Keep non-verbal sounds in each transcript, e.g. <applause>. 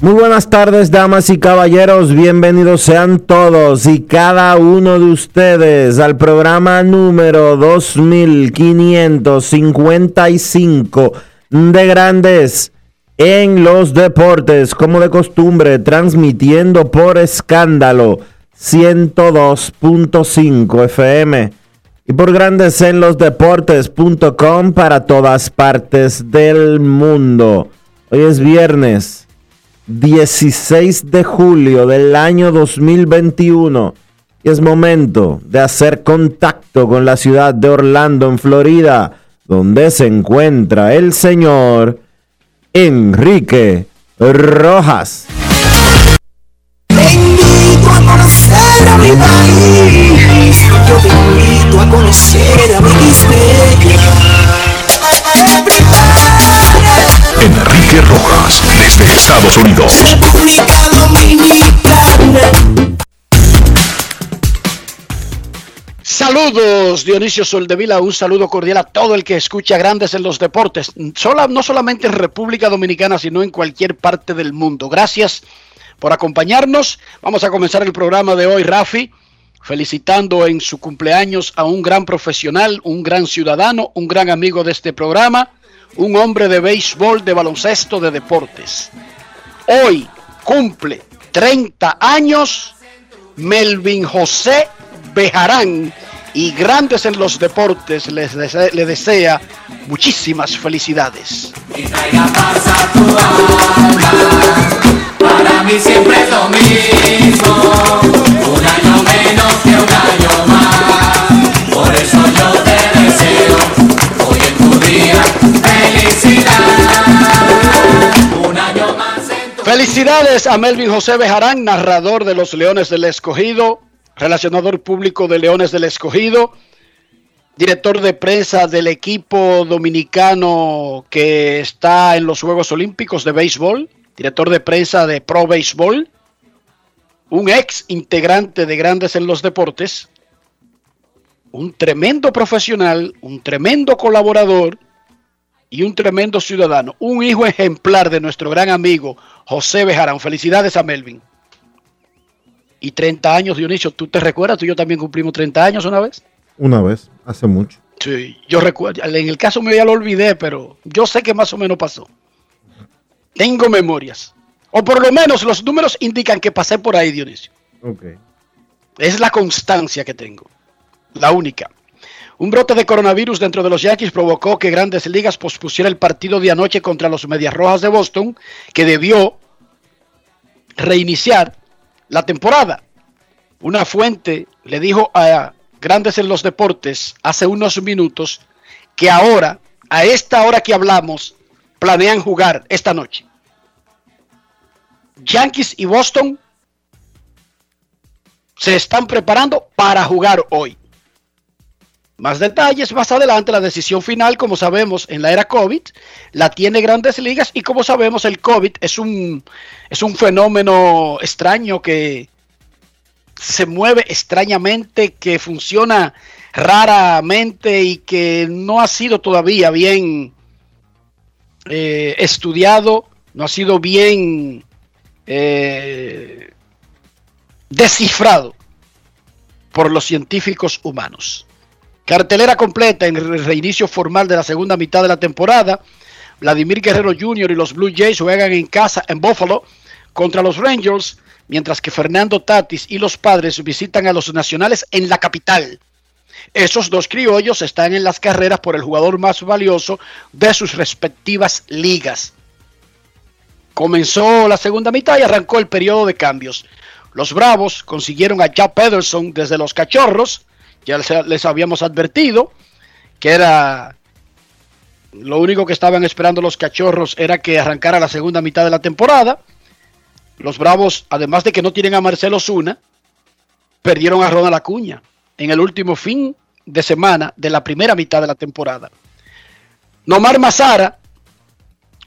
Muy buenas tardes, damas y caballeros. Bienvenidos sean todos y cada uno de ustedes al programa número 2555 de Grandes en los Deportes, como de costumbre, transmitiendo por escándalo 102.5 FM y por Grandes en los Deportes.com para todas partes del mundo. Hoy es viernes 16 de julio del año 2021 y es momento de hacer contacto con la ciudad de Orlando, en Florida, donde se encuentra el señor Enrique Rojas. a mi país, yo te invito a conocer a mi Enrique Rojas, desde Estados Unidos. Saludos, Dionisio Soldevila, un saludo cordial a todo el que escucha Grandes en los Deportes, no solamente en República Dominicana, sino en cualquier parte del mundo. Gracias por acompañarnos. Vamos a comenzar el programa de hoy, Rafi, felicitando en su cumpleaños a un gran profesional, un gran ciudadano, un gran amigo de este programa, un hombre de béisbol, de baloncesto, de deportes. Hoy cumple 30 años Melvin José Bejarán y grandes en los deportes les le desea muchísimas felicidades. para mí siempre es lo mismo, un año menos que un año más, Felicidades. A Melvin José Bejarán, narrador de los Leones del Escogido, relacionador público de Leones del Escogido, director de prensa del equipo dominicano que está en los Juegos Olímpicos de Béisbol, director de prensa de Pro Béisbol, un ex integrante de Grandes en los Deportes, un tremendo profesional, un tremendo colaborador y un tremendo ciudadano, un hijo ejemplar de nuestro gran amigo José Bejarán. Felicidades a Melvin. Y 30 años, Dionisio, ¿tú te recuerdas? Tú y yo también cumplimos 30 años una vez. Una vez, hace mucho. Sí, yo recuerdo. En el caso mío ya lo olvidé, pero yo sé que más o menos pasó. Tengo memorias. O por lo menos los números indican que pasé por ahí, Dionisio. Ok. Es la constancia que tengo. La única. Un brote de coronavirus dentro de los Yankees provocó que Grandes Ligas pospusiera el partido de anoche contra los Medias Rojas de Boston, que debió reiniciar la temporada. Una fuente le dijo a Grandes en los Deportes hace unos minutos que ahora, a esta hora que hablamos, planean jugar esta noche. Yankees y Boston se están preparando para jugar hoy. Más detalles más adelante, la decisión final, como sabemos, en la era COVID, la tiene grandes ligas y como sabemos, el COVID es un, es un fenómeno extraño que se mueve extrañamente, que funciona raramente y que no ha sido todavía bien eh, estudiado, no ha sido bien eh, descifrado por los científicos humanos. Cartelera completa en el reinicio formal de la segunda mitad de la temporada. Vladimir Guerrero Jr. y los Blue Jays juegan en casa en Buffalo contra los Rangers, mientras que Fernando Tatis y los padres visitan a los nacionales en la capital. Esos dos criollos están en las carreras por el jugador más valioso de sus respectivas ligas. Comenzó la segunda mitad y arrancó el periodo de cambios. Los Bravos consiguieron a Jack Pederson desde los Cachorros, ya les habíamos advertido que era lo único que estaban esperando los Cachorros era que arrancara la segunda mitad de la temporada. Los Bravos, además de que no tienen a Marcelo Zuna, perdieron a Ronald Acuña en el último fin de semana de la primera mitad de la temporada. Nomar Mazara,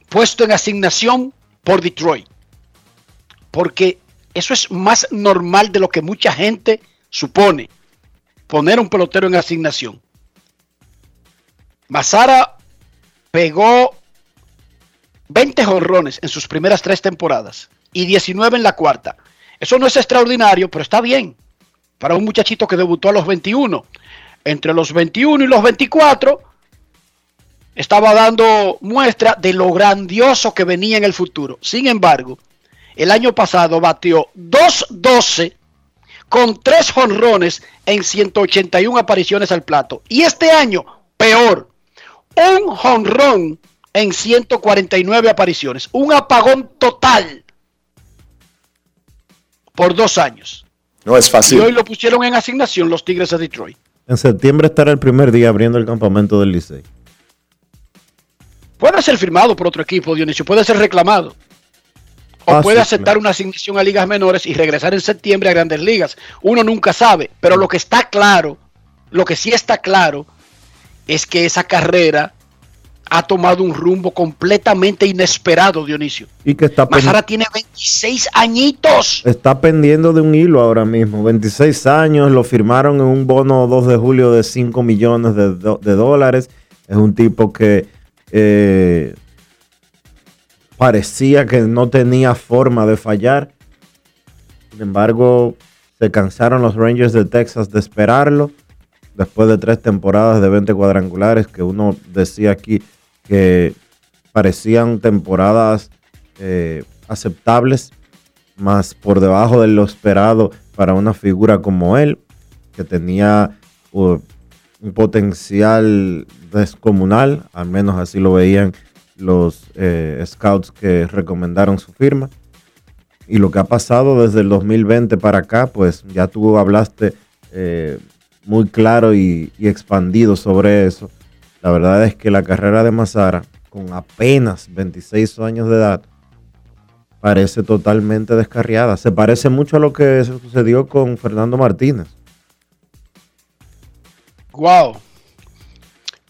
puesto en asignación por Detroit, porque eso es más normal de lo que mucha gente supone, poner un pelotero en asignación. Mazara pegó 20 jonrones en sus primeras tres temporadas y 19 en la cuarta. Eso no es extraordinario, pero está bien para un muchachito que debutó a los 21. Entre los 21 y los 24 estaba dando muestra de lo grandioso que venía en el futuro. Sin embargo, el año pasado batió 2-12 con tres jonrones en 181 apariciones al plato. Y este año, peor, un jonrón en 149 apariciones. Un apagón total por dos años. No es Y fácil. hoy lo pusieron en asignación los Tigres de Detroit. En septiembre estará el primer día abriendo el campamento del Licey. Puede ser firmado por otro equipo, Dionisio, puede ser reclamado. O Ah, puede sí, aceptar una asignación a ligas menores y regresar en septiembre a grandes ligas. Uno nunca sabe, pero lo que está claro, lo que sí está claro, es que esa carrera ha tomado un rumbo completamente inesperado, Dionisio. Y que está, Mazara tiene 26 añitos. está pendiendo de un hilo ahora mismo. 26 años, lo firmaron en un bono 2 de julio de 5 millones de dólares. Es un tipo que eh, parecía que no tenía forma de fallar. Sin embargo, se cansaron los Rangers de Texas de esperarlo. Después de tres temporadas de 20 cuadrangulares, que uno decía aquí que parecían temporadas eh, aceptables, más por debajo de lo esperado para una figura como él, que tenía uh, un potencial descomunal, al menos así lo veían los eh, scouts que recomendaron su firma. Y lo que ha pasado desde el 2020 para acá, pues ya tú hablaste eh, muy claro y, expandido sobre eso. La verdad es que la carrera de Mazara, con apenas 26 años de edad, parece totalmente descarriada. Se parece mucho a lo que sucedió con Fernando Martínez. Wow.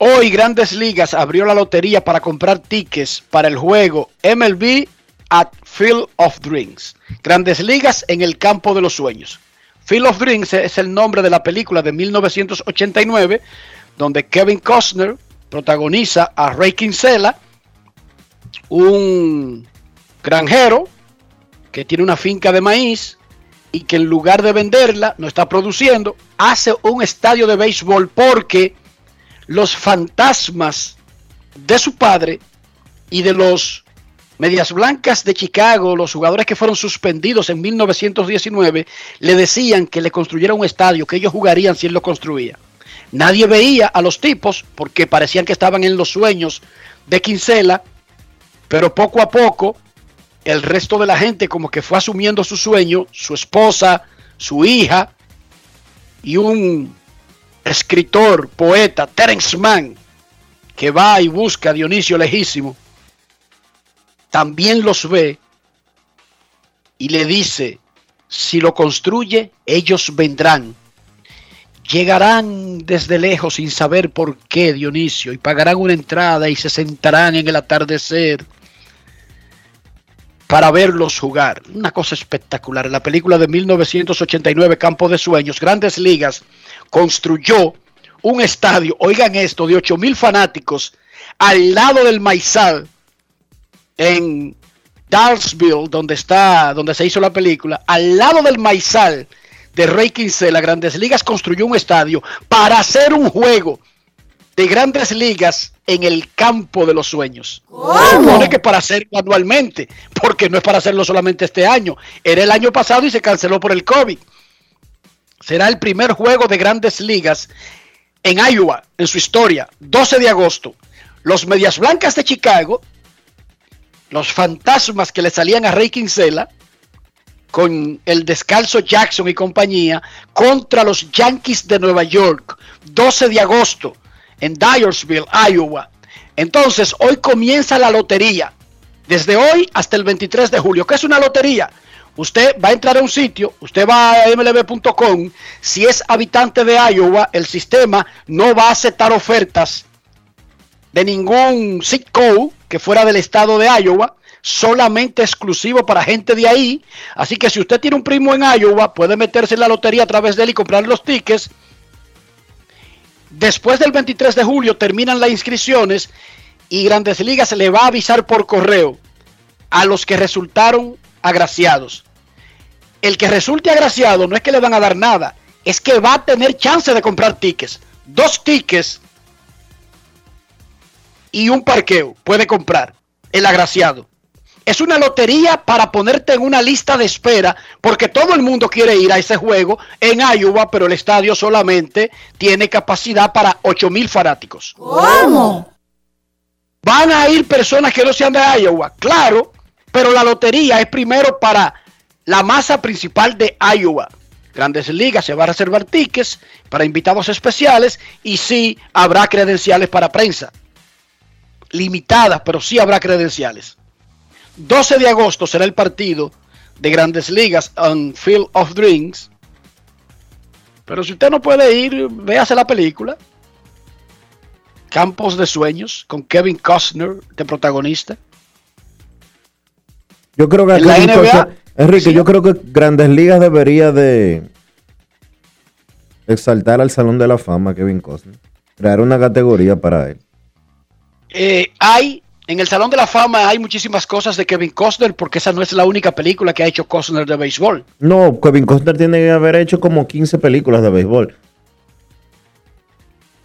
Hoy Grandes Ligas abrió la lotería para comprar tickets para el juego MLB at Field of Dreams. Grandes Ligas en el campo de los sueños. Field of Dreams es el nombre de la película de 1989 donde Kevin Costner protagoniza a Ray Kinsella, un granjero que tiene una finca de maíz y que en lugar de venderla, no está produciendo, hace un estadio de béisbol porque los fantasmas de su padre y de los Medias Blancas de Chicago, los jugadores que fueron suspendidos en 1919, le decían que le construyera un estadio, que ellos jugarían si él lo construía. Nadie veía a los tipos porque parecían que estaban en los sueños de Quincela, pero poco a poco el resto de la gente como que fue asumiendo su sueño, su esposa, su hija y un escritor, poeta, Terence Mann, que va y busca a Dionisio Lejísimo, también los ve y le dice, si lo construye, ellos vendrán. Llegarán desde lejos sin saber por qué, Dionisio, y pagarán una entrada y se sentarán en el atardecer para verlos jugar. Una cosa espectacular. La película de 1989, Campo de Sueños, Grandes Ligas, construyó un estadio, oigan esto, de 8 mil fanáticos al lado del Maizal en Dallasville, donde está, donde se hizo la película, al lado del Maizal de Rey Quincela, Grandes Ligas construyó un estadio para hacer un juego de Grandes Ligas en el campo de los sueños. Se supone que para hacerlo anualmente, porque no es para hacerlo solamente este año. Era el año pasado y se canceló por el COVID. Será el primer juego de Grandes Ligas en Iowa en su historia, 12 de agosto. Los Medias Blancas de Chicago, los fantasmas que le salían a Rey Quincela, con el descalzo Jackson y compañía, contra los Yankees de Nueva York, 12 de agosto, en Dyersville, Iowa. Entonces, hoy comienza la lotería. Desde hoy hasta el 23 de julio. ¿Qué es una lotería? Usted va a entrar a un sitio, usted va a mlb.com, si es habitante de Iowa, el sistema no va a aceptar ofertas de ningún zip code que fuera del estado de Iowa, solamente exclusivo para gente de ahí. Así que si usted tiene un primo en Iowa, puede meterse en la lotería a través de él y comprar los tickets. Después del 23 de julio terminan las inscripciones y Grandes Ligas le va a avisar por correo a los que resultaron agraciados. El que resulte agraciado no es que le van a dar nada, es que va a tener chance de comprar tickets. Dos tickets y un parqueo puede comprar el agraciado. Es una lotería para ponerte en una lista de espera porque todo el mundo quiere ir a ese juego en Iowa, pero el estadio solamente tiene capacidad para 8 mil fanáticos. ¿Cómo? ¿Van a ir personas que no sean de Iowa? Claro, pero la lotería es primero para la masa principal de Iowa. Grandes Ligas se va a reservar tickets para invitados especiales y sí habrá credenciales para prensa. Limitadas, pero sí habrá credenciales. 12 de agosto será el partido de Grandes Ligas on Field of Dreams. Pero si usted no puede ir, véase la película. Campos de Sueños con Kevin Costner de protagonista. Yo creo que En la NBA, Enrique, sí. yo creo que Grandes Ligas debería de exaltar al Salón de la Fama Kevin Costner. Crear una categoría para él. Eh, hay en el Salón de la Fama hay muchísimas cosas de Kevin Costner porque esa no es la única película que ha hecho Costner de béisbol. No, Kevin Costner tiene que haber hecho como 15 películas de béisbol.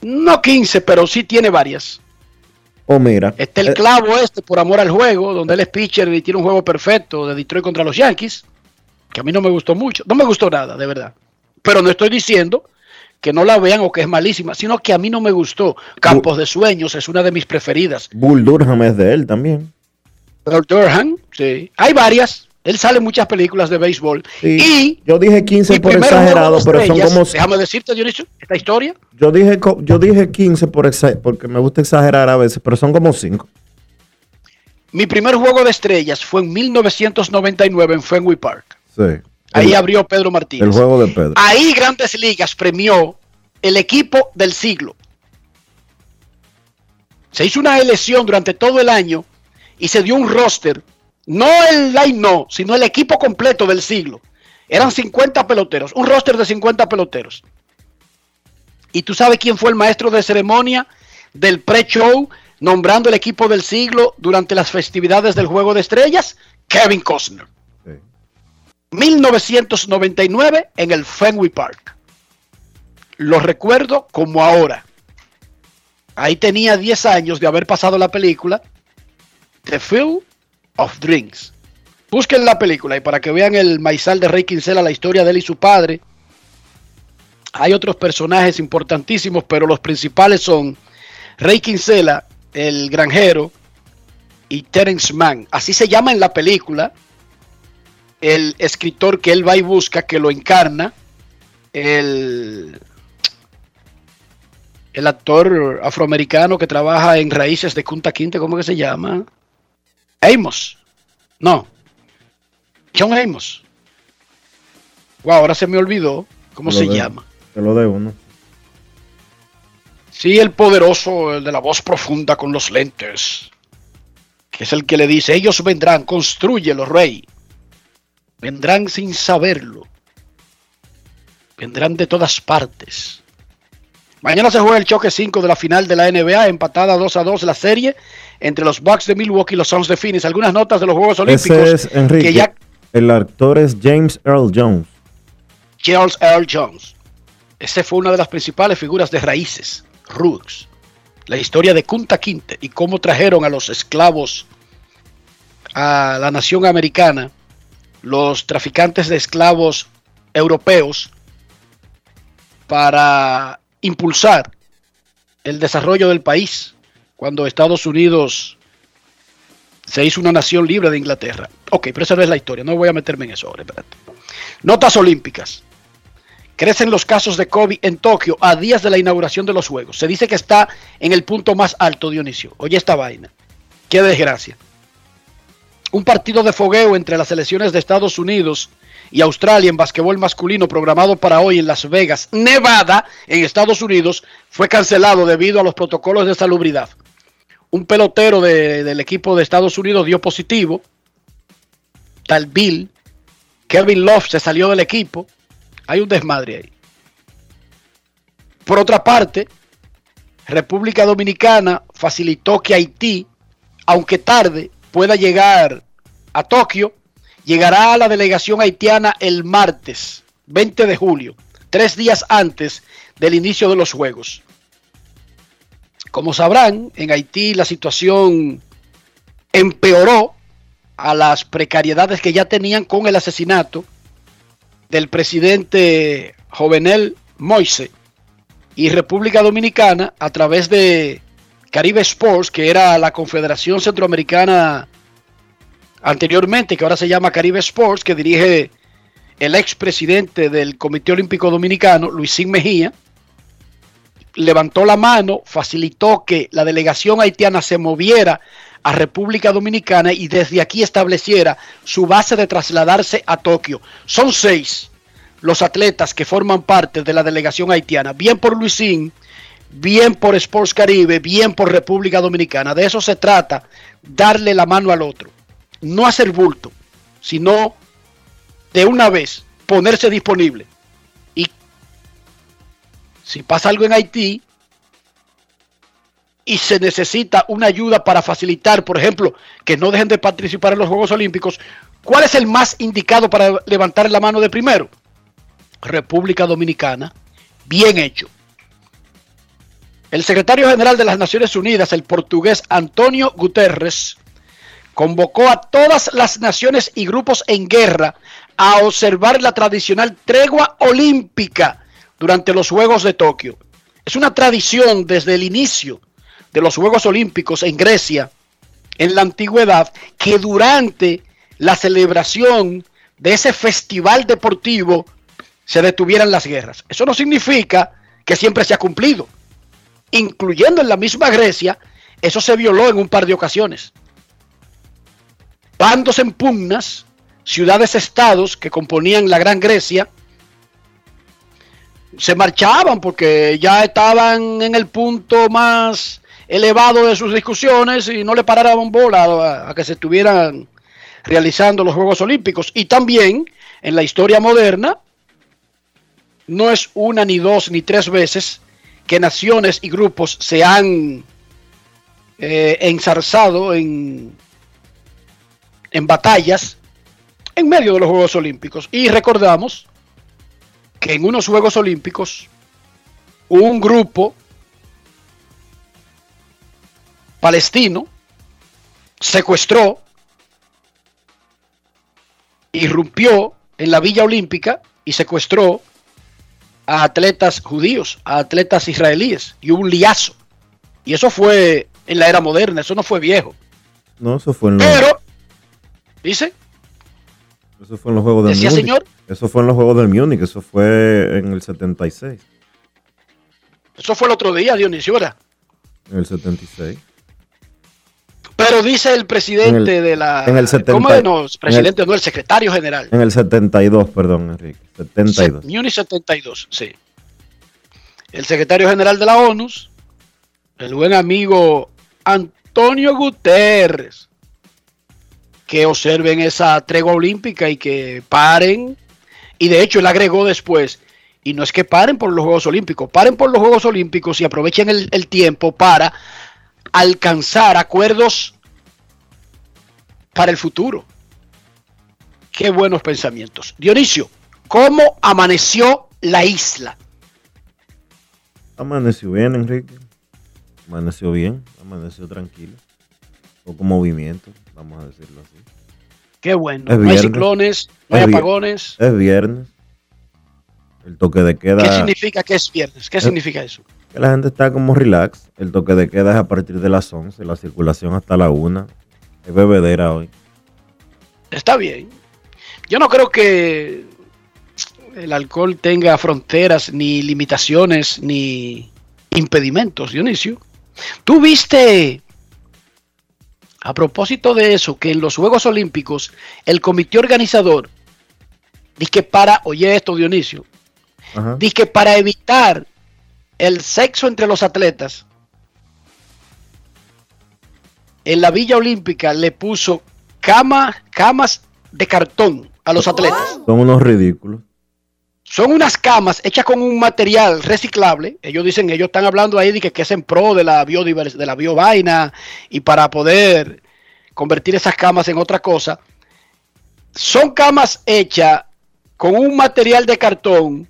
No 15, pero sí tiene varias. O mira. Está el eh, clavo este por amor al juego, donde él es pitcher y tiene un juego perfecto de Detroit contra los Yankees, que a mí no me gustó mucho. No me gustó nada, de verdad. Pero no estoy diciendo que no la vean o que es malísima, sino que a mí no me gustó. Campos de Sueños es una de mis preferidas. Bull Durham es de él también. Earl Durham, sí. Hay varias. Él sale en muchas películas de béisbol. Sí, Y yo dije 15 mi por exagerado, pero son como Déjame decirte, Dionisio, esta historia. yo dije yo dije 15 por exa- porque me gusta exagerar a veces, pero son como 5. Mi primer juego de estrellas fue en 1999 en Fenway Park. Sí. Ahí el, abrió Pedro Martínez. el juego de Pedro. Ahí Grandes Ligas premió el equipo del siglo. Se hizo una elección durante todo el año y se dio un roster, no el line no, sino el equipo completo del siglo. Eran 50 peloteros, un roster de 50 peloteros. ¿Y tú sabes quién fue el maestro de ceremonia del pre-show nombrando el equipo del siglo durante las festividades del Juego de Estrellas? Kevin Costner. Sí. 1999 en el Fenway Park. Lo recuerdo como ahora. Ahí tenía 10 años de haber pasado la película The Field of Dreams. Busquen la película y para que vean el maizal de Rey Quincela, la historia de él y su padre. Hay otros personajes importantísimos, pero los principales son Rey Quincela, el granjero, y Terence Mann. Así se llama en la película el escritor que él va y busca, que lo encarna, el, el actor afroamericano que trabaja en Raíces de Kunta Quinte, ¿cómo que se llama? Amos. No. John Amos. Wow, ahora se me olvidó cómo se llama. Te lo debo, ¿no? Sí, el poderoso, el de la voz profunda con los lentes. Que es el que le dice, ellos vendrán, construyelo, rey. Vendrán sin saberlo. Vendrán de todas partes. Mañana se juega el choque 5 de la final de la NBA, empatada 2 a 2 la serie entre los Bucks de Milwaukee y los Suns de Phoenix. Algunas notas de los Juegos Olímpicos Ese es Enrique. que ya El actor es James Earl Jones. Charles Earl Jones. Ese fue una de las principales figuras de Raíces, Roots. La historia de Kunta Kinte y cómo trajeron a los esclavos a la nación americana, los traficantes de esclavos europeos, para impulsar el desarrollo del país cuando Estados Unidos se hizo una nación libre de Inglaterra. Ok, pero esa no es la historia, no voy a meterme en eso. Notas olímpicas. Crecen los casos de COVID en Tokio a días de la inauguración de los Juegos. Se dice que está en el punto más alto, Dionisio. Oye esta vaina. Qué desgracia. Un partido de fogueo entre las selecciones de Estados Unidos y Australia en basquetbol masculino programado para hoy en Las Vegas, Nevada, en Estados Unidos, fue cancelado debido a los protocolos de salubridad. Un pelotero de- del equipo de Estados Unidos dio positivo. Tal Bill. Kevin Love se salió del equipo. Hay un desmadre ahí. Por otra parte, República Dominicana facilitó que Haití, aunque tarde, pueda llegar a Tokio. Llegará a la delegación haitiana el martes 20 de julio, tres días antes del inicio de los Juegos. Como sabrán, en Haití la situación empeoró a las precariedades que ya tenían con el asesinato del presidente Jovenel Moise y República Dominicana a través de Caribe Sports, que era la Confederación Centroamericana anteriormente, que ahora se llama Caribe Sports, que dirige el expresidente del Comité Olímpico Dominicano, Luisín Mejía, levantó la mano, facilitó que la delegación haitiana se moviera a República Dominicana y desde aquí estableciera su base de trasladarse a Tokio. Son seis los atletas que forman parte de la delegación haitiana, bien por Luisín, bien por Sports Caribe, bien por República Dominicana. De eso se trata, darle la mano al otro. No hacer bulto, sino de una vez ponerse disponible. Y si pasa algo en Haití y se necesita una ayuda para facilitar, por ejemplo, que no dejen de participar en los Juegos Olímpicos, ¿cuál es el más indicado para levantar la mano de primero? República Dominicana. Bien hecho. El secretario general de las Naciones Unidas, el portugués Antonio Guterres, convocó a todas las naciones y grupos en guerra a observar la tradicional tregua olímpica durante los Juegos de Tokio. Es una tradición desde el inicio de los Juegos Olímpicos en Grecia, en la antigüedad, que durante la celebración de ese festival deportivo se detuvieran las guerras. Eso no significa que siempre se ha cumplido. Incluyendo en la misma Grecia, eso se violó en un par de ocasiones. Bandos en pugnas, ciudades-estados que componían la Gran Grecia, se marchaban porque ya estaban en el punto más elevado de sus discusiones y no le paraban bola a, a que se estuvieran realizando los Juegos Olímpicos. Y también en la historia moderna, no es una ni dos ni tres veces que naciones y grupos se han eh, ensarzado en, en batallas en medio de los Juegos Olímpicos. Y recordamos que en unos Juegos Olímpicos un grupo palestino secuestró, irrumpió en la Villa Olímpica y secuestró a atletas judíos, a atletas israelíes, y hubo un liazo. Y eso fue en la era moderna, eso no fue viejo. No, eso fue en los, Pero, dice, eso fue en los Juegos del decía Múnich. señor, Eso fue en los Juegos del Múnich, eso fue en el 76. eso fue el otro día, Dionisio, ¿verdad? En el 76. Pero dice el presidente En el- de la... en el 70 ¿Cómo? No, en presidente, no, el secretario general. En el 72, perdón, Enrique. 72. Se- Múnich 72, sí. El secretario general de la ONU, el buen amigo Antonio Guterres, que observen esa tregua olímpica y que paren. Y de hecho él agregó después, Y no es que paren por los Juegos Olímpicos, paren por los Juegos Olímpicos y aprovechen el, tiempo para alcanzar acuerdos para el futuro. Qué buenos pensamientos. Dionisio, ¿cómo amaneció la isla? Amaneció bien, Enrique. Amaneció bien, amaneció tranquilo. Poco movimiento, vamos a decirlo así. Qué bueno. Es no hay ciclones, no hay Es apagones. Es viernes. El toque de queda. ¿Qué significa que es viernes? ¿Qué significa eso? que la gente está como relax. El toque de queda es a partir de las 11, la circulación hasta la 1. Es bebedera hoy. Está bien. Yo no creo que el alcohol tenga fronteras, ni limitaciones, ni impedimentos, Dionisio. Tú viste, a propósito de eso, que en los Juegos Olímpicos el comité organizador dice que para, oye esto, Dionisio, Ajá. dice que para evitar el sexo entre los atletas, en la Villa Olímpica le puso cama, camas de cartón a los atletas. Son unos ridículos. Son unas camas hechas con un material reciclable. Ellos dicen, ellos están hablando ahí de que, que es en pro de la biodiversidad, de la biovaina y para poder convertir esas camas en otra cosa. Son camas hechas con un material de cartón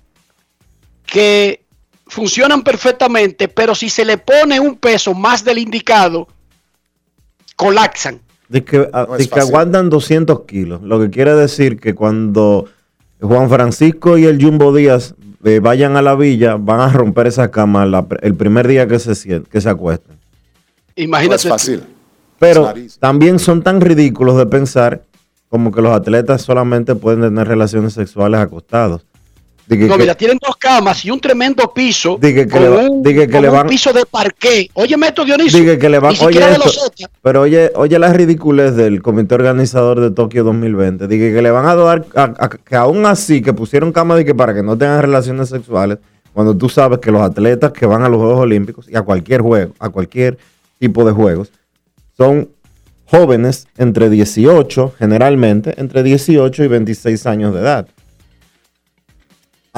que funcionan perfectamente, pero si se le pone un peso más del indicado, colapsan. De que, No de que aguantan 200 kilos. Lo que quiere decir que cuando Juan Francisco y el Jumbo Díaz eh, vayan a la villa, van a romper esa cama la- el primer día que se, que se acuesten. No Imagínate. es fácil. Pero también son tan ridículos de pensar como que los atletas solamente pueden tener relaciones sexuales acostados. Que- No, mira, tienen dos camas y un tremendo piso. Diga que le va- un, que le un van- piso de parqué. Óyeme esto, Dionisio. Diga que le van, oye esto, pero oye, oye la ridiculez del comité organizador de Tokio 2020. Diga que le van a dar, a- a- que aún así, que pusieron cama de que para que no tengan relaciones sexuales, cuando tú sabes que los atletas que van a los Juegos Olímpicos y a cualquier juego, a cualquier tipo de juegos, son jóvenes entre 18, generalmente, entre 18 y 26 años de edad.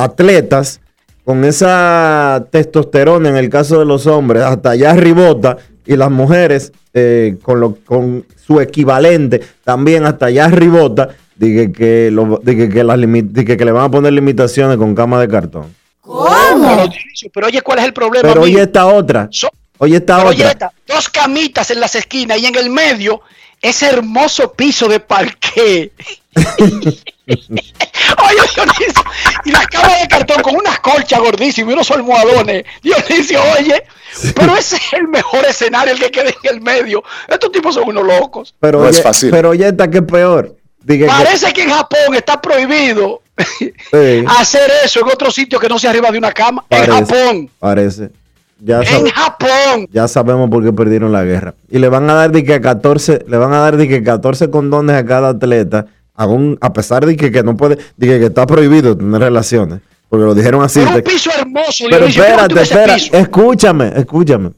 Atletas con esa testosterona en el caso de los hombres, hasta allá ribota, y las mujeres eh, con, lo, con su equivalente también hasta allá ribota, dije que, lo, dije que, las que le van a poner limitaciones con cama de cartón. Pero, Dionisio, pero oye, ¿cuál es el problema? Pero oye esta otra, So- oye esta pero oye otra. esta, dos camitas en las esquinas y en el medio ese hermoso piso de parqué. <laughs> <laughs> Oye, Dionisio, y la cama de cartón con unas colchas gordísimas y unos almohadones. Dionisio, oye, pero ese es el mejor escenario, el que quede en el medio. Estos tipos son unos locos. Pero, No oye, es fácil. pero oye esta que es peor. Parece que en Japón está prohibido Sí. hacer eso en otro sitio que no sea arriba de una cama. En. Japón. Parece. Ya, En Japón. ya sabemos por qué perdieron la guerra. Y le van a dar de que 14, le van a dar de que 14 condones a cada atleta, aún a pesar de que, que no puede, de que, que está prohibido tener relaciones. Porque lo dijeron así. Pero de- un piso hermoso. pero Dionisio, ¿cómo espérate, piso? escúchame, escúchame.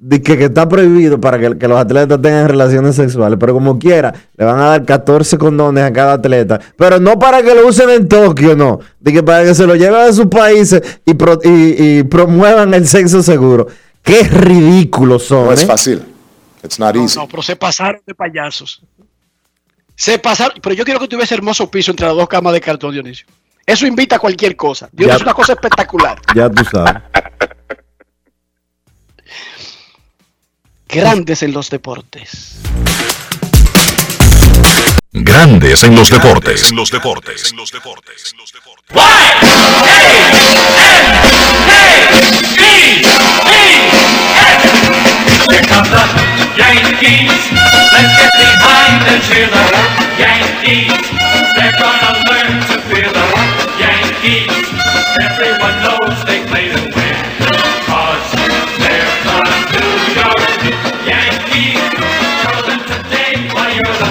De que, que está prohibido para que, que los atletas tengan relaciones sexuales, pero como quiera, le van a dar 14 condones a cada atleta, pero no para que lo usen en Tokio, no, de que para que se lo lleven a sus países y, pro- y- y promuevan el sexo seguro. Qué ridículos son. No es ¿eh? fácil. It's not No, easy. no, pero se pasaron de payasos. Se pasaron, pero yo quiero que tuviese hermoso piso entre las dos camas de cartón, Dionisio. Eso invita a cualquier cosa. Dionisio Ya. es una cosa espectacular. <laughs> Ya tú sabes. Grandes en los deportes. Grandes en los deportes. En los deportes. En los deportes. Come the Yankees. Let's get behind and cheer the Yankees. They're gonna learn to feel the Yankees. Everyone knows they play to win. Cause they're the New York Yankees. Show them today why you're the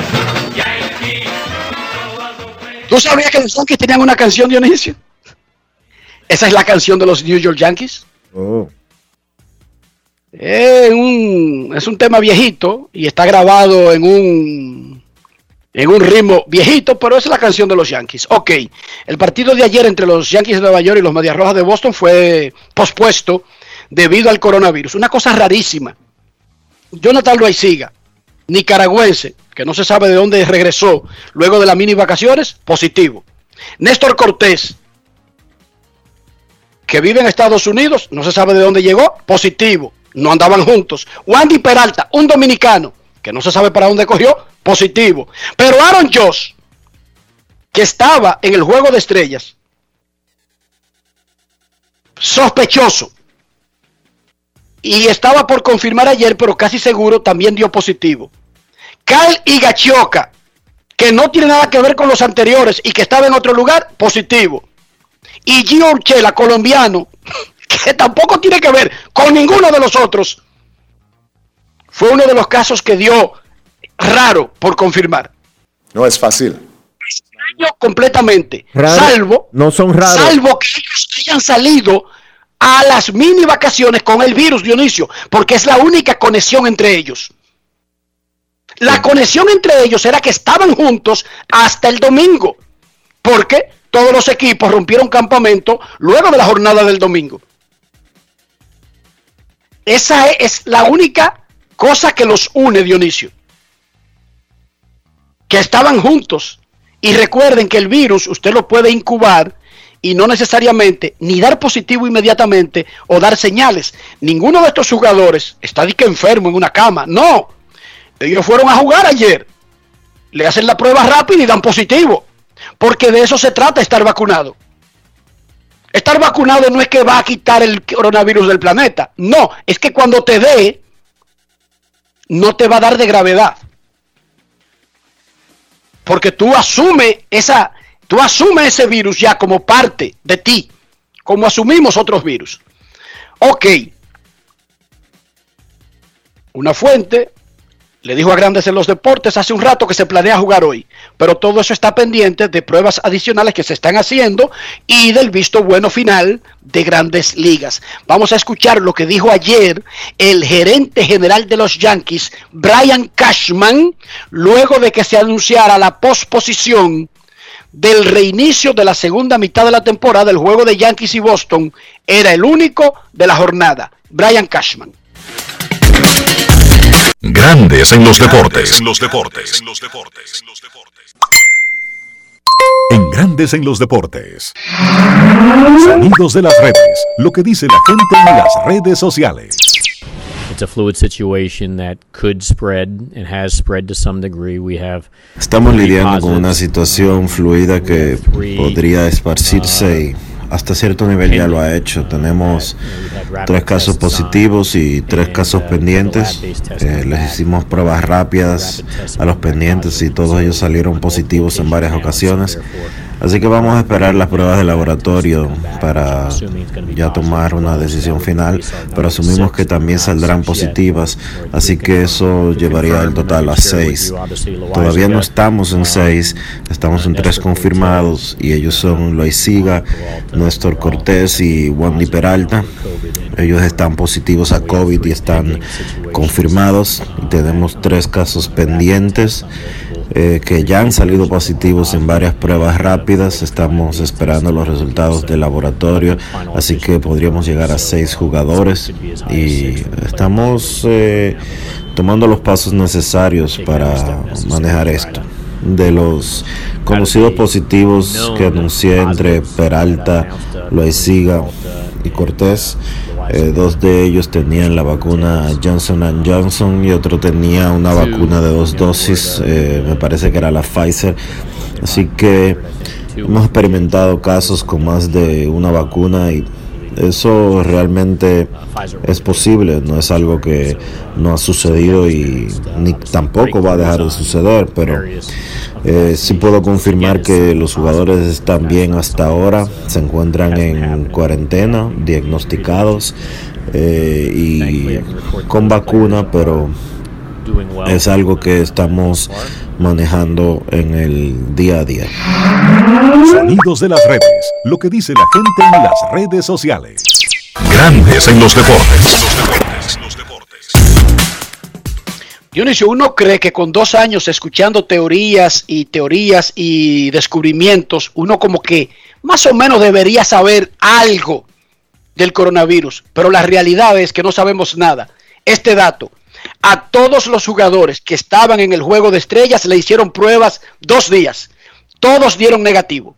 Yankees. No other way. ¿Tú sabías que los Yankees tenían una canción, Dionisio? Esa es la canción de los New York Yankees. Oh. Un, es un tema viejito y está grabado en un en un ritmo viejito, pero esa es la canción de los Yankees. Ok, el partido de ayer entre los Yankees de Nueva York y los Medias Rojas de Boston fue pospuesto debido al coronavirus. Una cosa rarísima. Jonathan Loaiziga, nicaragüense, que no se sabe de dónde regresó luego de las mini vacaciones, positivo. Néstor Cortés, que vive en Estados Unidos, no se sabe de dónde llegó, positivo. No andaban juntos. Wandy Peralta, un dominicano, que no se sabe para dónde cogió, positivo. Pero Aaron Josh, que estaba en el juego de estrellas, sospechoso, y estaba por confirmar ayer, pero casi seguro también dio positivo. Kyle Higachioka, que no tiene nada que ver con los anteriores y que estaba en otro lugar, positivo. Y Gio Urchela, colombiano, <laughs> que tampoco tiene que ver con ninguno de los otros, fue uno de los casos que dio raro por confirmar. No es fácil. Extraño completamente, Raro, salvo, no son raros. salvo que ellos hayan salido a las mini vacaciones con el virus, Dionisio, porque es la única conexión entre ellos. La conexión entre ellos era que estaban juntos hasta el domingo, porque todos los equipos rompieron campamento luego de la jornada del domingo. Esa es, es la única cosa que los une, Dionisio. Que estaban juntos. Y recuerden que el virus usted lo puede incubar y no necesariamente ni dar positivo inmediatamente o dar señales. Ninguno de estos jugadores está que enfermo en una cama. No. Ellos fueron a jugar ayer. Le hacen la prueba rápida y dan positivo. Porque de eso se trata estar vacunado. Estar vacunado no es que va a quitar el coronavirus del planeta. No, es que cuando te dé, no te va a dar de gravedad. Porque tú asumes esa, tú asumes ese virus ya como parte de ti, como asumimos otros virus. Ok. Una fuente le dijo a Grandes en los Deportes hace un rato que se planea jugar hoy, pero todo eso está pendiente de pruebas adicionales que se están haciendo y del visto bueno final de Grandes Ligas. Vamos a escuchar lo que dijo ayer el gerente general de los Yankees, Brian Cashman, luego de que se anunciara la posposición del reinicio de la segunda mitad de la temporada del juego de Yankees y Boston. Era el único de la jornada. Brian Cashman. Grandes en los deportes. En los deportes. En Grandes en los deportes. Sonidos de las redes. Lo que dice la gente en las redes sociales. It's a fluid situation that could spread and has spread to some degree. We have Estamos lidiando con una situación fluida que podría esparcirse y hasta cierto nivel ya lo ha hecho. Tenemos tres casos positivos y tres casos pendientes. Eh, les hicimos pruebas rápidas a los pendientes y todos ellos salieron positivos en varias ocasiones. Así que vamos a esperar las pruebas de laboratorio para ya tomar una decisión final, pero asumimos que también saldrán positivas, así que eso llevaría el total a seis. Todavía no estamos en seis, estamos en tres confirmados y ellos son Loisiga, Néstor Cortés y Wandy Peralta. Ellos están positivos a COVID y están confirmados. Tenemos tres casos pendientes eh, que ya han salido positivos en varias pruebas rápidas. Estamos esperando los resultados del laboratorio, así que podríamos llegar a seis jugadores y estamos eh, tomando los pasos necesarios para manejar esto. De los conocidos positivos que anuncié entre Peralta, Loaiziga y Cortés, eh, dos de ellos tenían la vacuna Johnson Johnson y otro tenía una vacuna de dos dosis, eh, me parece que era la Pfizer. Así que hemos experimentado casos con más de una vacuna y eso realmente es posible, no es algo que no ha sucedido y ni tampoco va a dejar de suceder, pero eh, sí puedo confirmar que los jugadores están bien hasta ahora, se encuentran en cuarentena, diagnosticados eh, y con vacuna, pero es algo que estamos manejando en el día a día. Sonidos de las redes. Lo que dice la gente en las redes sociales. Grandes en los deportes. Dionisio, uno cree que con dos años escuchando teorías y teorías y descubrimientos, uno como que más o menos debería saber algo del coronavirus, pero la realidad es que no sabemos nada. Este dato, a todos los jugadores que estaban en el juego de estrellas le hicieron pruebas dos días. Todos dieron negativo.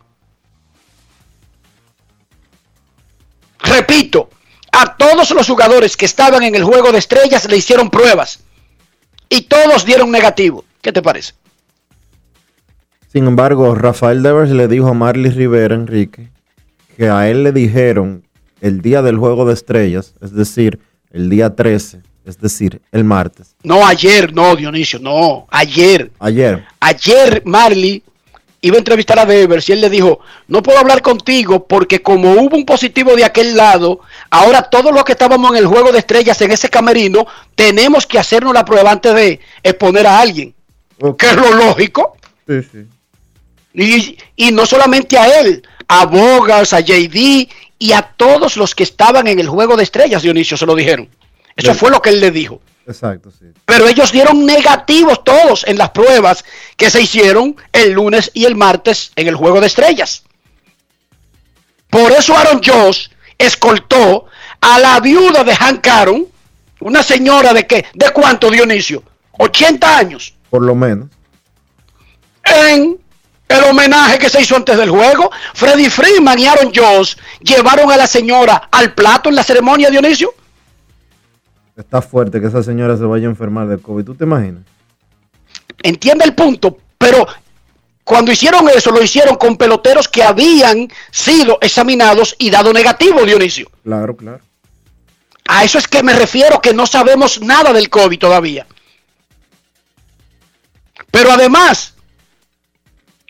Repito, a todos los jugadores que estaban en el juego de estrellas le hicieron pruebas y todos dieron negativo. ¿Qué te parece? Sin embargo, Rafael Devers le dijo a Marley Rivera, Enrique, que a él le dijeron el día del juego de estrellas, es decir, el día 13, es decir, el martes. No, ayer, no, Dionisio, no, ayer. Ayer. Ayer Marley iba a entrevistar a Devers y él le dijo, no puedo hablar contigo porque como hubo un positivo de aquel lado, ahora todos los que estábamos en el juego de estrellas en ese camerino, tenemos que hacernos la prueba antes de exponer a alguien. Ok. Que es lo lógico. Sí, sí. Y, y no solamente a él, a Bogas, a JD y a todos los que estaban en el juego de estrellas, Dionisio, se lo dijeron. Eso fue lo que él le dijo. Exacto, sí. Pero ellos dieron negativos todos en las pruebas que se hicieron el lunes y el martes en el juego de estrellas. Por eso Aaron Josh escoltó a la viuda de Hank Aaron, una señora de qué, de cuánto Dionisio, 80 años, Por lo menos. en el homenaje que se hizo antes del juego. Freddy Freeman y Aaron Josh llevaron a la señora al plato en la ceremonia Dionisio. Está fuerte que esa señora se vaya a enfermar de COVID. ¿Tú te imaginas? entiende el punto, pero cuando hicieron eso, lo hicieron con peloteros que habían sido examinados y dado negativo, Dionisio. Claro, claro. A eso es que me refiero, que no sabemos nada del COVID todavía. Pero además,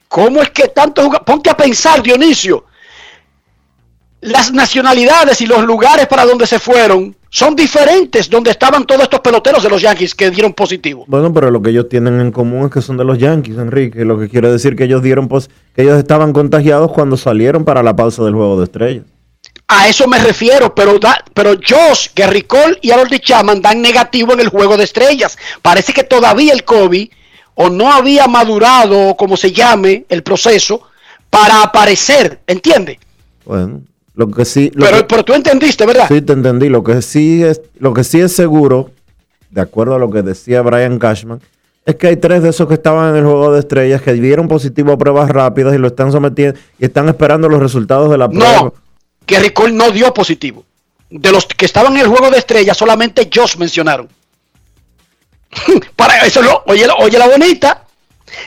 ¿cómo es que tanto juga- Ponte a pensar, Dionisio. Las nacionalidades y los lugares para donde se fueron son diferentes donde estaban todos estos peloteros de los Yankees que dieron positivo. Bueno, pero lo que ellos tienen en común es que son de los Yankees, Enrique. Lo que quiere decir que ellos dieron pos- que ellos estaban contagiados cuando salieron para la pausa del juego de estrellas. A eso me refiero, pero, da- pero Josh, Gary Cole y Harold Chapman dan negativo en el juego de estrellas. Parece que todavía el COVID o no había madurado, o como se llame, el proceso para aparecer, ¿entiende? Bueno, lo que sí, lo Pero, que- pero tú entendiste, ¿verdad? sí te entendí. Lo que sí es, lo que sí es seguro, de acuerdo a lo que decía Brian Cashman, es que hay tres de esos que estaban en el juego de estrellas que dieron positivo a pruebas rápidas y lo están sometiendo y están esperando los resultados de la prueba. No, Gary Cole no dio positivo. De los que estaban en el juego de estrellas, solamente Josh mencionaron. <laughs> Para eso, lo, oye, oye la bonita.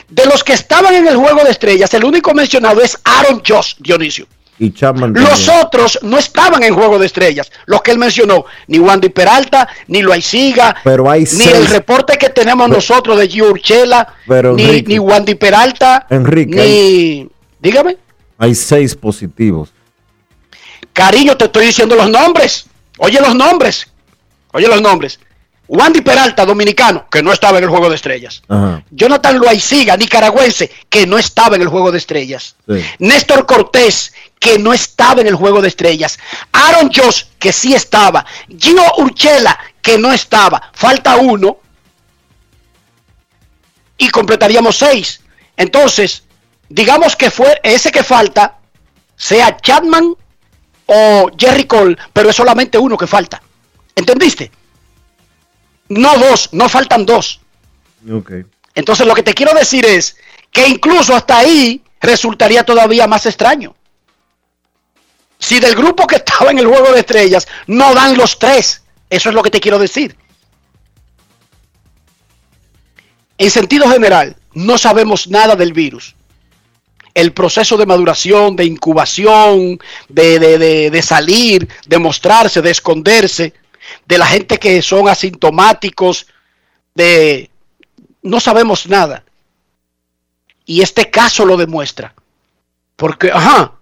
De los que estaban en el juego de estrellas, el único mencionado es Aaron Josh, Dionisio. Y Chapman Los otros no estaban en juego de estrellas. Los que él mencionó, ni Wandy Peralta, ni Loaiziga, Pero hay ni seis- el reporte que tenemos nosotros de Gio Urchela, Pero, ni, Enrique. ni Wandy Peralta, Enrique, ni... Dígame. Hay seis positivos. Cariño, te estoy diciendo los nombres. Oye los nombres. Oye los nombres. Wandy Peralta, dominicano, que no estaba en el juego de estrellas. Ajá. Jonathan Loaiziga, nicaragüense, que no estaba en el juego de estrellas. Sí. Néstor Cortés, que no estaba en el juego de estrellas. Aaron Josh, que sí estaba. Gio Urchela, que no estaba. Falta uno. Y completaríamos seis. Entonces, digamos que fue ese que falta, sea Chapman o Jerry Cole, pero es solamente uno que falta. ¿Entendiste? No dos, no faltan dos. Ok. Entonces lo que te quiero decir es que incluso hasta ahí resultaría todavía más extraño. Si del grupo que estaba en el juego de estrellas no dan los tres, eso es lo que te quiero decir. En sentido general, no sabemos nada del virus. El proceso de maduración, de incubación, de, de- de- de salir, de mostrarse, de esconderse, de la gente que son asintomáticos, de no sabemos nada. Y este caso lo demuestra. Porque, ajá.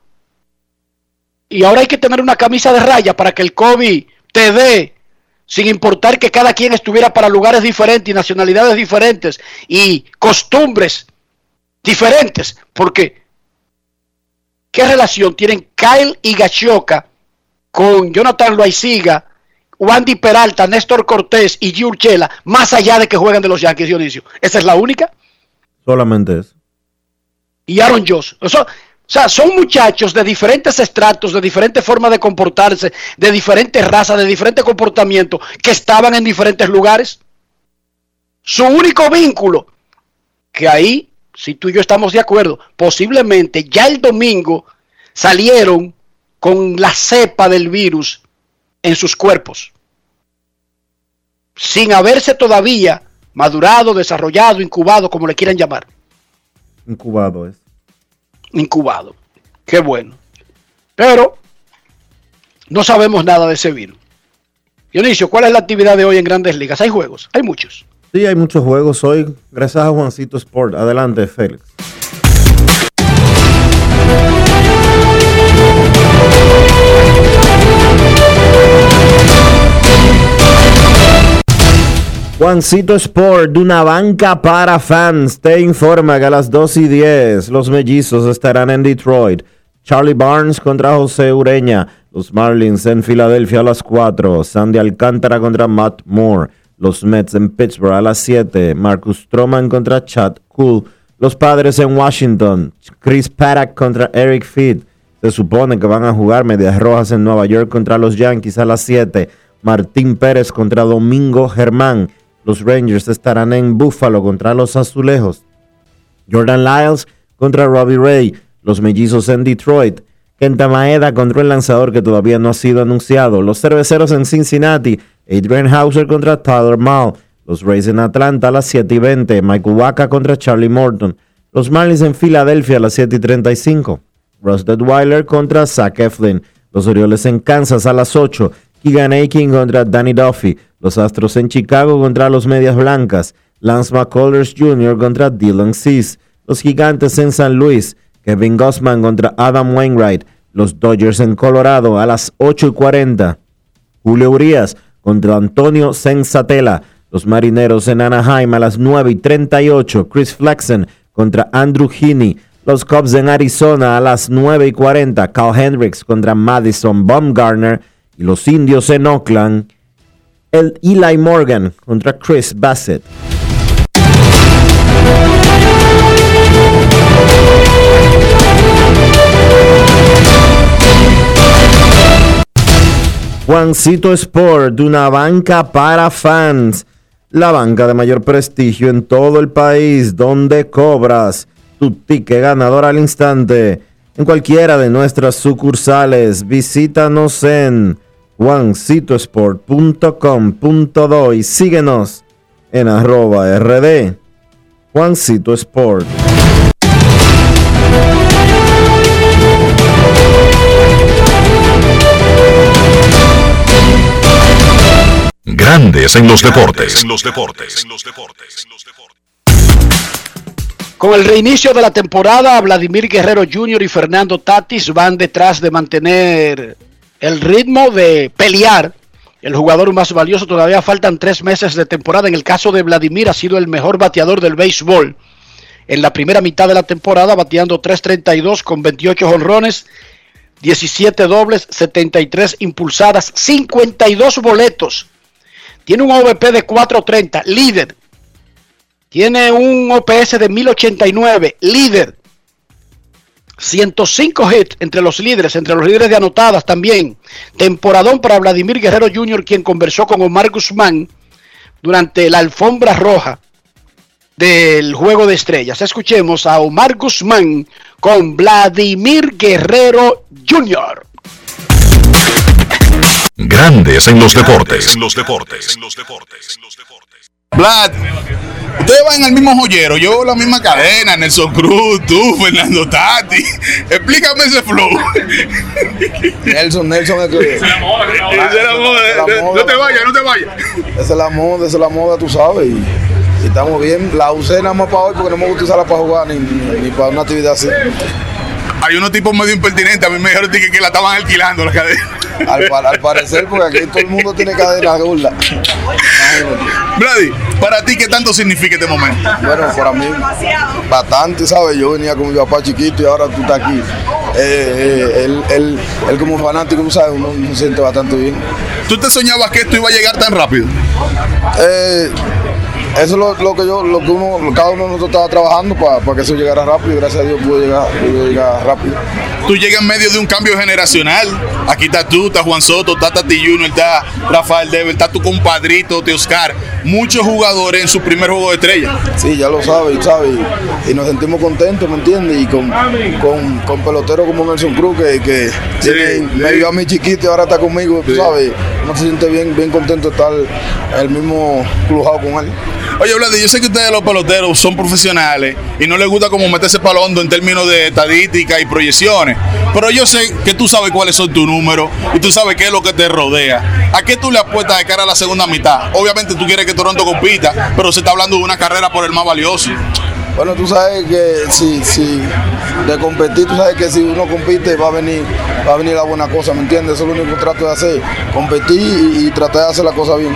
Y ahora hay que tener una camisa de raya para que el COVID te dé, sin importar que cada quien estuviera para lugares diferentes y nacionalidades diferentes y costumbres diferentes. Porque, ¿qué relación tienen Kyle y Gachoka con Jonathan Loaiziga Wandy Peralta, Néstor Cortés y G. Urchela, más allá de que jueguen de los Yankees, Dionisio. Esa es la única. Solamente eso. Y Aaron Josh. Eso, o sea, son muchachos de diferentes estratos, de diferentes formas de comportarse, de diferentes razas, de diferentes comportamientos, que estaban en diferentes lugares. Su único vínculo, que ahí, si tú y yo estamos de acuerdo, posiblemente ya el domingo salieron con la cepa del virus en sus cuerpos, sin haberse todavía madurado, desarrollado, incubado, como le quieran llamar. Incubado es. Incubado. Qué bueno. Pero no sabemos nada de ese virus. Dionisio, ¿cuál es la actividad de hoy en Grandes Ligas? Hay juegos, hay muchos. Sí, hay muchos juegos hoy. Gracias a Juancito Sport. Adelante, Félix. Juancito Sport, de una banca para fans, te informa que a las 2 y 10 los mellizos estarán en Detroit. Charlie Barnes contra José Ureña. Los Marlins en Filadelfia a las 4. Sandy Alcántara contra Matt Moore. Los Mets en Pittsburgh a las 7. Marcus Stroman contra Chad Cool. Los Padres en Washington. Chris Paddock contra Eric Feed. Se supone que van a jugar Medias Rojas en Nueva York contra los Yankees a las 7. Martín Pérez contra Domingo Germán. Los Rangers estarán en Buffalo contra los Azulejos. Jordan Lyles contra Robbie Ray. Los Mellizos en Detroit. Kenta Maeda contra el lanzador que todavía no ha sido anunciado. Los Cerveceros en Cincinnati. Adrian Hauser contra Tyler Mall. Los Rays en Atlanta a las 7 y 20. Mike Waka contra Charlie Morton. Los Marlins en Filadelfia a las 7 y 35. Ross Detweiler contra Zach Eflin. Los Orioles en Kansas a las 8. Keegan Aiken contra Danny Duffy. Los Astros en Chicago contra los Medias Blancas. Lance McCullers Jr. contra Dylan Cease. Los Gigantes en San Luis. Kevin Gossman contra Adam Wainwright. Los Dodgers en Colorado a las 8 y 40. Julio Urias contra Antonio Sensatela. Los Marineros en Anaheim a las 9 y 38. Chris Flexen contra Andrew Heaney. Los Cubs en Arizona a las 9 y 40. Carl Hendricks contra Madison Baumgartner. Y los Indios en Oakland. El Eli Morgan contra Chris Bassett. Juancito Sport, de una banca para fans. La banca de mayor prestigio en todo el país, donde cobras tu ticket ganador al instante. En cualquiera de nuestras sucursales, visítanos en juancitosport.com.do y síguenos en arroba rd Juancito Sport. Grandes en los deportes. Con el reinicio de la temporada, Vladimir Guerrero Jr. y Fernando Tatis van detrás de mantener el ritmo de pelear. El jugador más valioso todavía faltan tres meses de temporada. En el caso de Vladimir ha sido el mejor bateador del béisbol. En la primera mitad de la temporada bateando 3.32 con 28 honrones, 17 dobles, 73 impulsadas, 52 boletos. Tiene un OVP de 4.30, líder. Tiene un OPS de 1089, líder. 105 hits entre los líderes, entre los líderes de anotadas también. Temporadón para Vladimir Guerrero Jr., quien conversó con Omar Guzmán durante la alfombra roja del Juego de Estrellas. Escuchemos a Omar Guzmán con Vladimir Guerrero Jr. Grandes en los deportes. En los deportes. Vlad, ustedes van al mismo joyero, yo la misma cadena, Nelson Cruz, tú, Fernando Tati. Explícame ese flow. Nelson, Nelson es que. Esa es la moda. No te vayas, no te vayas. Esa es la moda, esa es la moda, tú sabes. Y, y estamos bien. La usé nada más para hoy porque no me gusta usarla para jugar ni, ni- ni para una actividad así. Hay unos tipos medio impertinentes. A mí me dijeron que, que la estaban alquilando la cadena. Al, pa- al parecer, porque aquí todo el mundo tiene cadena gorda. <laughs> Brady, para ti, ¿qué tanto significa este momento? Bueno, para mí, bastante, ¿sabes? Yo venía con mi papá chiquito y ahora tú estás aquí. Eh, eh, él, él, él como fanático, sabes, uno se siente bastante bien. ¿Tú te soñabas que esto iba a llegar tan rápido? Eh, eso es lo, lo que yo, lo que uno, cada uno de nosotros estaba trabajando para que eso llegara rápido y gracias a Dios pudo llegar, pudo llegar rápido. Tú llegas en medio de un cambio generacional. Aquí está tú, está Juan Soto, está Tati Junior, está Rafael Dever, está tu compadrito, Teoscar. Muchos jugadores en su primer juego de estrella. Sí, ya lo sabes, ¿sabes? Y, y nos sentimos contentos, ¿me entiendes? Y con, con, con peloteros como Nelson Cruz, que, que tiene- me vio a mi chiquito y ahora está conmigo, tú ¿sabes? Uno se siente bien, bien contento de estar el mismo clujado con él. Oye, Vladi, yo sé que ustedes los peloteros son profesionales y no les gusta como meterse para hondo en términos de estadística y proyecciones. Pero yo sé que tú sabes cuáles son tus números y tú sabes qué es lo que te rodea. ¿A qué tú le apuestas de cara a la segunda mitad? Obviamente tú quieres que Toronto compita, pero se está hablando de una carrera por el más valioso. Bueno, tú sabes que si, si de competir, tú sabes que si uno compite va a venir, va a venir la buena cosa, ¿me entiendes? Eso es lo único que trato de hacer, competir y tratar de hacer la cosa bien.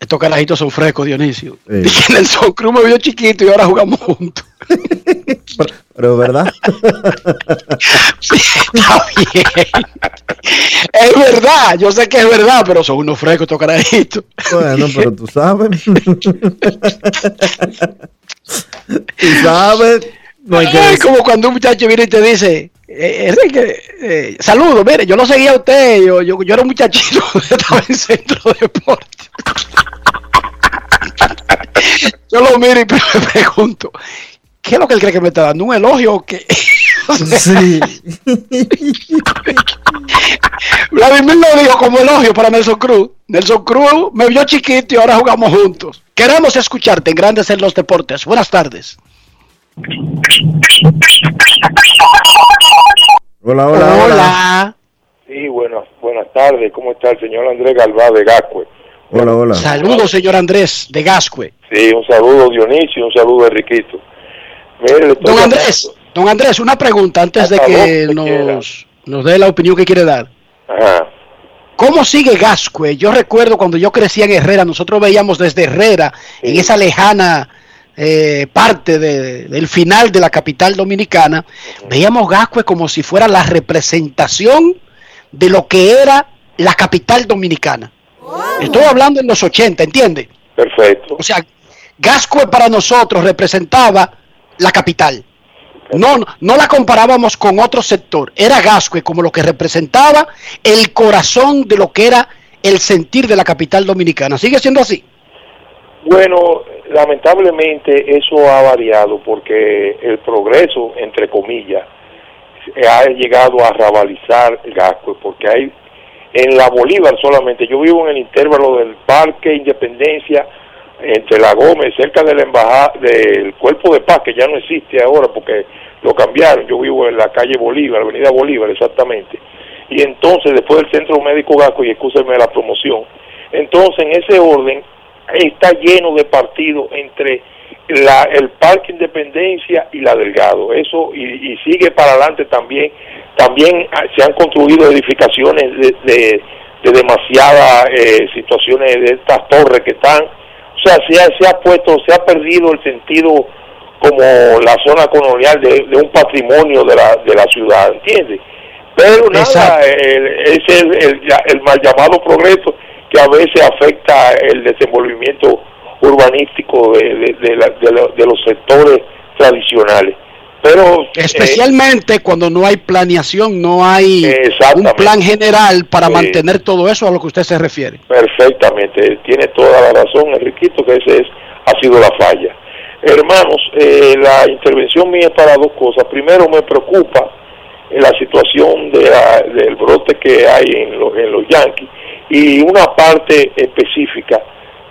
Estos carajitos son frescos, Dionisio. Sí. <laughs> Dije, Nelson Cruz me vio chiquito y ahora jugamos juntos. Pero verdad, <laughs> Está bien. Es verdad, yo sé que es verdad, pero son unos frescos estos carajitos. bueno, pero tú sabes. <laughs> tú sabes, no hay que Es como cuando un muchacho viene y te dice, eh, Enrique, eh, saludos, mire, yo lo seguía a usted, yo, yo, yo era un muchachito, <laughs> estaba en centro de deporte. <laughs> yo lo miro y me pregunto, ¿qué es lo que él cree que me está dando? ¿Un elogio o qué? <laughs> Sí. Vladimir lo dijo como elogio para Nelson Cruz. Nelson Cruz me vio chiquito y ahora jugamos juntos. Queremos escucharte en Grandes en los Deportes. Buenas tardes. Hola, hola, hola. Hola. Sí, buenas, buenas tardes. ¿Cómo está el señor Andrés Galvá de Gascue? Hola, hola. Saludos, señor Andrés de Gascue. Sí, un saludo Dionisio, un saludo Enriquito. Mire, Don Andrés, don Andrés, una pregunta antes de que nos, nos dé la opinión que quiere dar. Ajá. ¿Cómo sigue Gascue? Yo recuerdo cuando yo crecía en Herrera, nosotros veíamos desde Herrera, en esa lejana eh, parte de- del final de la capital dominicana, veíamos Gascue como si fuera la representación de lo que era la capital dominicana. Estoy hablando en los 80, ¿entiende? Perfecto. O sea, Gascue para nosotros representaba la capital. No, no la comparábamos con otro sector. Era Gascue como lo que representaba el corazón de lo que era el sentir de la capital dominicana. ¿Sigue siendo así? Bueno, lamentablemente eso ha variado porque el progreso, entre comillas, ha llegado a rabalizar Gascue, porque hay en la Bolívar solamente, yo vivo en el intervalo del Parque Independencia, entre la Gómez, cerca de la embajada, del Cuerpo de Paz, que ya no existe ahora porque lo cambiaron, yo vivo en la calle Bolívar, Avenida Bolívar, exactamente. Y entonces, después del Centro Médico Gasco, y escúcheme la promoción, entonces en ese orden está lleno de partidos entre la, el Parque Independencia y la Delgado. Eso y, y sigue para adelante también. También ah, se han construido edificaciones de, de, de demasiadas eh, situaciones de estas torres que están. O sea, se ha, se ha puesto, se ha perdido el sentido como la zona colonial de, de un patrimonio de la, de la ciudad, ¿entiendes? Pero nada, ese es el, el, el mal llamado progreso que a veces afecta el desenvolvimiento urbanístico de, de, de la- de lo- de los sectores tradicionales. Pero eh, Especialmente cuando no hay planeación, no hay un plan general para mantener todo eso a lo que usted se refiere. Perfectamente, tiene toda la razón, Enriquito, que ese es, ha sido la falla. Hermanos, eh, la intervención mía es para dos cosas. Primero, me preocupa la situación de la- del brote que hay en, lo- en los Yankees y una parte específica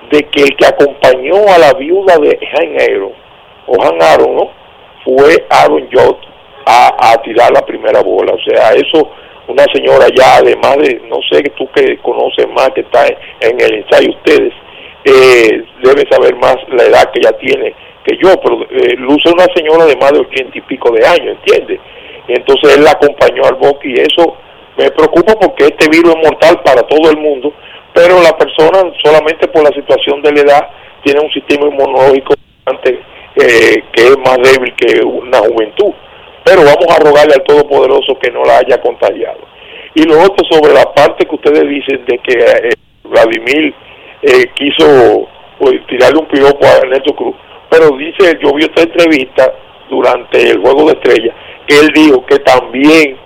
de que el que acompañó a la viuda de Han Aaron, o Han Aaron, fue Aaron Judge a, a tirar la primera bola. O sea, eso, una señora ya, además de, no sé, que tú que conoces más, que está en, en el ensayo ustedes, eh, debe saber más la edad que ella tiene que yo, pero eh, luce una señora de más de ochenta y pico de años, ¿entiendes? Y entonces él la acompañó al bosque y eso me preocupa porque este virus es mortal para todo el mundo, pero la persona solamente por la situación de la edad tiene un sistema inmunológico bastante, eh, que es más débil que una juventud. Pero vamos a rogarle al Todopoderoso que no la haya contagiado. Y lo otro sobre la parte que ustedes dicen de que eh, Vladimir eh, quiso pues, tirarle un piropo a Ernesto Cruz, pero dice, yo vi esta entrevista durante el Juego de Estrellas, él dijo que también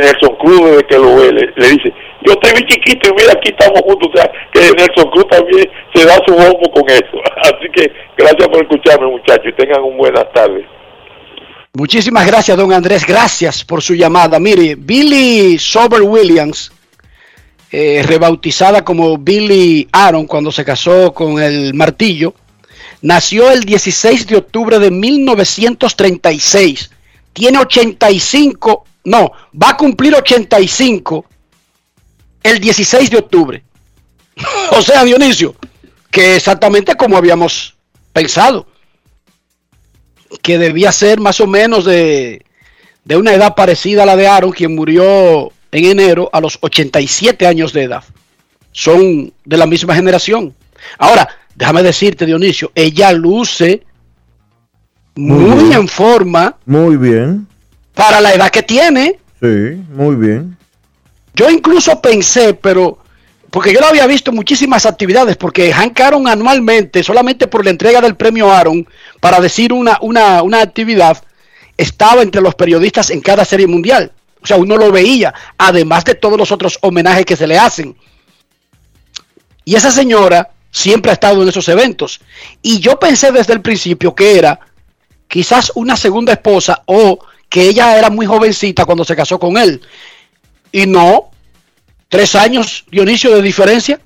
Nelson Cruz desde que lo ve le, le dice, yo te vi chiquito y mira aquí estamos juntos, o sea, que Nelson Cruz también se da su bombo con eso. <laughs> Así que gracias por escucharme muchachos y tengan un buenas tardes. Muchísimas gracias, don Andrés. Gracias por su llamada. Mire, Billy Sober Williams, eh, rebautizada como Billy Aaron cuando se casó con el martillo, nació el 16 de octubre de 1936. Tiene 85, no, va a cumplir 85 el 16 de octubre. <laughs> o sea, Dionisio, que exactamente como habíamos pensado que debía ser más o menos de, de una edad parecida a la de Aaron, quien murió en enero a los 87 años de edad. Son de la misma generación. Ahora, déjame decirte, Dionisio, ella luce muy, bien. en forma Muy bien. para la edad que tiene. Sí, muy bien. Yo incluso pensé, pero porque yo lo había visto muchísimas actividades, porque Hank Aaron anualmente, solamente por la entrega del premio Aaron, para decir una, una, una actividad, estaba entre los periodistas en cada serie mundial. O sea, uno lo veía, además de todos los otros homenajes que se le hacen. Y esa señora siempre ha estado en esos eventos. Y yo pensé desde el principio que era quizás una segunda esposa o que ella era muy jovencita cuando se casó con él. Y no, tres años, Dionisio, de diferencia.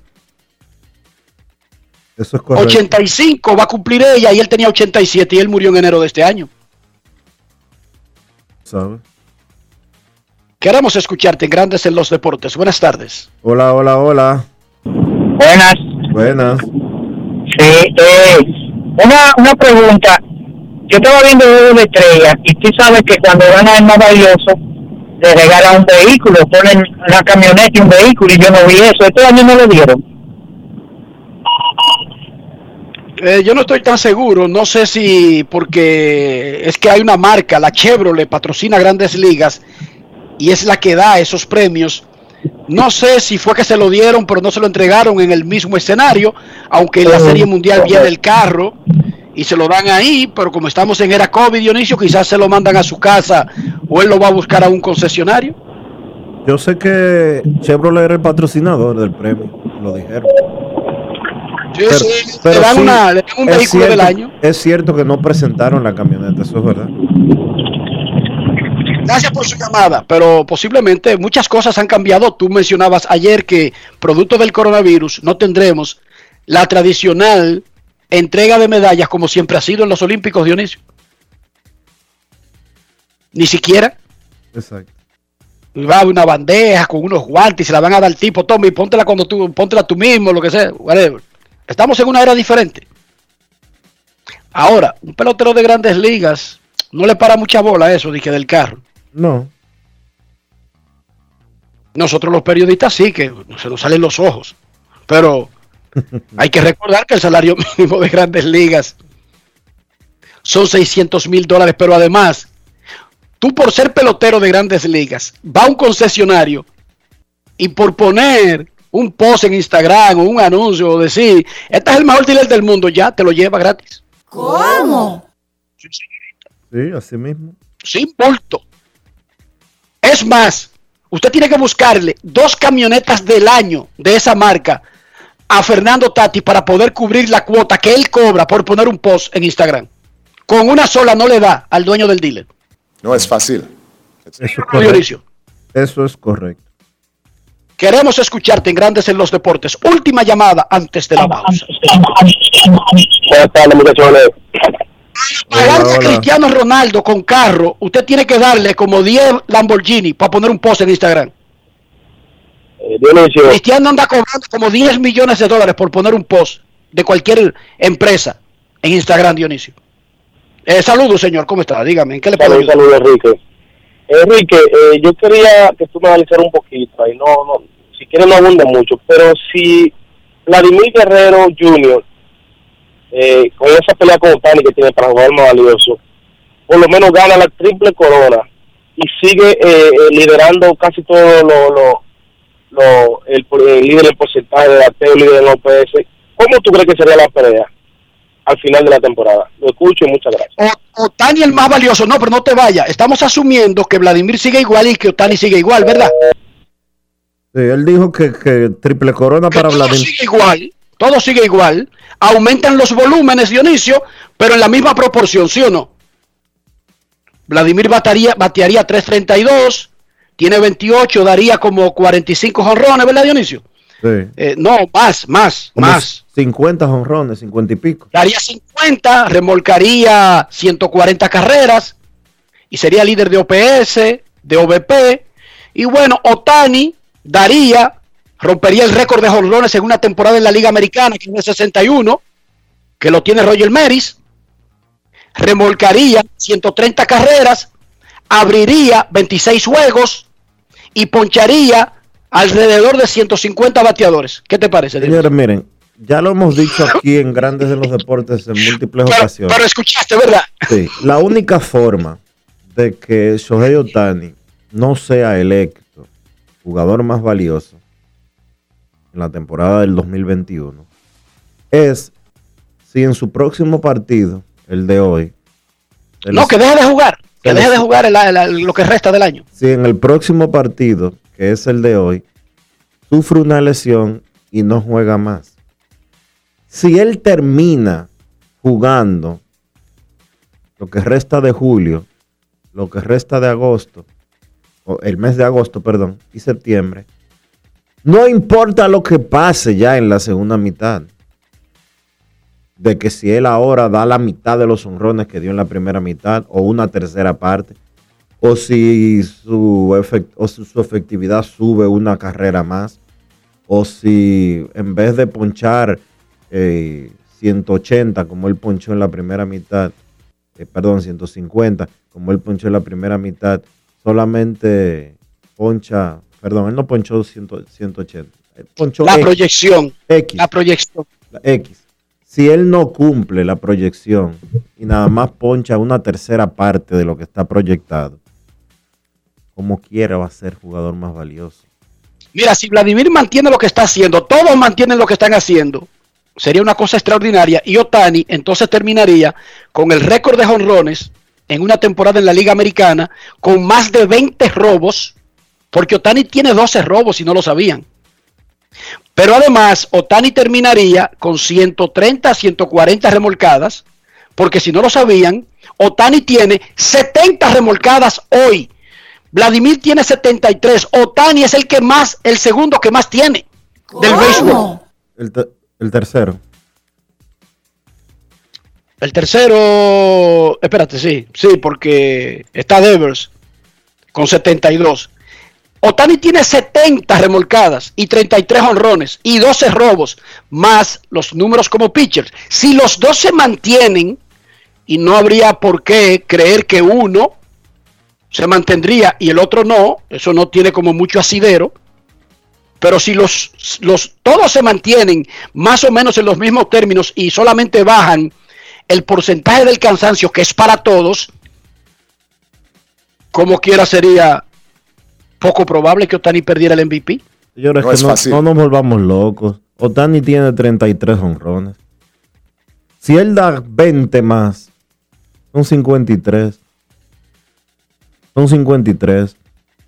Eso es correcto. 85 va a cumplir ella y él tenía 87 y él murió en enero de este año. ¿sabes? Queremos escucharte en Grandes en los Deportes. Buenas tardes. Hola, hola, hola. Buenas. Buenas. Sí, eh, una, una pregunta. Yo estaba viendo juego de estrellas y tú sabes que cuando gana el más valioso le regalan un vehículo, ponen una camioneta y un vehículo y yo no vi eso. Este año no lo dieron. Eh, yo no estoy tan seguro, no sé si porque es que hay una marca, la Chevrolet patrocina grandes ligas y es la que da esos premios. No sé si fue que se lo dieron, pero no se lo entregaron en el mismo escenario, aunque en la Serie Mundial viene el carro y se lo dan ahí, pero como estamos en era COVID, Dionisio, quizás se lo mandan a su casa o él lo va a buscar a un concesionario. Yo sé que Chevrolet era el patrocinador del premio, lo dijeron. Pero, le dan, una- le dan un vehículo del año. Es cierto que no presentaron la camioneta, eso es verdad. Gracias por su llamada, pero posiblemente muchas cosas han cambiado. Tú mencionabas ayer que producto del coronavirus no tendremos la tradicional entrega de medallas como siempre ha sido en los Olímpicos, Dionisio. Ni siquiera. Exacto. Va a haber una bandeja con unos guantes y se la van a dar al tipo, toma y póntela cuando tú, póntela tú mismo, lo que sea, whatever. Estamos en una era diferente. Ahora, un pelotero de grandes ligas no le para mucha bola a eso, dije, del carro. No. Nosotros los periodistas sí, que se nos salen los ojos. Pero <laughs> hay que recordar que el salario <laughs> mínimo de grandes ligas son 600 mil dólares, pero además, tú por ser pelotero de grandes ligas, va a un concesionario y por poner un post en Instagram o un anuncio o decir, este es el mejor dealer del mundo, ya te lo lleva gratis. ¿Cómo? Sí, así mismo. sin bulto. Es más, usted tiene que buscarle dos camionetas del año de esa marca a Fernando Tati para poder cubrir la cuota que él cobra por poner un post en Instagram. Con una sola no le da al dueño del dealer. No es fácil. Eso es correcto. Eso es correcto. Queremos escucharte en Grandes en los Deportes. Última llamada antes de la pausa. Buenas tardes, muchachones. A Cristiano Ronaldo con carro, usted tiene que darle como 10 Lamborghini para poner un post en Instagram. Eh, Dionisio, Cristiano anda cobrando como 10 millones de dólares por poner un post de cualquier empresa en Instagram, Dionisio. Eh, saludos, señor. ¿Cómo está? Dígame, ¿en qué le puedo ayudar? saludos, Enrique. Enrique, eh, yo quería que tú me analizaras un poquito, ahí no, no, si quieres no abunda mucho, pero si Vladimir Guerrero Jr., eh, con esa pelea con Otani que tiene para jugar más valioso, por lo menos gana la triple corona y sigue eh, eh, liderando casi todo lo, lo, lo- el, el líder en porcentaje de bateo, líder en OPS, ¿cómo tú crees que sería la pelea al final de la temporada? Lo escucho y muchas gracias. O- Otani el más valioso. No, pero no te vayas. Estamos asumiendo que Vladimir sigue igual y que Otani sigue igual, ¿verdad? Sí, él dijo que, que triple corona para todo Vladimir. sigue igual, todo sigue igual, aumentan los volúmenes, Dionisio, pero en la misma proporción, ¿sí o no? Vladimir batearía, batearía 3.32, tiene 28, daría como 45 jonrones, ¿verdad, Dionisio? Sí. Eh, no, más, más, Como más. 50 honrones, 50 y pico. Daría 50, remolcaría 140 carreras y sería líder de OPS, de OVP. Y bueno, Otani daría, rompería el récord de jonrones en una temporada en la Liga Americana, que es de 61, que lo tiene Roger Maris. Remolcaría 130 carreras, abriría 26 juegos y poncharía alrededor de 150 bateadores. ¿Qué te parece? Señores, miren, ya lo hemos dicho aquí en Grandes de los Deportes en múltiples ocasiones. Pero escuchaste, ¿verdad? Sí, la única forma de que Shohei Otani no sea electo jugador más valioso en la temporada del 2021 es si en su próximo partido, el de hoy, No, que deje de jugar. Que deje de jugar el- el- lo que resta del año. si en el próximo partido, que es el de hoy, sufre una lesión y no juega más. Si él termina jugando lo que resta de julio, lo que resta de agosto, o el mes de agosto, perdón, y septiembre, no importa lo que pase ya en la segunda mitad. De que si él ahora da la mitad de los honrones que dio en la primera mitad o una tercera parte, o si su, efect- o si su efectividad sube una carrera más, o si en vez de ponchar eh, 180 como él ponchó en la primera mitad, eh, perdón, 150 como él ponchó en la primera mitad, solamente poncha, perdón, él no ponchó 100 180, él ponchó La X, proyección. X, La proyección. la X. Si él no cumple la proyección y nada más poncha una tercera parte de lo que está proyectado, como quiera va a ser jugador más valioso. Mira, si Vladimir mantiene lo que está haciendo, todos mantienen lo que están haciendo, sería una cosa extraordinaria. Y Otani entonces terminaría con el récord de jonrones en una temporada en la Liga Americana con más de 20 robos, porque Otani tiene 12 robos y no lo sabían. Pero además, Otani terminaría con 130, 140 remolcadas, porque si no lo sabían, Otani tiene 70 remolcadas hoy. Vladimir tiene 73. Otani es el que más, el segundo que más tiene del béisbol. El, te- el tercero. El tercero, espérate, sí, sí, porque está Devers con 72. Otani tiene 70 remolcadas y 33 honrones y 12 robos, más los números como pitchers. Si los dos se mantienen, y no habría por qué creer que uno se mantendría y el otro no, eso no tiene como mucho asidero. Pero si los, los todos se mantienen más o menos en los mismos términos y solamente bajan el porcentaje del cansancio que es para todos, como quiera sería poco probable que Otani perdiera el MVP. Señores, No que es no, fácil. no nos volvamos locos. Otani tiene 33 honrones. Si él da 20 más, son 53. Son 53.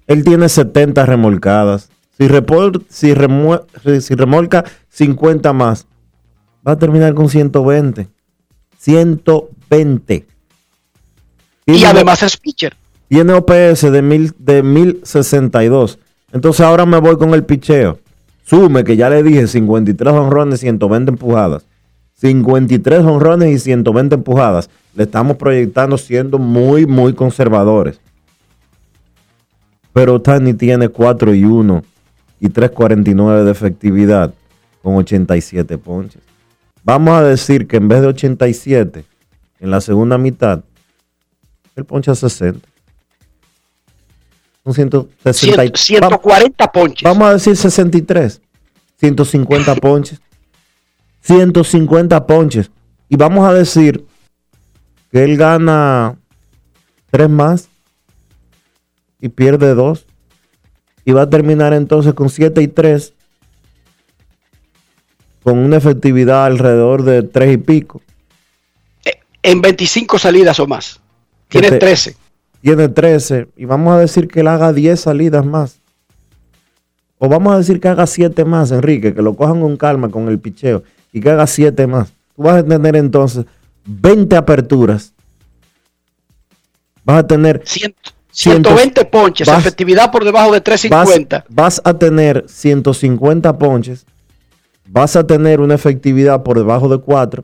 Él tiene 70 remolcadas. Si, repol- si, remue- si remolca 50 más, va a terminar con 120. 120. Y además es pitcher. Tiene OPS de, mil, de 1062. Entonces ahora me voy con el picheo. Sume que ya le dije 53 honrones, 120 empujadas. 53 honrones y 120 empujadas. Le estamos proyectando siendo muy, muy conservadores. Pero Tani tiene 4 y 1 y 3.49 de efectividad con 87 ponches. Vamos a decir que en vez de 87, en la segunda mitad, él poncha 60. Son 160 y- 140 ponches. Vamos a decir 63. 150 <laughs> ponches. 150 ponches. Y vamos a decir que él gana 3 más y pierde 2. Y va a terminar entonces con 7 y 3. Con una efectividad alrededor de 3 y pico. En 25 salidas o más. Tiene Que te- 13. Tiene 13. Y vamos a decir que él haga 10 salidas más. O vamos a decir que haga 7 más, Enrique. Que lo cojan con calma con el picheo. Y que haga 7 más. Tú vas a tener entonces 20 aperturas. Vas a tener 120 ponches. vas- efectividad por debajo de vas, 350. vas a tener 150 ponches. Vas a tener una efectividad por debajo de 4.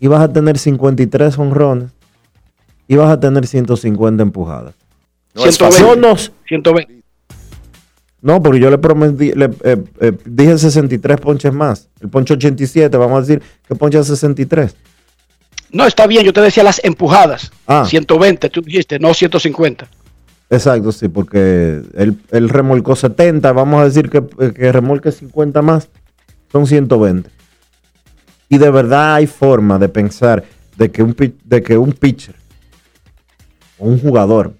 Y vas a tener 53 honrones. Y vas a tener 150 empujadas. No es fácil. Yo no, 120. no, porque yo le prometí, le, eh, eh, dije 63 ponches más. El ponche 87, vamos a decir que ponche 63. No, está bien. Yo te decía las empujadas. Ah. 120, tú dijiste, no 150. Exacto, sí, porque él, él remolcó 70, vamos a decir que, que remolque 50 más, son 120. Y de verdad hay forma de pensar de que un, pi- de que un pitcher o un jugador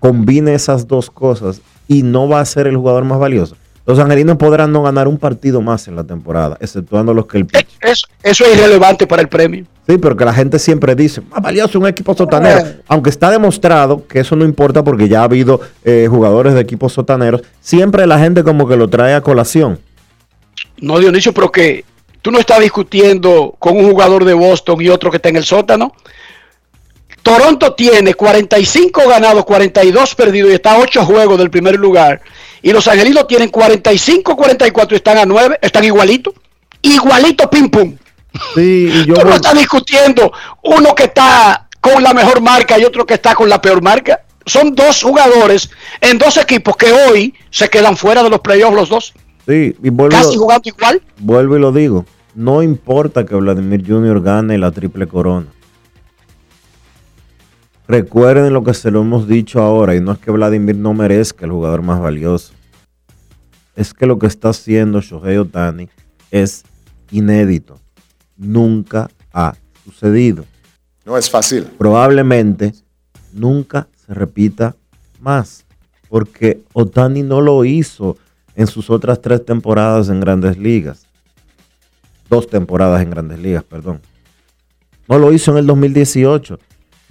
combine esas dos cosas y no va a ser el jugador más valioso. Los angelinos podrán no ganar un partido más en la temporada, exceptuando los que el pitcher. Eso, eso es irrelevante para el premio. Sí, pero que la gente siempre dice, más valioso un equipo sotanero. Aunque está demostrado que eso no importa porque ya ha habido eh, jugadores de equipos sotaneros, siempre la gente como que lo trae a colación. No, Dionisio, pero que tú no estás discutiendo con un jugador de Boston y otro que está en el sótano. Toronto tiene 45 ganados, 42 perdidos y está a 8 juegos del primer lugar. Y los angelinos tienen 45, 44 y están a 9, están igualitos. Igualito pim pum. Sí, y yo Tú no estás discutiendo uno que está con la mejor marca y otro que está con la peor marca. Son dos jugadores en dos equipos que hoy se quedan fuera de los playoffs los dos. sí, y vuelvo, Casi jugando igual. vuelvo y lo digo, no importa que Vladimir Jr. gane la triple corona. Recuerden lo que se lo hemos dicho ahora, y no es que Vladimir no merezca el jugador más valioso. Es que lo que está haciendo Shohei Otani es inédito. Nunca ha sucedido. No es fácil. Probablemente nunca se repita más. Porque Otani no lo hizo en sus otras tres temporadas en grandes ligas. Dos temporadas en grandes ligas, perdón. No lo hizo en el 2018.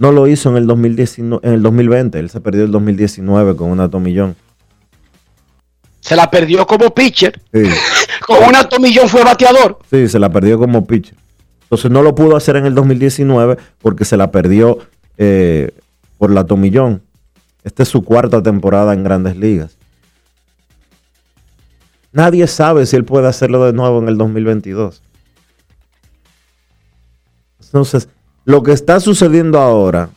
No lo hizo en el, 2019, en el 2020. Él se perdió el 2019 con una tomillón. Se la perdió como pitcher. Sí, <laughs> Con una tomillón fue bateador. sí, se la perdió como pitcher. Entonces no lo pudo hacer en el 2019 porque se la perdió eh, por la tomillón. Esta es su cuarta temporada en grandes ligas. Nadie sabe si él puede hacerlo de nuevo en el 2022. Entonces, lo que está sucediendo ahora,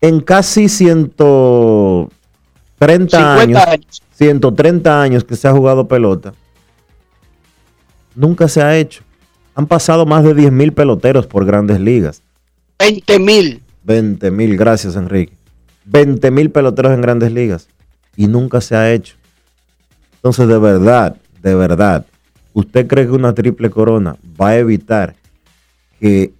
en casi 130 50 años, años. 130 años que se ha jugado pelota, nunca se ha hecho. Han pasado más de 10 mil peloteros por grandes ligas. 20 mil. 20 mil, gracias Enrique. 20 mil peloteros en grandes ligas y nunca se ha hecho. Entonces, de verdad, de verdad, ¿usted cree que una triple corona va a evitar que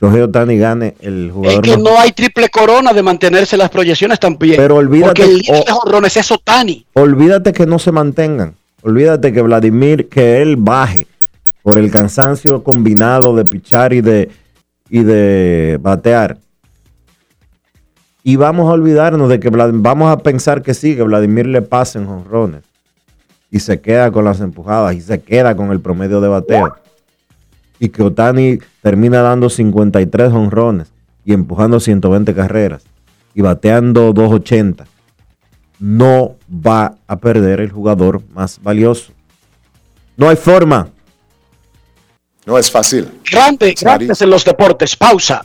Shohei Otani gane el Es jugador que más- no hay triple corona de mantenerse las proyecciones también. Pero olvídate- Porque el líder de jonrones es Otani. Olvídate que no se mantengan. Olvídate que Vladimir, que él baje por el cansancio combinado de pichar y de, y de batear. Y vamos a olvidarnos de que vamos a pensar que sí, que Vladimir le pasen jonrones. Y se queda con las empujadas y se queda con el promedio de bateo. Y que Otani termina dando 53 honrones y empujando 120 carreras y bateando 280, no va a perder el jugador más valioso. No hay forma. No es fácil. Grande, grandes en los deportes. Pausa.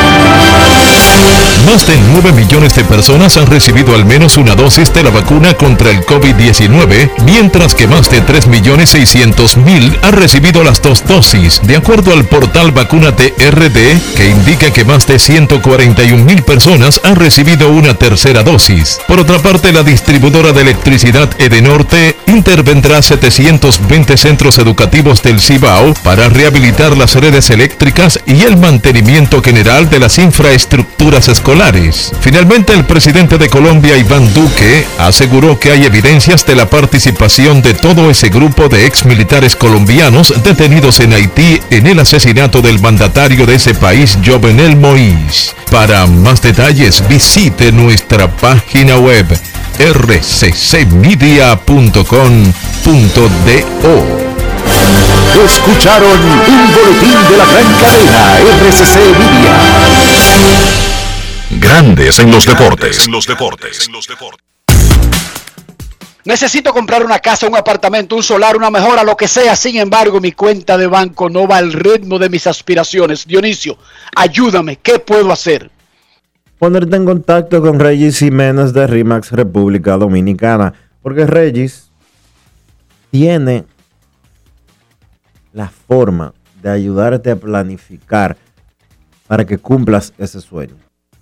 Más de 9 millones de personas han recibido al menos una dosis de la vacuna contra el COVID-19, mientras que más de 3 millones 600 mil han recibido las dos dosis, de acuerdo al portal Vacúnate RD, que indica que más de 141 mil personas han recibido una tercera dosis. Por otra parte, la distribuidora de electricidad Edenorte intervendrá 720 centros educativos del Cibao para rehabilitar las redes eléctricas y el mantenimiento general de las infraestructuras escolares. Finalmente, el presidente de Colombia, Iván Duque, aseguró que hay evidencias de la participación de todo ese grupo de exmilitares colombianos detenidos en Haití en el asesinato del mandatario de ese país, Jovenel Moïse. Para más detalles, visite nuestra página web rccmedia.com.do. Escucharon un boletín de la gran cadena RCC Media. Grandes en los deportes. los deportes. Necesito comprar una casa, un apartamento, un solar, una mejora, lo que sea. Sin embargo, mi cuenta de banco no va al ritmo de mis aspiraciones. Dionisio, ayúdame. ¿Qué puedo hacer? Ponerte en contacto con Regis Jiménez de RIMAX República Dominicana. Porque Regis tiene la forma de ayudarte a planificar para que cumplas ese sueño.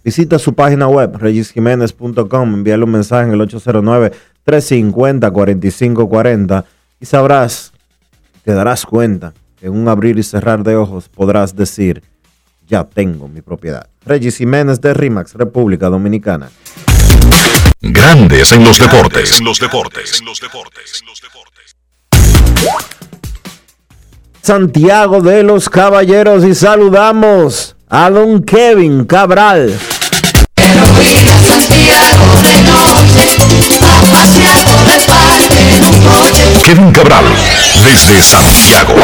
Visita su página web, regisjiménez.com, envíale un mensaje en el 809-350-4540 y sabrás, te darás cuenta que en un abrir y cerrar de ojos podrás decir, ya tengo mi propiedad. Regis Jiménez de RIMAX, República Dominicana. Grandes en los deportes. En los deportes. Santiago de los Caballeros y saludamos a don Kevin Cabral. Kevin Cabral, desde Santiago.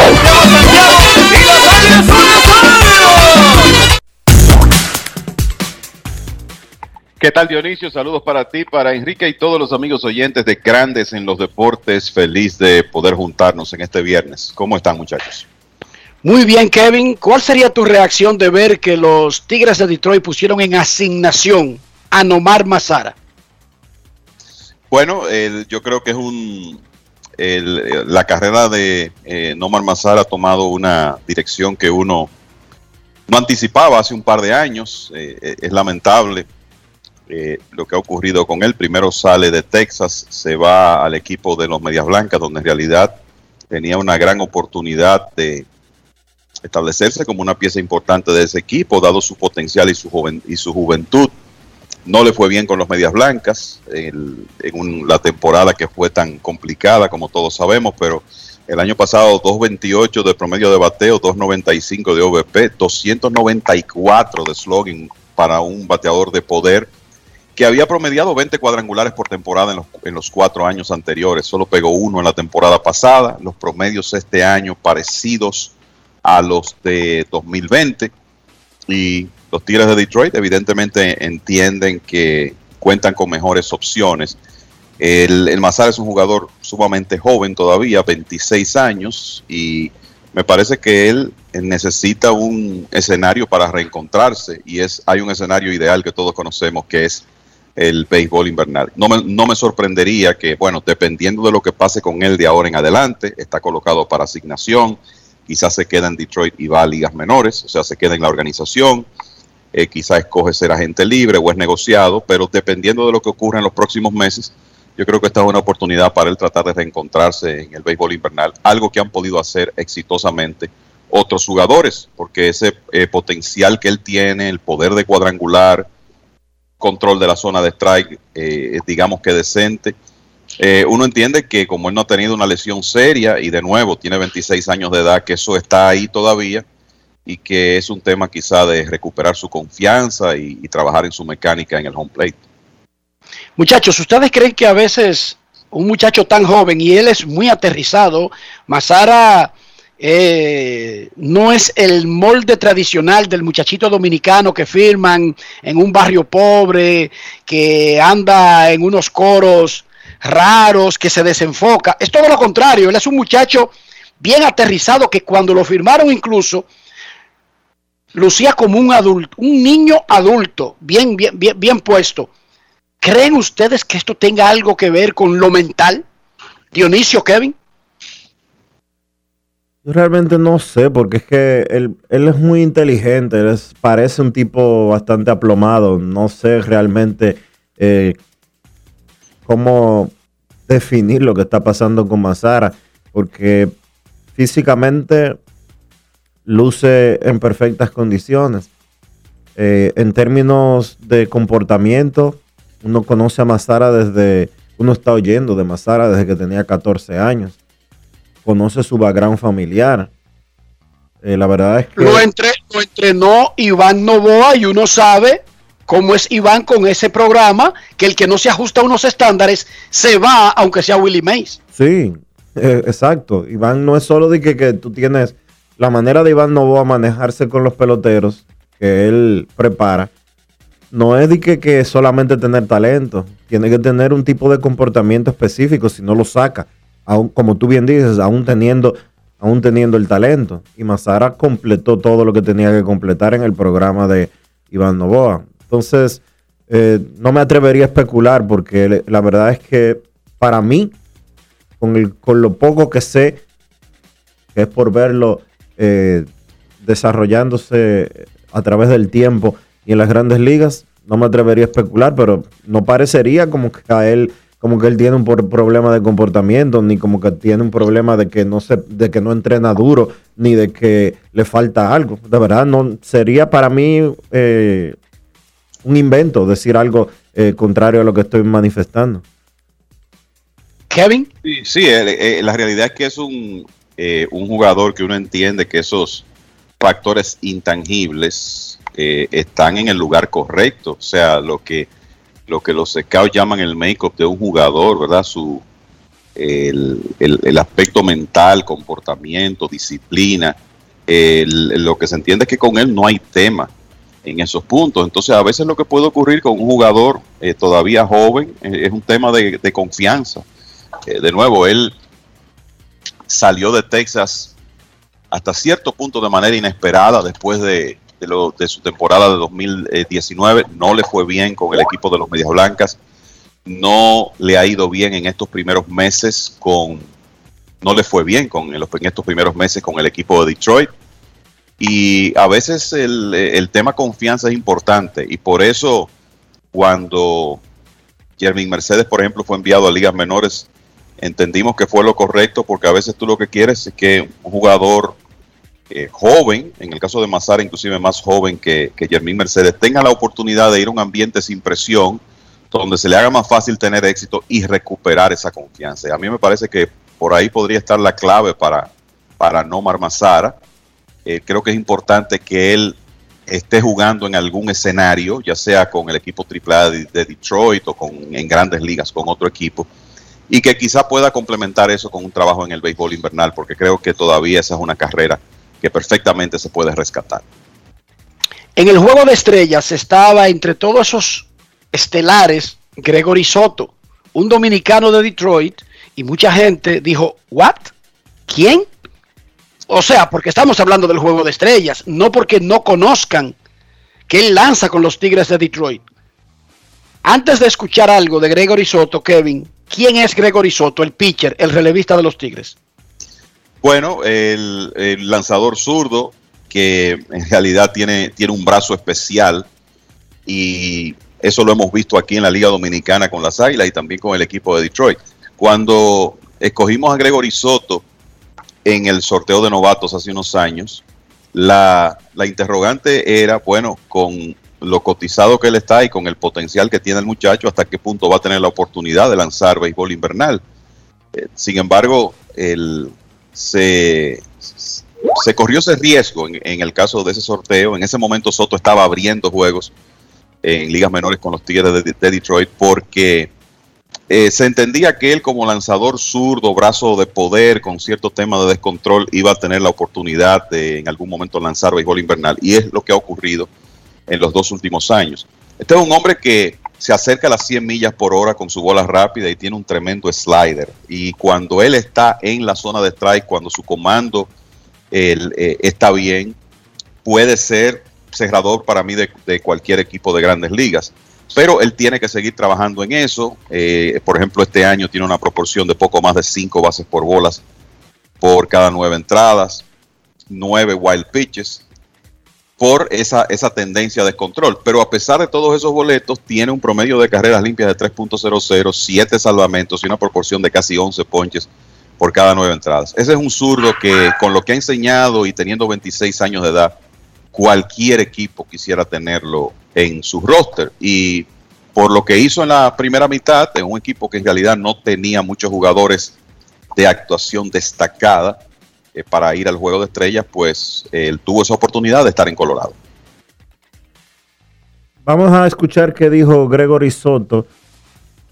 ¿Qué tal Dionisio? Saludos para ti, para Enrique y todos los amigos oyentes de Grandes en los Deportes. Feliz de poder juntarnos en este viernes. ¿Cómo están muchachos? Muy bien, Kevin. ¿Cuál sería tu reacción de ver que los Tigres de Detroit pusieron en asignación a Nomar Mazara? Bueno, yo creo que es un... la carrera de eh, Nomar Mazara ha tomado una dirección que uno no anticipaba hace un par de años. Eh, eh, es lamentable lo que ha ocurrido con él. Primero sale de Texas, se va al equipo de los Medias Blancas, donde en realidad tenía una gran oportunidad de establecerse como una pieza importante de ese equipo, dado su potencial y su, joven, y su juventud. No le fue bien con los Medias Blancas en un- la temporada que fue tan complicada como todos sabemos, pero el año pasado 2.28 de promedio de bateo, 2.95 de OVP, 294 de slogan para un bateador de poder que había promediado 20 cuadrangulares por temporada en los, en los cuatro años anteriores. Solo pegó uno en la temporada pasada. Los promedios este año parecidos a los de 2020. Y los Tigres de Detroit evidentemente entienden que cuentan con mejores opciones. El, el Mazar es un jugador sumamente joven todavía, 26 años, y me parece que él necesita un escenario para reencontrarse y es hay un escenario ideal que todos conocemos que es el béisbol invernal. No me, no me sorprendería que, bueno, dependiendo de lo que pase con él de ahora en adelante, está colocado para asignación, quizás se queda en Detroit y va a ligas menores, o sea, se queda en la organización, eh, quizás escoge ser agente libre o es negociado, pero dependiendo de lo que ocurra en los próximos meses, yo creo que esta es una oportunidad para él tratar de reencontrarse en el béisbol invernal, algo que han podido hacer exitosamente otros jugadores, porque ese eh, potencial que él tiene, el poder de cuadrangular, control de la zona de strike, eh, digamos que decente. Eh, uno entiende que como él no ha tenido una lesión seria y de nuevo tiene 26 años de edad, que eso está ahí todavía y que es un tema quizá de recuperar su confianza y, trabajar en su mecánica en el home plate. Muchachos, ¿ustedes creen que a veces un muchacho tan joven y él es muy aterrizado, Mazara eh, no es el molde tradicional del muchachito dominicano que firman en un barrio pobre, que anda en unos coros raros, que se desenfoca? Es todo lo contrario, él es un muchacho bien aterrizado que cuando lo firmaron incluso lucía como un adulto, un niño adulto, bien, bien, bien, bien puesto. ¿Creen ustedes que esto tenga algo que ver con lo mental? Dionisio, Kevin. Yo realmente no sé, porque es que él, él es muy inteligente, él es- parece un tipo bastante aplomado. No sé realmente eh, cómo definir lo que está pasando con Mazara, porque físicamente luce en perfectas condiciones. Eh, en términos de comportamiento, uno conoce a Mazara desde, uno está oyendo de Mazara desde que tenía 14 años conoce su background familiar. Eh, la verdad es que Lo, entre- lo entrenó Iván Novoa y uno sabe cómo es Iván con ese programa, que el que no se ajusta a unos estándares se va, aunque sea Willie Mays. sí, eh, exacto. Iván no es solo de que, que tú tienes la manera de Iván Novoa manejarse con los peloteros que él prepara. No es que, solamente tener talento, tiene que tener un tipo de comportamiento específico, si no lo saca, aún, como tú bien dices, aún teniendo, aún teniendo el talento. Y Mazara completó todo lo que tenía que completar en el programa de Iván Novoa. Entonces, eh, no me atrevería a especular porque la verdad es que para mí, con, el, con lo poco que sé, que es por verlo eh, desarrollándose a través del tiempo y en las grandes ligas, no me atrevería a especular, pero no parecería como que a él, como que él tiene un problema de comportamiento, ni como que tiene un problema de que no se, de que no entrena duro, ni de que le falta algo. De verdad, no sería para mí eh, un invento decir algo eh, contrario a lo que estoy manifestando. Kevin. Sí, sí, eh, eh, la realidad es que es un, eh, un jugador que uno entiende que esos factores intangibles eh, están en el lugar correcto. O sea, lo que, lo que los scouts llaman el make-up de un jugador, ¿verdad? Su, el, el- aspecto mental, comportamiento, disciplina. lo que se entiende es que con él no hay tema en esos puntos. Entonces, a veces lo que puede ocurrir con un jugador eh, todavía joven eh, es un tema de, confianza. De nuevo, él salió de Texas hasta cierto punto de manera inesperada después de, de lo- de su temporada de 2019. No le fue bien con el equipo de los Medias Blancas. No le ha ido bien en estos primeros meses con... No le fue bien con, en, los- estos primeros meses con el equipo de Detroit. Y a veces el, el tema confianza es importante. Y por eso cuando Jeremy Mercedes, por ejemplo, fue enviado a ligas menores, entendimos que fue lo correcto porque a veces tú lo que quieres es que un jugador eh, joven, en el caso de Mazara inclusive más joven que, que Mercedes, tenga la oportunidad de ir a un ambiente sin presión, donde se le haga más fácil tener éxito y recuperar esa confianza. Y a mí me parece que por ahí podría estar la clave para, para Nomar Mazara. Eh, creo que es importante que él esté jugando en algún escenario, ya sea con el equipo AAA de, de Detroit o con, en grandes ligas con otro equipo, y que quizá pueda complementar eso con un trabajo en el béisbol invernal, porque creo que todavía esa es una carrera que perfectamente se puede rescatar. En el juego de estrellas estaba entre todos esos estelares Gregory Soto, un dominicano de Detroit, y mucha gente dijo, ¿what? ¿Quién? O sea, porque estamos hablando del juego de estrellas, no porque no conozcan que él lanza con los Tigres de Detroit. Antes de escuchar algo de Gregory Soto, Kevin, ¿quién es Gregory Soto, el pitcher, el relevista de los Tigres? Bueno, el, lanzador zurdo, que en realidad tiene, tiene un brazo especial y eso lo hemos visto aquí en la Liga Dominicana con las Águilas y también con el equipo de Detroit. Cuando escogimos a Gregory Soto en el sorteo de novatos hace unos años, la interrogante era, bueno, con lo cotizado que él está y con el potencial que tiene el muchacho, hasta qué punto va a tener la oportunidad de lanzar béisbol invernal. Eh, sin embargo, se corrió ese riesgo en, en, el caso de ese sorteo. En ese momento Soto estaba abriendo juegos en ligas menores con los Tigres de, de Detroit porque eh, se entendía que él como lanzador zurdo, brazo de poder, con cierto tema de descontrol, iba a tener la oportunidad de en algún momento lanzar béisbol invernal. Y es lo que ha ocurrido en los dos últimos años. Este es un hombre que se acerca a las 100 millas por hora con su bola rápida y tiene un tremendo slider. Y cuando él está en la zona de strike, cuando su comando eh, está bien, puede ser cerrador para mí de, de, cualquier equipo de grandes ligas. Pero él tiene que seguir trabajando en eso. Eh, por ejemplo, este año tiene una proporción de poco más de 5 bases por bolas por cada 9 entradas, 9 wild pitches por esa, esa tendencia de control. Pero a pesar de todos esos boletos, tiene un promedio de carreras limpias de 3.00, 7 salvamentos y una proporción de casi 11 ponches por cada nueve entradas. Ese es un zurdo que con lo que ha enseñado y teniendo 26 años de edad, cualquier equipo quisiera tenerlo en su roster. Y por lo que hizo en la primera mitad, en un equipo que en realidad no tenía muchos jugadores de actuación destacada, eh, para ir al juego de estrellas, pues él tuvo esa oportunidad de estar en Colorado. Vamos a escuchar qué dijo Gregory Soto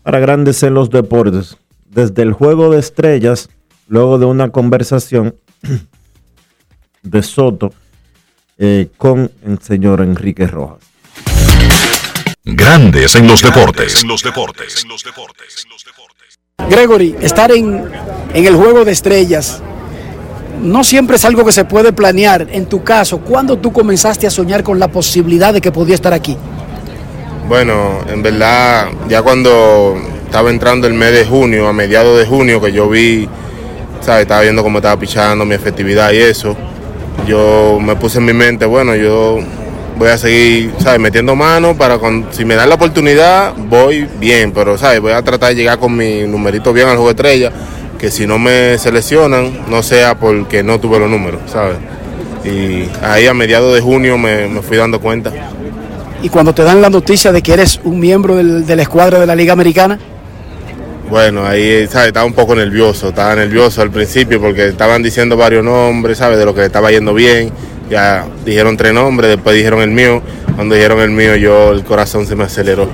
para Grandes en los Deportes. Desde el juego de estrellas, luego de una conversación <clears throat> de Soto eh, con el señor Enrique Rojas. Grandes en los deportes. En los deportes. En los deportes. Gregory, estar en, en el juego de estrellas no siempre es algo que se puede planear. En tu caso, ¿cuándo tú comenzaste a soñar con la posibilidad de que podía estar aquí? Bueno, en verdad, ya cuando estaba entrando el mes de junio, a mediados de junio, que yo vi, ¿sabes? Estaba viendo cómo estaba pichando, mi efectividad y eso. Yo me puse en mi mente, bueno, yo voy a seguir, ¿sabes? Metiendo mano para con, si me dan la oportunidad, voy bien, pero, ¿sabes? Voy a tratar de llegar con mi numerito bien al juego estrella que si no me seleccionan, no sea porque no tuve los números, ¿sabes? Y ahí a mediados de junio me, me, fui dando cuenta. ¿Y cuando te dan la noticia de que eres un miembro del, de la escuadra de la Liga Americana? Bueno, ahí ¿sabes? estaba un poco nervioso, estaba nervioso al principio porque estaban diciendo varios nombres, ¿sabes? De lo que estaba yendo bien. Ya dijeron tres nombres, después dijeron el mío. Cuando dijeron el mío, yo el corazón se me aceleró,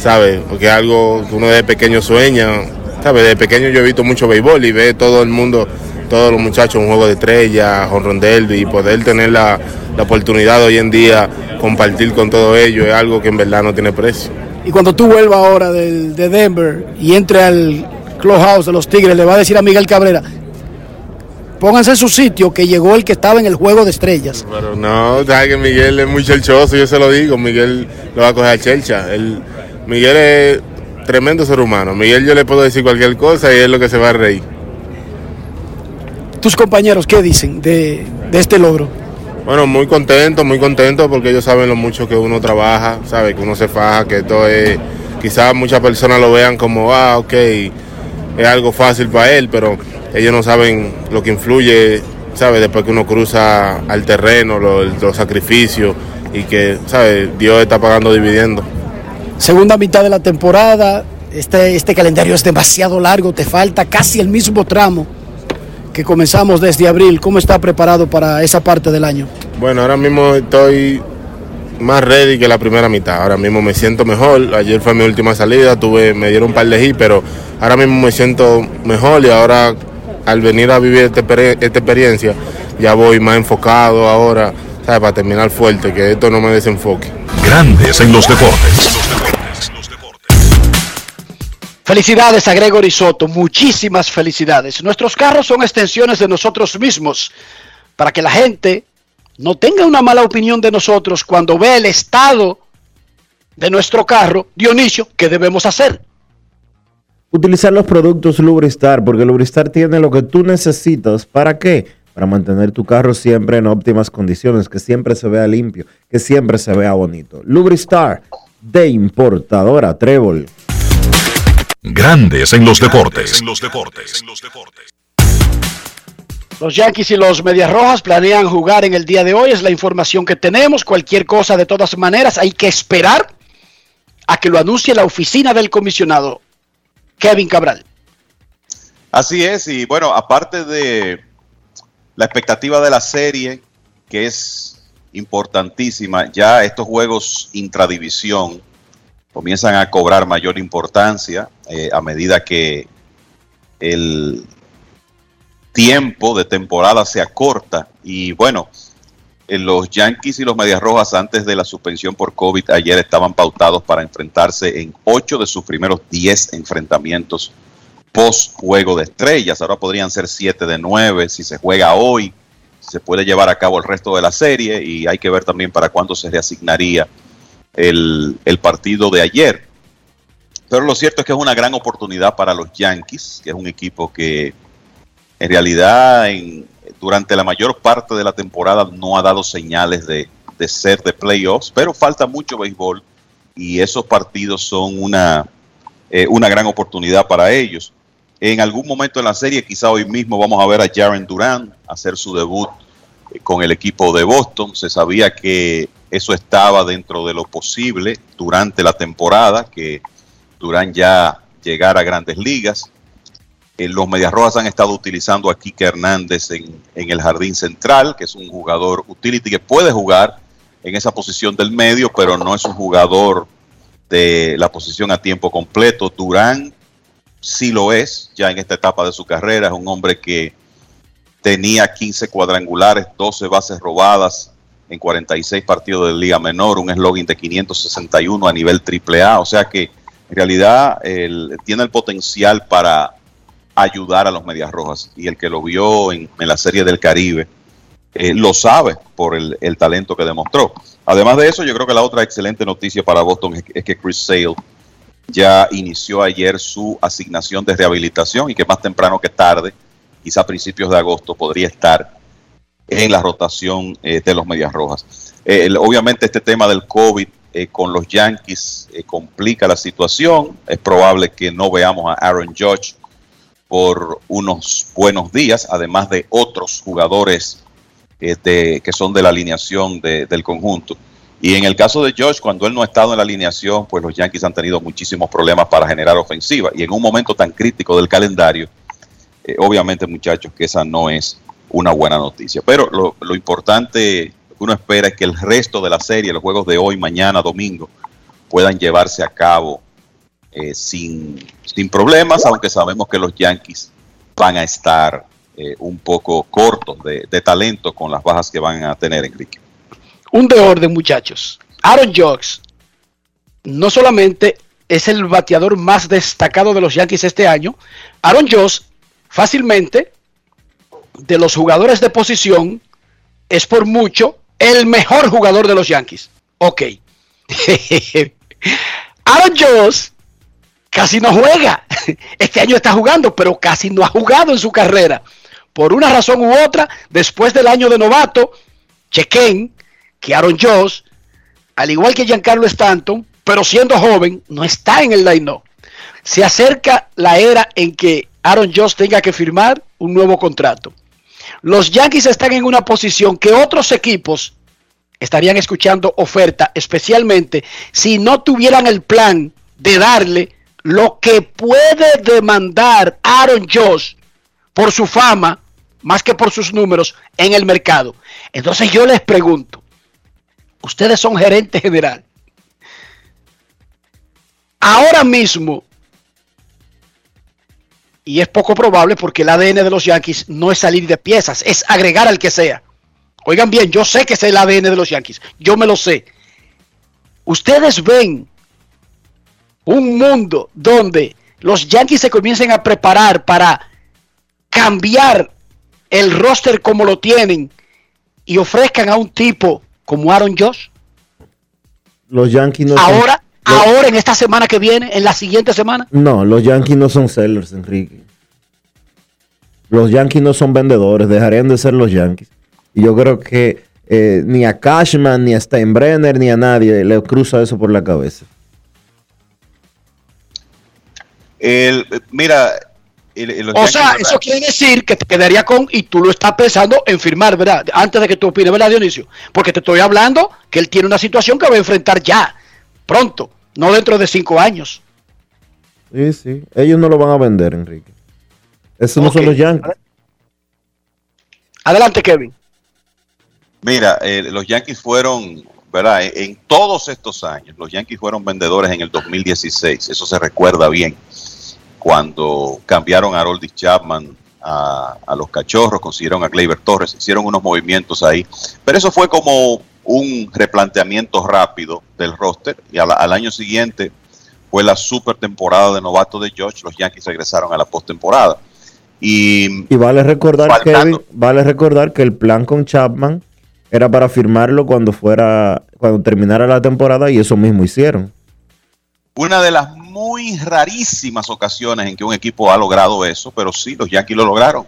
¿sabes? Porque es algo que uno de pequeño sueña, ¿sabes? De pequeño yo he visto mucho béisbol y ve todo el mundo, todos los muchachos, un juego de estrellas, honrón derby y poder tener la, la, oportunidad hoy en día compartir con todo ello es algo que en verdad no tiene precio. Y cuando tú vuelvas ahora de, de Denver y entre al clubhouse de los Tigres, le va a decir a Miguel Cabrera, pónganse en su sitio que llegó el que estaba en el juego de estrellas. Pero no, sabes que Miguel es muy chelchoso, yo se lo digo, Miguel lo va a coger a chelcha. El, Miguel es tremendo ser humano. Miguel yo le puedo decir cualquier cosa y es lo que se va a reír. ¿Tus compañeros qué dicen de, de este logro? Bueno, muy contento, muy contento porque ellos saben lo mucho que uno trabaja, sabe que uno se faja, que esto es, quizás muchas personas lo vean como, ah, ok, es algo fácil para él, pero ellos no saben lo que influye ¿sabes? Después que uno cruza al terreno, los, los sacrificios y que, ¿sabes? Dios está pagando dividendos. Segunda mitad de la temporada, este, este calendario es demasiado largo, te falta casi el mismo tramo que comenzamos desde abril. ¿Cómo está preparado para esa parte del año? Bueno, ahora mismo estoy más ready que la primera mitad. Ahora mismo me siento mejor. Ayer fue mi última salida, tuve, me dieron un par de hits, pero ahora mismo me siento mejor y ahora al venir a vivir esta, esta experiencia ya voy más enfocado ahora, ¿sabes? Para terminar fuerte, que esto no me desenfoque. Grandes en los deportes. Felicidades a Gregory Soto, muchísimas felicidades. Nuestros carros son extensiones de nosotros mismos para que la gente no tenga una mala opinión de nosotros cuando ve el estado de nuestro carro. Dionisio, ¿qué debemos hacer? Utilizar los productos Lubristar, porque Lubristar tiene lo que tú necesitas. ¿Para qué? Para mantener tu carro siempre en óptimas condiciones, que siempre se vea limpio, que siempre se vea bonito. Lubristar, de importadora Trébol. Grandes en los deportes. Los Yankees y los Medias Rojas planean jugar en el día de hoy, es la información que tenemos. Cualquier cosa, de todas maneras, hay que esperar a que lo anuncie la oficina del comisionado Kevin Cabral. Así es, y bueno, aparte de la expectativa de la serie, que es importantísima, ya estos juegos intradivisión comienzan a cobrar mayor importancia eh, a medida que el tiempo de temporada se acorta. Y bueno, eh, los Yankees y los Medias Rojas antes de la suspensión por COVID ayer estaban pautados para enfrentarse en ocho de sus primeros 10 enfrentamientos post juego de estrellas. Ahora podrían ser siete de nueve si se juega hoy. Se puede llevar a cabo el resto de la serie y hay que ver también para cuándo se reasignaría el, partido de ayer. Pero lo cierto es que es una gran oportunidad para los Yankees, que es un equipo que en realidad durante la mayor parte de la temporada no ha dado señales de, de ser de playoffs, pero falta mucho béisbol y esos partidos son una, eh, una gran oportunidad para ellos. En algún momento en la serie, quizá hoy mismo vamos a ver a Jaren Duran hacer su debut eh, con el equipo de Boston. Se sabía que eso estaba dentro de lo posible durante la temporada, que Durán ya llegara a grandes ligas. Eh, los Medias Rojas han estado utilizando a Kike Hernández en, en, el jardín central, que es un jugador utility que puede jugar en esa posición del medio, pero no es un jugador de la posición a tiempo completo. Durán sí lo es, ya en esta etapa de su carrera, es un hombre que tenía 15 cuadrangulares, 12 bases robadas en 46 partidos de Liga Menor, un eslogan de 561 a nivel AAA, o sea que en realidad tiene el potencial para ayudar a los Medias Rojas y el que lo vio en, la Serie del Caribe eh, lo sabe por el, el, talento que demostró. Además de eso, yo creo que la otra excelente noticia para Boston es, es que Chris Sale ya inició ayer su asignación de rehabilitación y que más temprano que tarde, quizá a principios de agosto, podría estar en la rotación eh, de los Medias Rojas. Eh, obviamente este tema del COVID eh, con los Yankees complica la situación. Es probable que no veamos a Aaron Judge por unos buenos días, además de otros jugadores que son de la alineación de, del conjunto. Y en el caso de Josh, cuando él no ha estado en la alineación, pues los Yankees han tenido muchísimos problemas para generar ofensiva. Y en un momento tan crítico del calendario, obviamente muchachos, que esa no es una buena noticia. Pero lo, lo, importante que uno espera es que el resto de la serie, los juegos de hoy, mañana, domingo, puedan llevarse a cabo eh, sin, sin problemas, aunque sabemos que los Yankees van a estar eh, un poco cortos de, de talento con las bajas que van a tener, Enrique un de orden, muchachos. Aaron Jocks no solamente es el bateador más destacado de los Yankees este año, Aaron Jocks fácilmente de los jugadores de posición es por mucho el mejor jugador de los Yankees. Ok. <laughs> Aaron Jocks casi no juega. <laughs> Este año está jugando, pero casi no ha jugado en su carrera. Por una razón u otra, después del año de novato, chequen que Aaron Josh, al igual que Giancarlo Stanton, pero siendo joven, no está en el line-up. Se acerca la era en que Aaron Josh tenga que firmar un nuevo contrato. Los Yankees están en una posición que otros equipos estarían escuchando oferta, especialmente si no tuvieran el plan de darle lo que puede demandar Aaron Josh por su fama, más que por sus números en el mercado. Entonces yo les pregunto, ustedes son gerente general. Ahora mismo, y es poco probable porque el ADN de los Yankees no es salir de piezas, es agregar al que sea. Oigan bien, yo sé que es el ADN de los Yankees, yo me lo sé. Ustedes ven un mundo donde los Yankees se comiencen a preparar para cambiar el roster como lo tienen y ofrezcan a un tipo como Aaron Josh. Los Yankees no son- Ahora, ahora en esta semana que viene, en la siguiente semana. No, los Yankees no son sellers, Enrique. Los Yankees no son vendedores, dejarían de ser los Yankees. Y yo creo que eh, ni a Cashman, ni a Steinbrenner, ni a nadie le cruza eso por la cabeza. El, mira, el- el- los O sea, ¿verdad? eso quiere decir que te quedaría con, y tú lo estás pensando en firmar, ¿verdad? Antes de que tú opines, ¿verdad, Dionisio? Porque te estoy hablando que él tiene una situación que va a enfrentar ya, pronto, no dentro de cinco años. Sí, sí. Ellos no lo van a vender, Enrique. Esos no son los Yankees. Adelante, Kevin. Mira, eh, los Yankees fueron, ¿verdad? En, en todos estos años, los Yankees fueron vendedores en el 2016, eso se recuerda bien, cuando cambiaron a Harold Chapman a, a los cachorros, consiguieron a Gleyber Torres, hicieron unos movimientos ahí, pero eso fue como un replanteamiento rápido del roster y al, al año siguiente fue la super temporada de novato de George, los Yankees regresaron a la postemporada. Y Y vale recordar, Faltando- Kevin, vale recordar que el plan con Chapman era para firmarlo cuando fuera, cuando terminara la temporada y eso mismo hicieron. una de las muy rarísimas ocasiones en que un equipo ha logrado eso, pero sí, los Yankees lo lograron.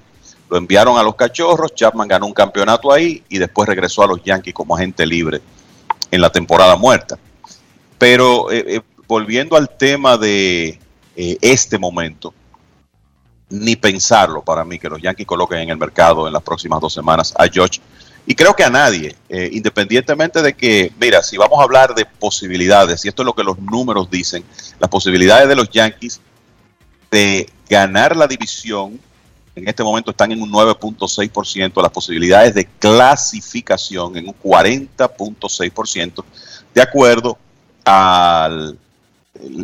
Lo enviaron a los cachorros, Chapman ganó un campeonato ahí y después regresó a los Yankees como agente libre en la temporada muerta. Pero eh, eh, volviendo al tema de eh, este momento, ni pensarlo para mí que los Yankees coloquen en el mercado en las próximas dos semanas a George. Y creo que a nadie, eh, independientemente de que, mira, si vamos a hablar de posibilidades, y esto es lo que los números dicen, las posibilidades de los Yankees de ganar la división en este momento están en un 9.6%, las posibilidades de clasificación en un 40.6%, de acuerdo al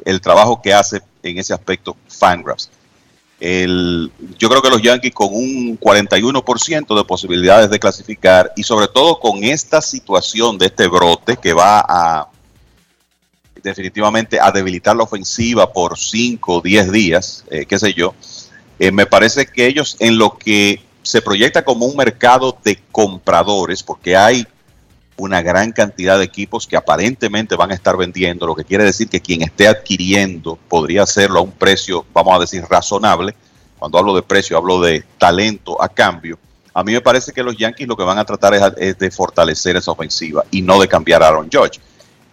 el, trabajo que hace en ese aspecto Fangraphs. El, yo creo que los Yankees con un 41% de posibilidades de clasificar y sobre todo con esta situación de este brote que va a definitivamente a debilitar la ofensiva por 5 o 10 días, eh, qué sé yo, eh, me parece que ellos en lo que se proyecta como un mercado de compradores, porque hay una gran cantidad de equipos que aparentemente van a estar vendiendo, lo que quiere decir que quien esté adquiriendo podría hacerlo a un precio, vamos a decir, razonable. Cuando hablo de precio, hablo de talento a cambio. A mí me parece que los Yankees lo que van a tratar es, es de fortalecer esa ofensiva y no de cambiar a Aaron George.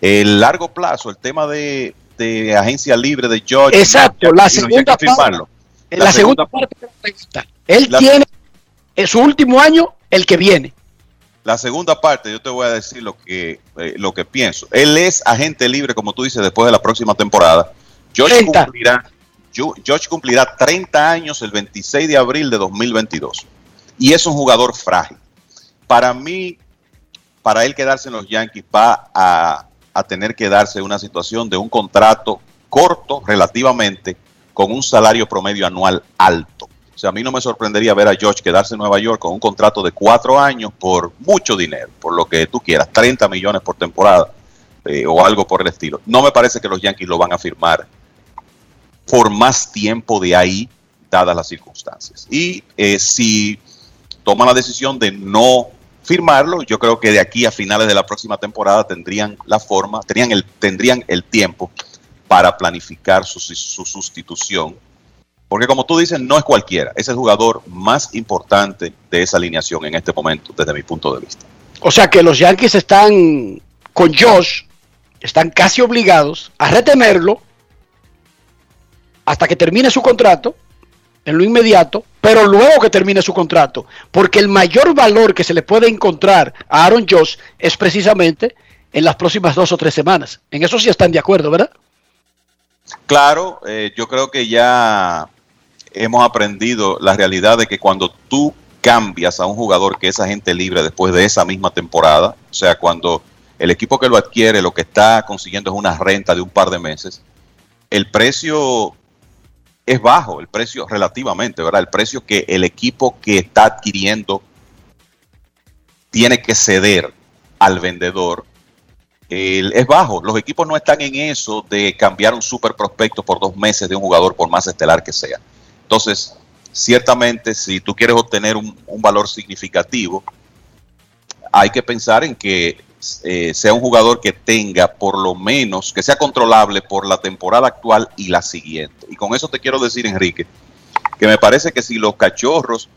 El largo plazo, el tema de, de agencia libre de George. Exacto, la segunda firmarlo. En la, segunda, parte de la pregunta. Él La- tiene en su último año el que viene. La segunda parte, yo te voy a decir lo que, eh, lo que pienso. Él es agente libre, como tú dices, después de la próxima temporada. George 30. cumplirá, George cumplirá 30 años el 26 de abril de 2022. Y es un jugador frágil. Para mí, para él quedarse en los Yankees, va a, a tener que darse una situación de un contrato corto relativamente con un salario promedio anual alto. O sea, a mí no me sorprendería ver a George quedarse en Nueva York con un contrato de cuatro años por mucho dinero, por lo que tú quieras, 30 millones por temporada eh, o algo por el estilo. No me parece que los Yankees lo van a firmar por más tiempo de ahí, dadas las circunstancias. Y eh, si toman la decisión de no firmarlo, yo creo que de aquí a finales de la próxima temporada tendrían la forma, el, tendrían el tiempo para planificar su, su sustitución. Porque como tú dices, no es cualquiera, es el jugador más importante de esa alineación en este momento, desde mi punto de vista. O sea que los Yankees están con Josh, están casi obligados a retenerlo hasta que termine su contrato en lo inmediato, pero luego que termine su contrato, porque el mayor valor que se le puede encontrar a Aaron Josh es precisamente en las próximas dos o tres semanas. En eso sí están de acuerdo, ¿verdad? Claro, eh, yo creo que ya hemos aprendido la realidad de que cuando tú cambias a un jugador que es agente libre después de esa misma temporada, o sea, cuando el equipo que lo adquiere lo que está consiguiendo es una renta de un par de meses, el precio es bajo, el precio relativamente, ¿verdad? El precio que el equipo que está adquiriendo tiene que ceder al vendedor es bajo. Los equipos no están en eso de cambiar un super prospecto por dos meses de un jugador, por más estelar que sea. Entonces, ciertamente, si tú quieres obtener un, valor significativo, hay que pensar en que eh, sea un jugador que tenga por lo menos, que sea controlable por la temporada actual y la siguiente. Y con eso te quiero decir, Enrique, que me parece que si los cachorros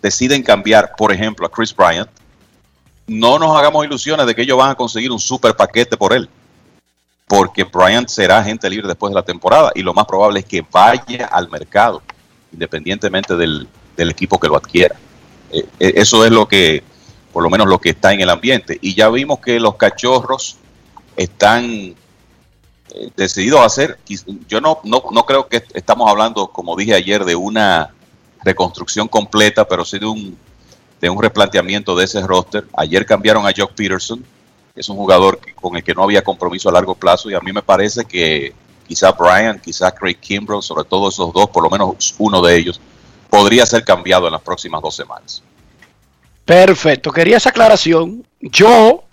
deciden cambiar, por ejemplo, a Chris Bryant, no nos hagamos ilusiones de que ellos van a conseguir un super paquete por él. Porque Bryant será agente libre después de la temporada y lo más probable es que vaya al mercado, independientemente del, equipo que lo adquiera. Eh, eh, eso es lo que, por lo menos lo que está en el ambiente. Y ya vimos que los cachorros están eh, decididos a hacer. Yo no, no, no creo que estamos hablando, como dije ayer, de una reconstrucción completa, pero sí de un de un replanteamiento de ese roster. Ayer cambiaron a Jock Peterson, que es un jugador con el que no había compromiso a largo plazo, y a mí me parece que quizá Brian, quizá Craig Kimbrough, sobre todo esos dos, por lo menos uno de ellos, podría ser cambiado en las próximas dos semanas. Perfecto, quería esa aclaración. Yo,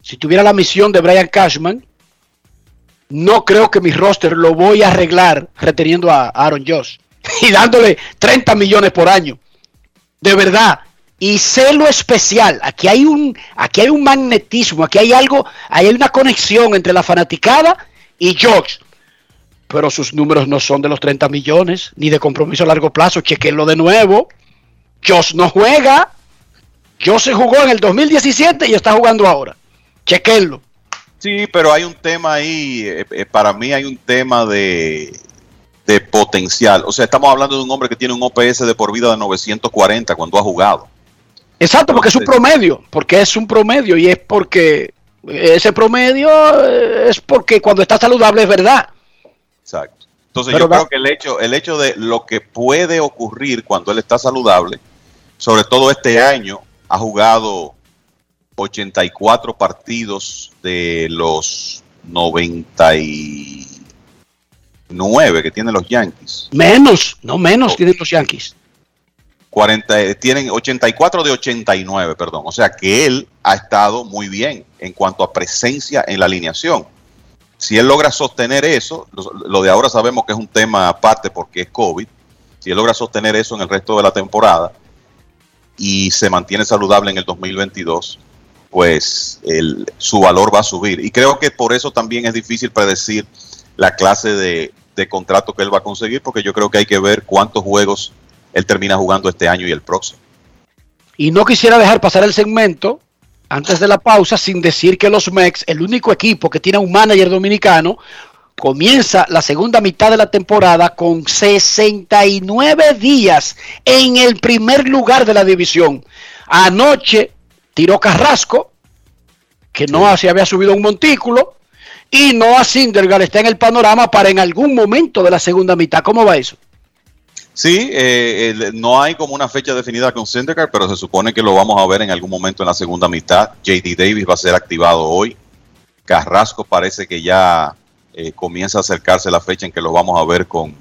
si tuviera la misión de Brian Cashman, no creo que mi roster lo voy a arreglar reteniendo a Aaron Josh <laughs> y dándole 30 millones por año. De verdad, y sé lo especial. Aquí hay un, aquí hay un magnetismo, aquí hay algo, hay una conexión entre la fanaticada y George. Pero sus números no son de los 30 millones, ni de compromiso a largo plazo. Chequenlo de nuevo. Josh no juega. Josh se jugó en el 2017 y está jugando ahora. Chequenlo. Sí, pero hay un tema ahí, eh, eh, para mí hay un tema de, de potencial. O sea, estamos hablando de un hombre que tiene un OPS de por vida de 940 cuando ha jugado. Exacto, porque es un promedio, porque es un promedio y es porque ese promedio eh, es porque cuando está saludable es verdad. Exacto. Entonces yo creo que el hecho, el hecho de lo que puede ocurrir cuando él está saludable, sobre todo este año, ha jugado 84 partidos de los 99 que tienen los Yankees. Menos, no menos tienen los Yankees. 40, tienen 84 de 89, perdón. O sea que él ha estado muy bien en cuanto a presencia en la alineación. Si él logra sostener eso, lo, de ahora sabemos que es un tema aparte porque es COVID. Si él logra sostener eso en el resto de la temporada y se mantiene saludable en el 2022, pues su valor va a subir. Y creo que por eso también es difícil predecir la clase de contrato que él va a conseguir, porque yo creo que hay que ver cuántos juegos él termina jugando este año y el próximo. Y no quisiera dejar pasar el segmento antes de la pausa sin decir que los Mex, el único equipo que tiene un manager dominicano, comienza la segunda mitad de la temporada con 69 días en el primer lugar de la división. Anoche tiró Carrasco, que no se había subido un montículo, y Noah Sindergaard está en el panorama para en algún momento de la segunda mitad. ¿Cómo va eso? Sí, eh, no hay como una fecha definida con Syndergaard, pero se supone que lo vamos a ver en algún momento en la segunda mitad. JD Davis va a ser activado hoy. Carrasco parece que ya eh, comienza a acercarse la fecha en que lo vamos a ver con,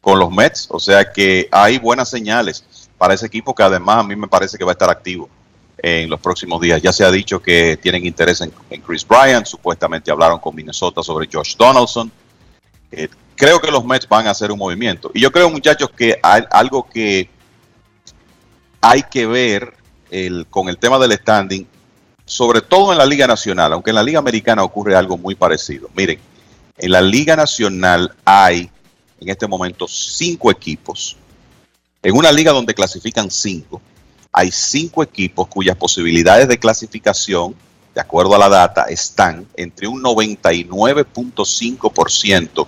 con los Mets. O sea que hay buenas señales para ese equipo que además a mí me parece que va a estar activo en los próximos días. Ya se ha dicho que tienen interés en, Chris Bryant, supuestamente hablaron con Minnesota sobre Josh Donaldson. Eh, creo que los Mets van a hacer un movimiento. Y yo creo, muchachos, que hay algo que hay que ver con el tema del standing, sobre todo en la Liga Nacional, aunque en la Liga Americana ocurre algo muy parecido. Miren, en la Liga Nacional hay en este momento cinco equipos. En una liga donde clasifican cinco, hay cinco equipos cuyas posibilidades de clasificación, de acuerdo a la data, están entre un 99.5%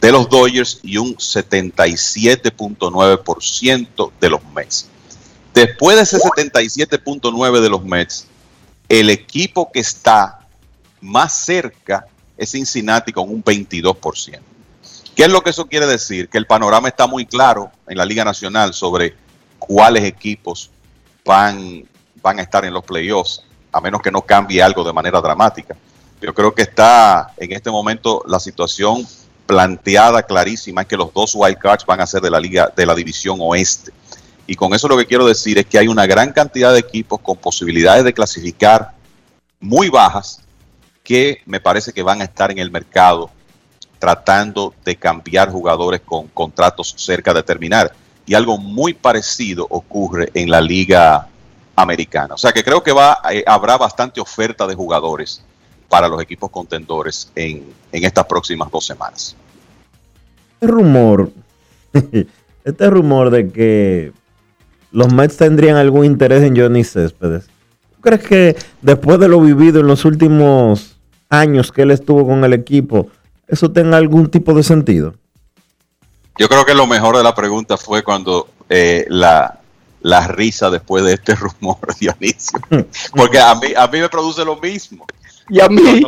de los Dodgers y un 77.9% de los Mets. Después de ese 77.9 de los Mets, el equipo que está más cerca es Cincinnati con un 22%. ¿Qué es lo que eso quiere decir? Que el panorama está muy claro en la Liga Nacional sobre cuáles equipos van, van a estar en los playoffs, a menos que no cambie algo de manera dramática. Yo creo que está en este momento la situación planteada clarísima es que los dos wildcards van a ser de la liga de la división oeste. Y con eso lo que quiero decir es que hay una gran cantidad de equipos con posibilidades de clasificar muy bajas que me parece que van a estar en el mercado tratando de cambiar jugadores con contratos cerca de terminar. Y algo muy parecido ocurre en la liga americana. O sea que creo que va, eh, habrá bastante oferta de jugadores para los equipos contendores en, en estas próximas dos semanas. Este rumor, <laughs> este rumor de que los Mets tendrían algún interés en Johnny Céspedes. ¿Tú crees que después de lo vivido en los últimos años que él estuvo con el equipo, eso tenga algún tipo de sentido? Yo creo que lo mejor de la pregunta fue cuando eh, la, la risa después de este <laughs> rumor, Dionisio. <laughs> Porque a mí, a mí me produce lo mismo. Y a mí.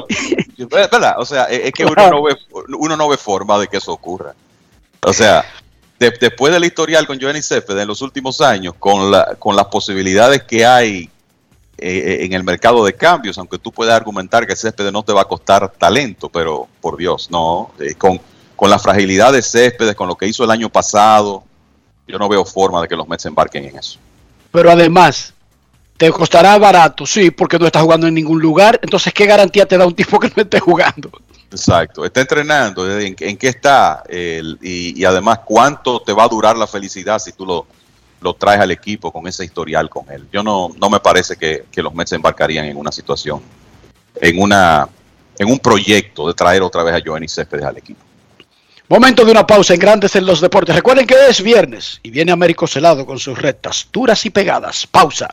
¿Verdad? O sea, es que uno no, ve, uno no ve forma de que eso ocurra. O sea, de, después del historial con Johnny Céspedes en los últimos años, con, la, con las posibilidades que hay eh, en el mercado de cambios, aunque tú puedas argumentar que Céspedes no te va a costar talento, pero por Dios, no. Eh, con, con la fragilidad de Céspedes, con lo que hizo el año pasado, yo no veo forma de que los Mets embarquen en eso. Pero además, te costará barato, sí, porque no estás jugando en ningún lugar. Entonces, ¿qué garantía te da un tipo que no esté jugando? Exacto, está entrenando, ¿en, en qué está? Y, y además, ¿cuánto te va a durar la felicidad si tú lo, lo traes al equipo con ese historial con él? Yo no, no me parece que, que los Mets embarcarían en una situación, en, una, en un proyecto de traer otra vez a Joenny Céspedes al equipo. Momento de una pausa en Grandes en los Deportes. Recuerden que es viernes y viene Américo Celado con sus rectas duras y pegadas. Pausa.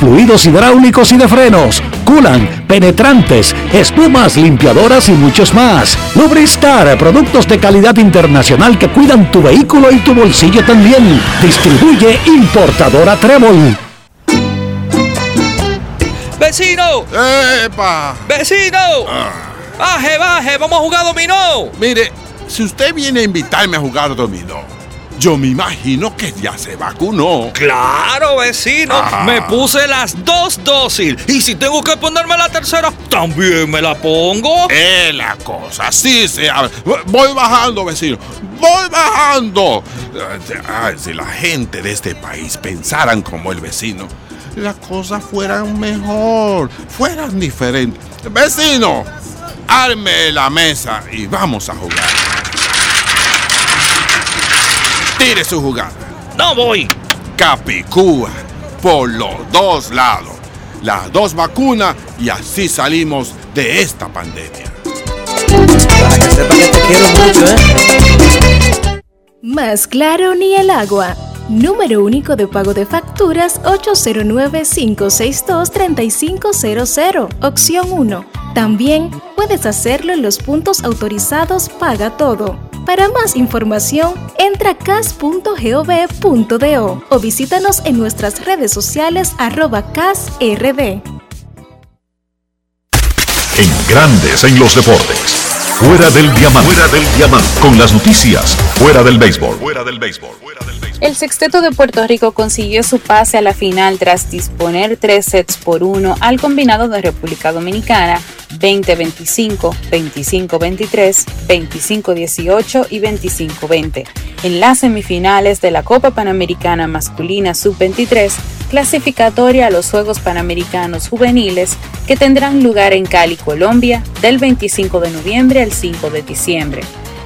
fluidos hidráulicos y de frenos, culan, penetrantes, espumas, limpiadoras y muchos más. Lubristar, productos de calidad internacional que cuidan tu vehículo y tu bolsillo también. Distribuye importadora Trébol. ¡Vecino! ¡Epa! ¡Vecino! ¡Baje, baje! ¡Vamos a jugar dominó! Mire, si usted viene a invitarme a jugar dominó, yo me imagino que ya se vacunó. ¡Claro, vecino! Ah. Me puse las dos dosis. Y si tengo que ponerme la tercera, también me la pongo. Es la cosa, sí se habla. Voy bajando, vecino. Voy bajando. Ay, si la gente de este país pensaran como el vecino, las cosas fueran mejor, fueran diferentes. Vecino, arme la mesa y vamos a jugar. Tire su jugada. No voy. Capicúa, por los dos lados. Las dos vacunas y así salimos de esta pandemia. Para que sepa que te quiero mucho, ¿eh? Más claro ni el agua. Número único de pago de facturas 809-562-3500, opción 1. También puedes hacerlo en los puntos autorizados Paga Todo. Para más información, entra a cas.gov.do o visítanos en nuestras redes sociales arroba casrd. En Grandes en los deportes. Fuera del diamante. Fuera del diamante. Con las noticias. Fuera del béisbol. Fuera del béisbol. El sexteto de Puerto Rico consiguió su pase a la final tras disponer tres sets por uno al combinado de República Dominicana 20-25, 25-23, 25-18 y 25-20 en las semifinales de la Copa Panamericana Masculina Sub-23 clasificatoria a los Juegos Panamericanos Juveniles que tendrán lugar en Cali, Colombia, del 25 de noviembre al 5 de diciembre.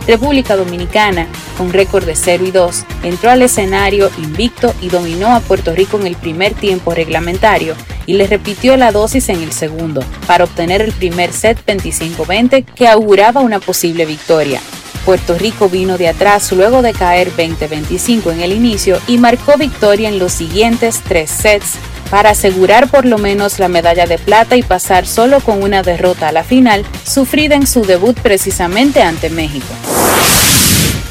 República Dominicana, con récord de 0 y 2, entró al escenario invicto y dominó a Puerto Rico en el primer tiempo reglamentario y le repitió la dosis en el segundo, para obtener el primer set 25-20 que auguraba una posible victoria. Puerto Rico vino de atrás luego de caer 20-25 en el inicio y marcó victoria en los siguientes tres sets para asegurar por lo menos la medalla de plata y pasar solo con una derrota a la final, sufrida en su debut precisamente ante México.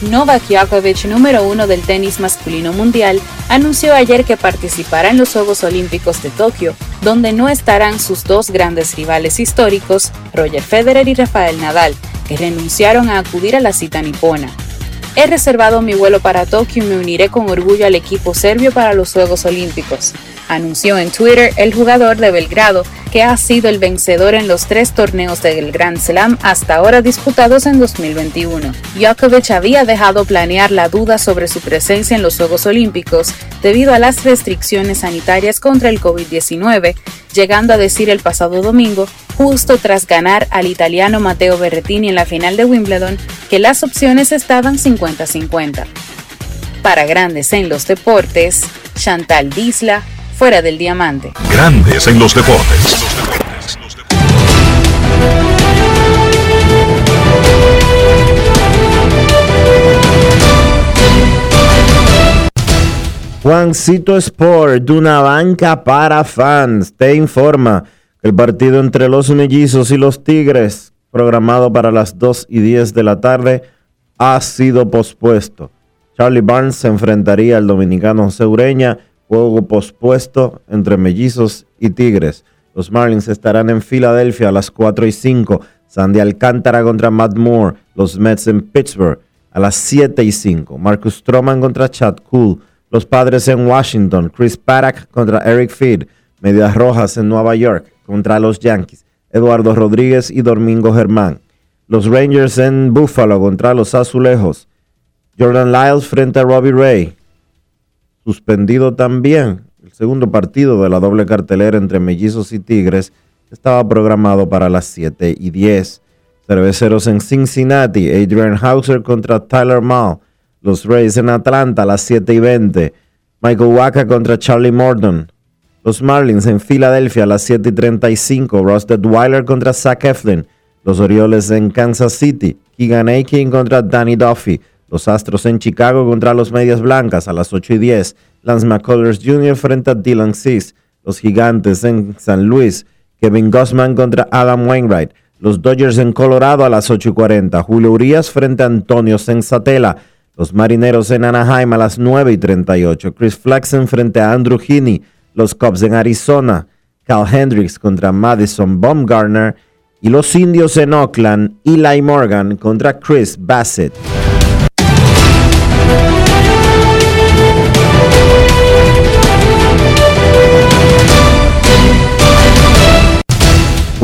Novak Djokovic, número uno del tenis masculino mundial, anunció ayer que participará en los Juegos Olímpicos de Tokio, donde no estarán sus dos grandes rivales históricos, Roger Federer y Rafael Nadal, que renunciaron a acudir a la cita nipona. He reservado mi vuelo para Tokio y me uniré con orgullo al equipo serbio para los Juegos Olímpicos anunció en Twitter el jugador de Belgrado, que ha sido el vencedor en los tres torneos del Grand Slam hasta ahora disputados en 2021. Djokovic había dejado planear la duda sobre su presencia en los Juegos Olímpicos debido a las restricciones sanitarias contra el COVID-19, llegando a decir el pasado domingo, justo tras ganar al italiano Matteo Berrettini en la final de Wimbledon, que las opciones estaban 50-50. Para grandes en los deportes, Chantal Disla, fuera del diamante. Grandes en los deportes. Juancito Sport, de una banca para fans, te informa que el partido entre los mellizos y los tigres, programado para las 2 y 10 de la tarde, ha sido pospuesto. Charlie Barnes se enfrentaría al dominicano José Ureña Juego pospuesto entre Mellizos y Tigres. Los Marlins estarán en Filadelfia a las 4 y 5. Sandy Alcántara contra Matt Moore. Los Mets en Pittsburgh a las 7 y 5. Marcus Stroman contra Chad Cool. Los Padres en Washington. Chris Paddock contra Eric Feed. Medias Rojas en Nueva York contra los Yankees. Eduardo Rodríguez y Domingo Germán. Los Rangers en Buffalo contra los Azulejos. Jordan Lyles frente a Robbie Ray suspendido también. El segundo partido de la doble cartelera entre Mellizos y Tigres estaba programado para las 7 y 10. Cerveceros en Cincinnati, Adrian Hauser contra Tyler Mall. Los Rays en Atlanta a las 7 y 20. Michael Waka contra Charlie Morton. Los Marlins en Filadelfia a las 7 y 35. Ross Detweiler contra Zach Eflin. Los Orioles en Kansas City. Keegan Aiken contra Danny Duffy. Los Astros en Chicago contra los Medias Blancas a las 8 y 10. Lance McCullers Jr. frente a Dylan Cease. Los Gigantes en San Luis. Kevin Gossman contra Adam Wainwright. Los Dodgers en Colorado a las 8 y 40. Julio Urias frente a Antonio Sensatela. Los Marineros en Anaheim a las 9 y 38. Chris Flexen frente a Andrew Heaney. Los Cubs en Arizona. Cal Hendricks contra Madison Baumgartner. Y los Indios en Oakland. Eli Morgan contra Chris Bassett.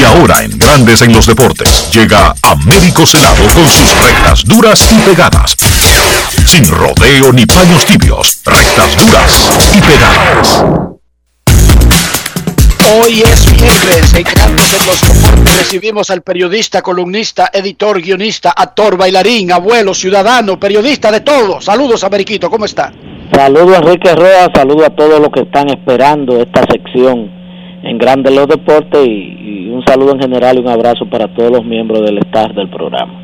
Y ahora en Grandes en los deportes llega Américo Celado con sus rectas duras y pegadas. Sin rodeo ni paños tibios, rectas duras y pegadas. Hoy es viernes, en Grandes en los Deportes recibimos al periodista, columnista, editor, guionista, actor, bailarín, abuelo, ciudadano, periodista de todo. Saludos, Ameriquito, ¿cómo está? Saludos a Enrique Roa, saludos a todos los que están esperando esta sección en Grandes los Deportes y, y un saludo en general y un abrazo para todos los miembros del staff del programa.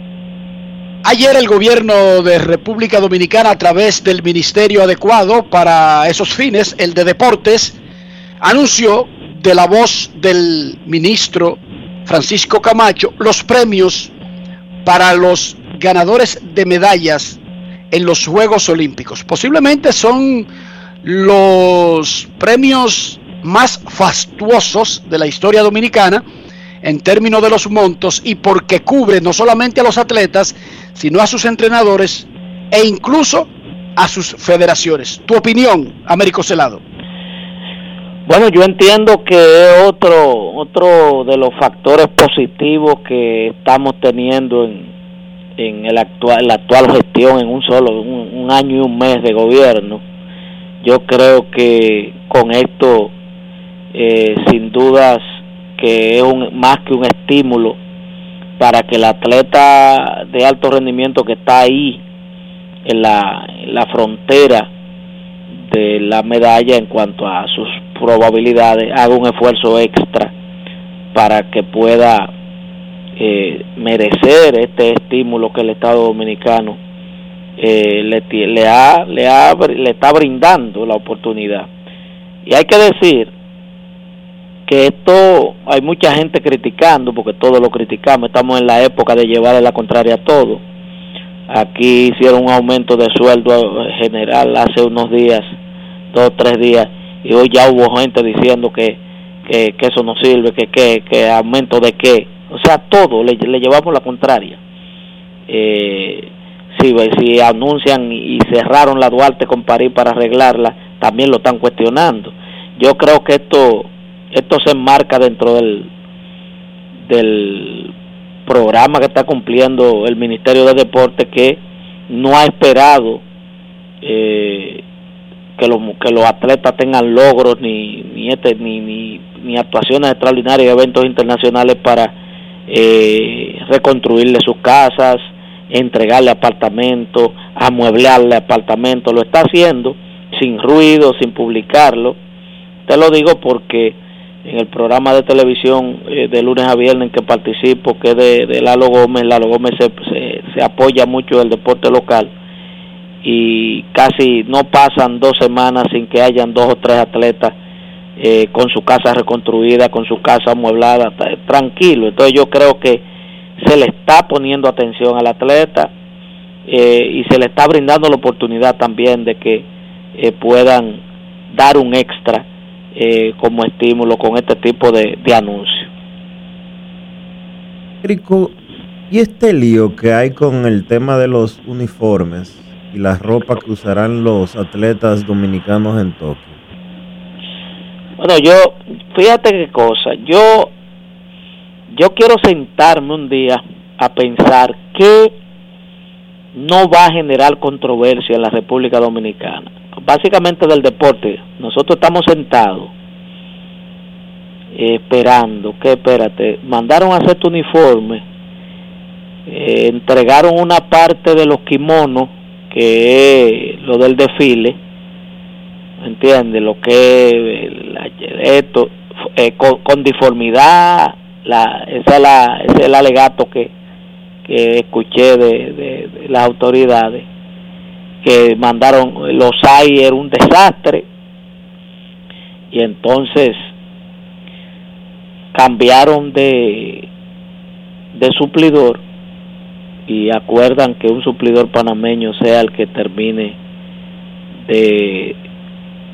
Ayer el gobierno de República Dominicana, a través del ministerio adecuado para esos fines, el de deportes, anunció de la voz del ministro Francisco Camacho los premios para los ganadores de medallas en los Juegos Olímpicos. Posiblemente son los premios más fastuosos de la historia dominicana en términos de los montos y porque cubre no solamente a los atletas, sino a sus entrenadores e incluso a sus federaciones. Tu opinión, Américo Celado. Bueno, yo entiendo que otro, otro de los factores positivos que estamos teniendo en, en el actual, la actual gestión en un solo, un año y un mes de gobierno. Yo creo que con esto, eh, sin dudas, que es un, más que un estímulo para que el atleta de alto rendimiento que está ahí en la, la frontera de la medalla en cuanto a sus probabilidades haga un esfuerzo extra para que pueda eh, merecer este estímulo que el Estado Dominicano eh, le, le, ha, le, ha, le está brindando la oportunidad. Y hay que decir que esto hay mucha gente criticando, porque todos lo criticamos, estamos en la época de llevarle la contraria a todo. Aquí hicieron un aumento de sueldo general hace unos días, dos o tres días, y hoy ya hubo gente diciendo que, que, que eso no sirve, que, que, que aumento de qué. O sea, todo le, le llevamos la contraria. Eh, si, si anuncian y cerraron la Duarte con París para arreglarla, también lo están cuestionando. Yo creo que esto esto se enmarca dentro del del programa que está cumpliendo el Ministerio de Deporte que no ha esperado eh, que los que los atletas tengan logros ni ni este ni ni, ni actuaciones extraordinarias y eventos internacionales para eh, reconstruirle sus casas entregarle apartamentos amueblarle apartamentos lo está haciendo sin ruido sin publicarlo. Te lo digo porque en el programa de televisión eh, de lunes a viernes que participo, que es de, Lalo Gómez, Lalo Gómez se, se, apoya mucho del deporte local y casi no pasan dos semanas sin que hayan dos o tres atletas eh, con su casa reconstruida, con su casa amueblada, tranquilo. Entonces yo creo que se le está poniendo atención al atleta eh, y se le está brindando la oportunidad también de que eh, puedan dar un extra eh, como estímulo con este tipo de, de anuncios. Rico, ¿y este lío que hay con el tema de los uniformes y la ropa que usarán los atletas dominicanos en Tokio? Bueno, yo, fíjate qué cosa, yo, yo quiero sentarme un día a pensar qué no va a generar controversia en la República Dominicana. Básicamente del deporte. Nosotros estamos sentados eh, esperando que, espérate, mandaron a hacer tu uniforme eh, entregaron una parte de los kimonos, que es lo del desfile, ¿entiendes? Lo que es esto, eh, con, con diformidad, la, ese, es la, ese es el alegato que, que escuché de- de las autoridades, que mandaron, los hay era un desastre, y entonces cambiaron de, de suplidor y acuerdan que un suplidor panameño sea el que termine de,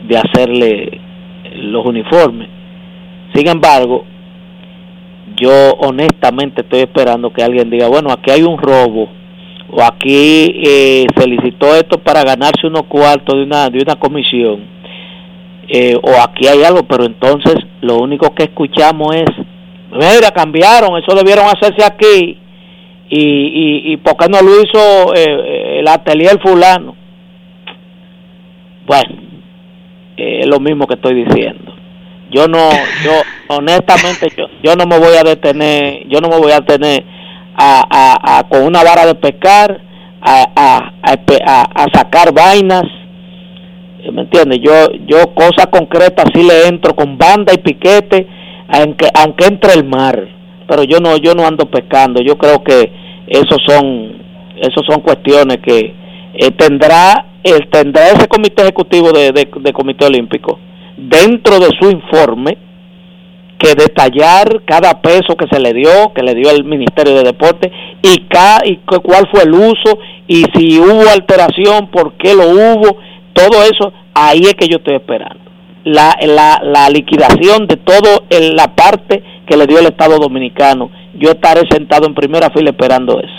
de hacerle los uniformes. Sin embargo, yo honestamente estoy esperando que alguien diga, bueno, aquí hay un robo o aquí eh, se licitó esto para ganarse unos cuartos de una, de una comisión eh, o aquí hay algo, pero entonces lo único que escuchamos es, mira, cambiaron, eso debieron hacerse aquí y, y, y ¿por qué no lo hizo eh, el atelier fulano? Bueno, eh, es lo mismo que estoy diciendo. Yo no, yo honestamente, yo, yo no me voy a detener, yo no me voy a detener a, a, a- con una vara de pescar, a, a, sacar vainas, ¿eh, ¿me entiendes? Yo, yo cosas concretas sí le entro con banda y piquete, aunque, aunque entre el mar, pero yo no, yo no ando pescando, yo creo que esos son, esos son cuestiones que eh, tendrá, el, tendrá ese comité ejecutivo de, de comité olímpico dentro de su informe que detallar cada peso que se le dio, que le dio el Ministerio de Deporte y, ca, y cu- cuál fue el uso y si hubo alteración, por qué lo hubo, todo eso, ahí es que yo estoy esperando. La, la, la liquidación de todo el- la parte que le dio el Estado Dominicano, yo estaré sentado en primera fila esperando eso.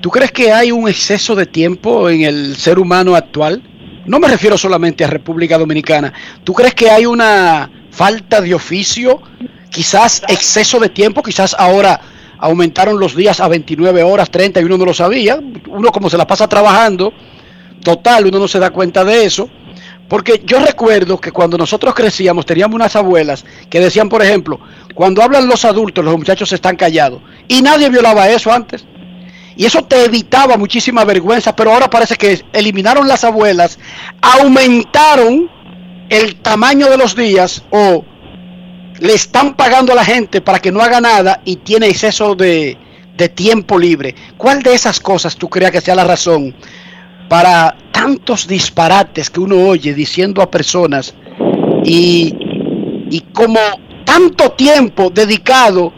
¿Tú crees que hay un exceso de tiempo en el ser humano actual? No me refiero solamente a República Dominicana. ¿Tú crees que hay una falta de oficio? Quizás exceso de tiempo, quizás ahora aumentaron los días a 29 horas, 30 y uno no lo sabía. Uno como se la pasa trabajando, total, uno no se da cuenta de eso. Porque yo recuerdo que cuando nosotros crecíamos teníamos unas abuelas que decían, por ejemplo, cuando hablan los adultos, los muchachos están callados. Y nadie violaba eso antes. Y eso te evitaba muchísima vergüenza, pero ahora parece que eliminaron las abuelas, aumentaron el tamaño de los días o le están pagando a la gente para que no haga nada y tiene exceso de, de tiempo libre. ¿Cuál de esas cosas tú creas que sea la razón para tantos disparates que uno oye diciendo a personas y, y como tanto tiempo dedicado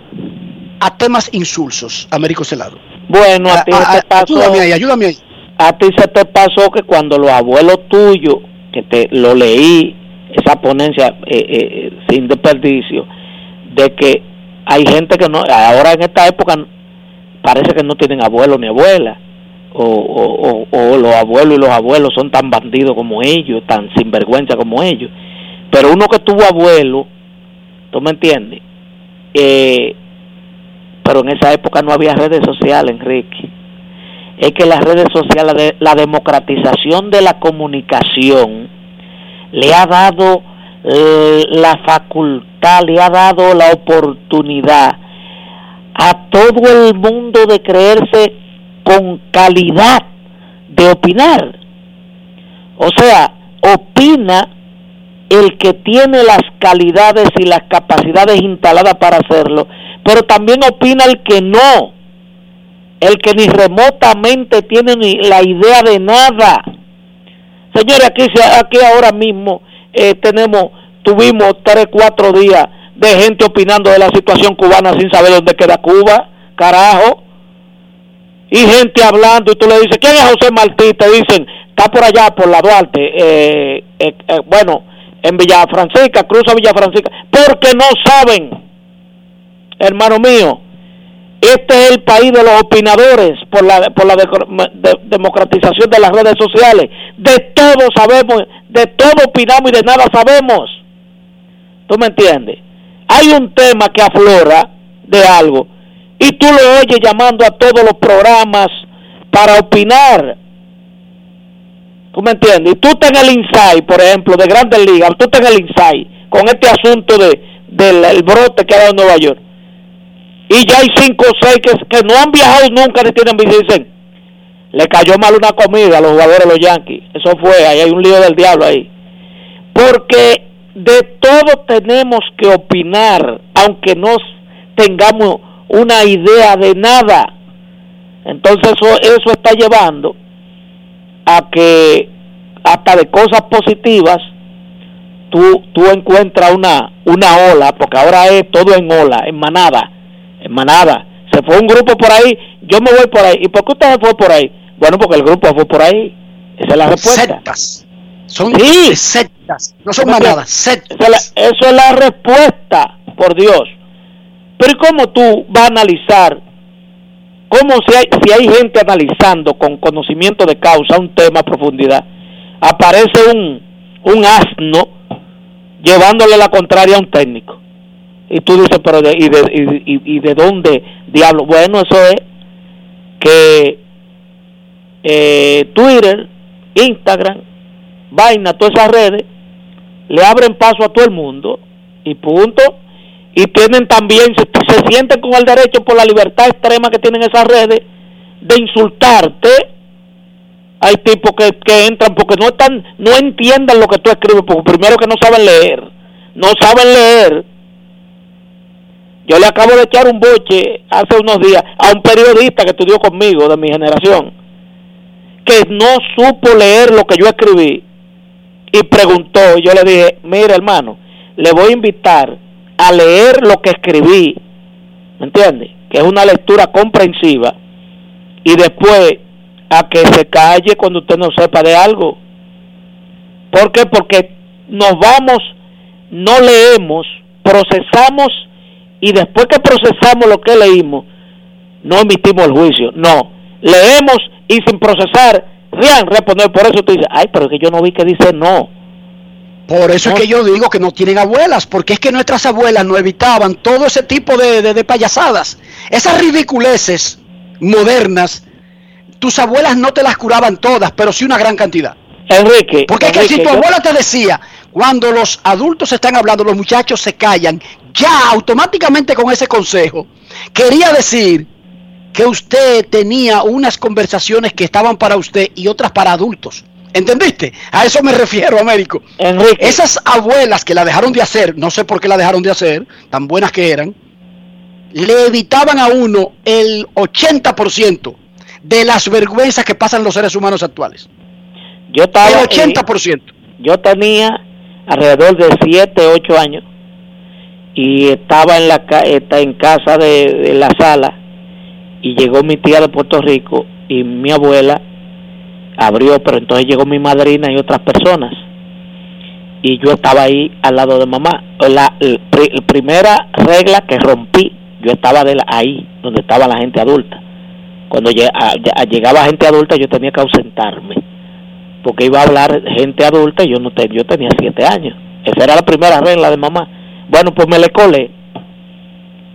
a temas insulsos, Américo Celado? Bueno, a ti A- a- se te pasó, ayúdame ahí, ayúdame ahí. a ti se te pasó que cuando los abuelos tuyos, que te lo leí, esa ponencia eh, eh, sin desperdicio, de que hay gente que no, ahora en esta época parece que no tienen abuelo ni abuela, o, o, o- los abuelos y los abuelos son tan bandidos como ellos, tan sinvergüenza como ellos, pero uno que tuvo abuelo, ¿tú me entiendes? Eh, pero en esa época no había redes sociales, Enrique. Es que las redes sociales, la democratización de la comunicación, le ha dado eh, la facultad, le ha dado la oportunidad a todo el mundo de creerse con calidad de opinar. O sea, opina el que tiene las calidades y las capacidades instaladas para hacerlo, pero también opina el que no, el que ni remotamente tiene ni la idea de nada. Señores, aquí, aquí ahora mismo eh, tenemos, tuvimos tres, cuatro días de gente opinando de la situación cubana sin saber dónde queda Cuba, carajo. Y gente hablando y tú le dices, ¿quién es José Martí? Te dicen, está por allá, por la Duarte, eh, eh, eh, bueno, en Villa Francisca, cruza Villa Francisca, porque no saben, hermano mío, este es el país de los opinadores por la, por la democratización de las redes sociales. De todo sabemos, de todo opinamos y de nada sabemos. ¿Tú me entiendes? Hay un tema que aflora de algo y tú lo oyes llamando a todos los programas para opinar. ¿Tú me entiendes? Y tú estás en el Insight, por ejemplo, de Grandes Ligas, tú estás en el Insight con este asunto de, del el brote que ha dado en Nueva York. Y ya hay cinco o seis que, que no han viajado nunca ni tienen visa dicen, le cayó mal una comida a los jugadores de los Yankees. Eso fue, ahí hay un lío del diablo ahí. Porque de todo tenemos que opinar, aunque no tengamos una idea de nada. Entonces eso, eso está llevando a que hasta de cosas positivas tú, tú encuentras una, una ola, porque ahora es todo en ola, en manada, en manada. Se fue un grupo por ahí, yo me voy por ahí. ¿Y por qué usted se fue por ahí? Bueno, porque el grupo fue por ahí. Esa es la respuesta. Sectas. Son Sí. sectas, no son manadas, sectas. esa es la- Eso es la respuesta, por Dios. Pero ¿y cómo tú vas a analizar? ¿Cómo si hay, si hay gente analizando con conocimiento de causa un tema a profundidad? Aparece un, un asno llevándole la contraria a un técnico. Y tú dices, pero de, y, de, y, y- de dónde diablo? Bueno, eso es que eh, Twitter, Instagram, vaina, todas esas redes, le abren paso a todo el mundo y punto. Y tienen también, se, se sienten con el derecho por la libertad extrema que tienen esas redes de insultarte. Hay tipos que, que entran porque no están, no entiendan lo que tú escribes, porque primero que no saben leer, no saben leer. Yo le acabo de echar un boche hace unos días a un periodista que estudió conmigo de mi generación, que no supo leer lo que yo escribí y preguntó, y yo le dije, mira hermano, le voy a invitar a leer lo que escribí, ¿me? Que es una lectura comprensiva y después a que se calle cuando usted no sepa de algo. ¿Por qué? Porque nos vamos, no leemos, procesamos y después que procesamos lo que leímos, no emitimos el juicio. No, leemos y sin procesar, rian, responder. Por eso tú dices, ay, pero es que yo no vi que dice no. Por eso es que yo digo que no tienen abuelas, porque es que nuestras abuelas no evitaban todo ese tipo de, de- de payasadas. Esas ridiculeces modernas, tus abuelas no te las curaban todas, pero sí una gran cantidad. Enrique, Porque es que si tu yo- abuela te decía, cuando los adultos están hablando, los muchachos se callan, ya automáticamente con ese consejo, quería decir que usted tenía unas conversaciones que estaban para usted y otras para adultos. ¿Entendiste? A eso me refiero, Américo. Esas abuelas que la dejaron de hacer, no sé por qué la dejaron de hacer, tan buenas que eran, le evitaban a uno el 80% de las vergüenzas que pasan los seres humanos actuales. Yo estaba El eh, 80%. yo tenía alrededor de 7, 8 años y estaba en la esta- en casa de, la sala y llegó mi tía de Puerto Rico y mi abuela abrió, pero entonces llegó mi madrina y otras personas y yo estaba ahí al lado de mamá. La, la primera regla que rompí, yo estaba de la- ahí donde estaba la gente adulta. Cuando llegaba gente adulta yo tenía que ausentarme porque iba a hablar gente adulta y yo no te- yo tenía siete años. Esa era la primera regla de mamá. Bueno, pues me le colé.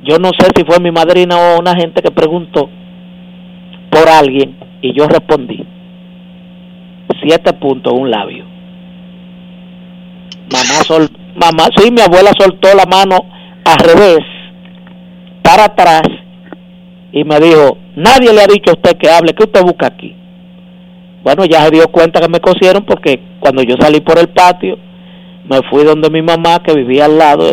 Yo no sé si fue mi madrina o una gente que preguntó por alguien y yo respondí. Siete puntos, un labio. Mamá sol, mamá, sí, mi abuela soltó la mano al revés, para atrás, y me dijo, nadie le ha dicho a usted que hable, ¿qué usted busca aquí? Bueno, ya se dio cuenta que me cosieron porque cuando yo salí por el patio, me fui donde mi mamá que vivía al lado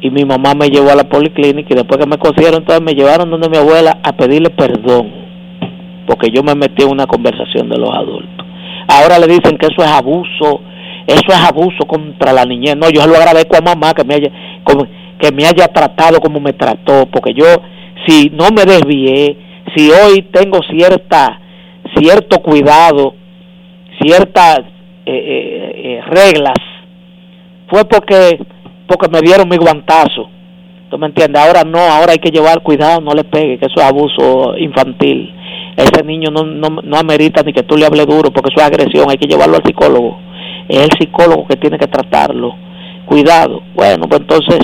y mi mamá me llevó a la policlínica y después que me cosieron, entonces me llevaron donde mi abuela a pedirle perdón porque yo me metí en una conversación de los adultos. Ahora le dicen que eso es abuso, eso es abuso contra la niñez. No, yo se lo agradezco a mamá que me haya, que me haya tratado como me trató, porque yo, si no me desvié, si hoy tengo cierta, cierto cuidado, ciertas eh, eh, eh, reglas, fue porque, porque me dieron mi guantazo. ¿Tú me entiendes? Ahora no, ahora hay que llevar cuidado, no le pegue, que eso es abuso infantil. Ese niño no, no, no amerita ni que tú le hables duro, porque eso es agresión, hay que llevarlo al psicólogo. Es el psicólogo que tiene que tratarlo. Cuidado. Bueno, pues entonces,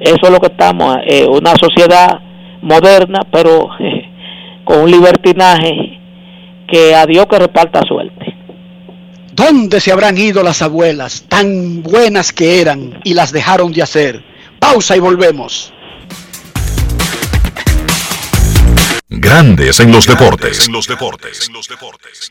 eso es lo que estamos, una sociedad moderna, pero <laughs> con un libertinaje que a Dios que reparta suerte. ¿Dónde se habrán ido las abuelas tan buenas que eran y las dejaron de hacer? Pausa y volvemos. Grandes en los deportes. En los deportes. En los deportes.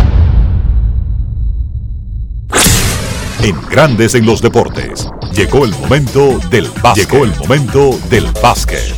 En Grandes en los deportes. Llegó el momento del básquet. Llegó el momento del básquet.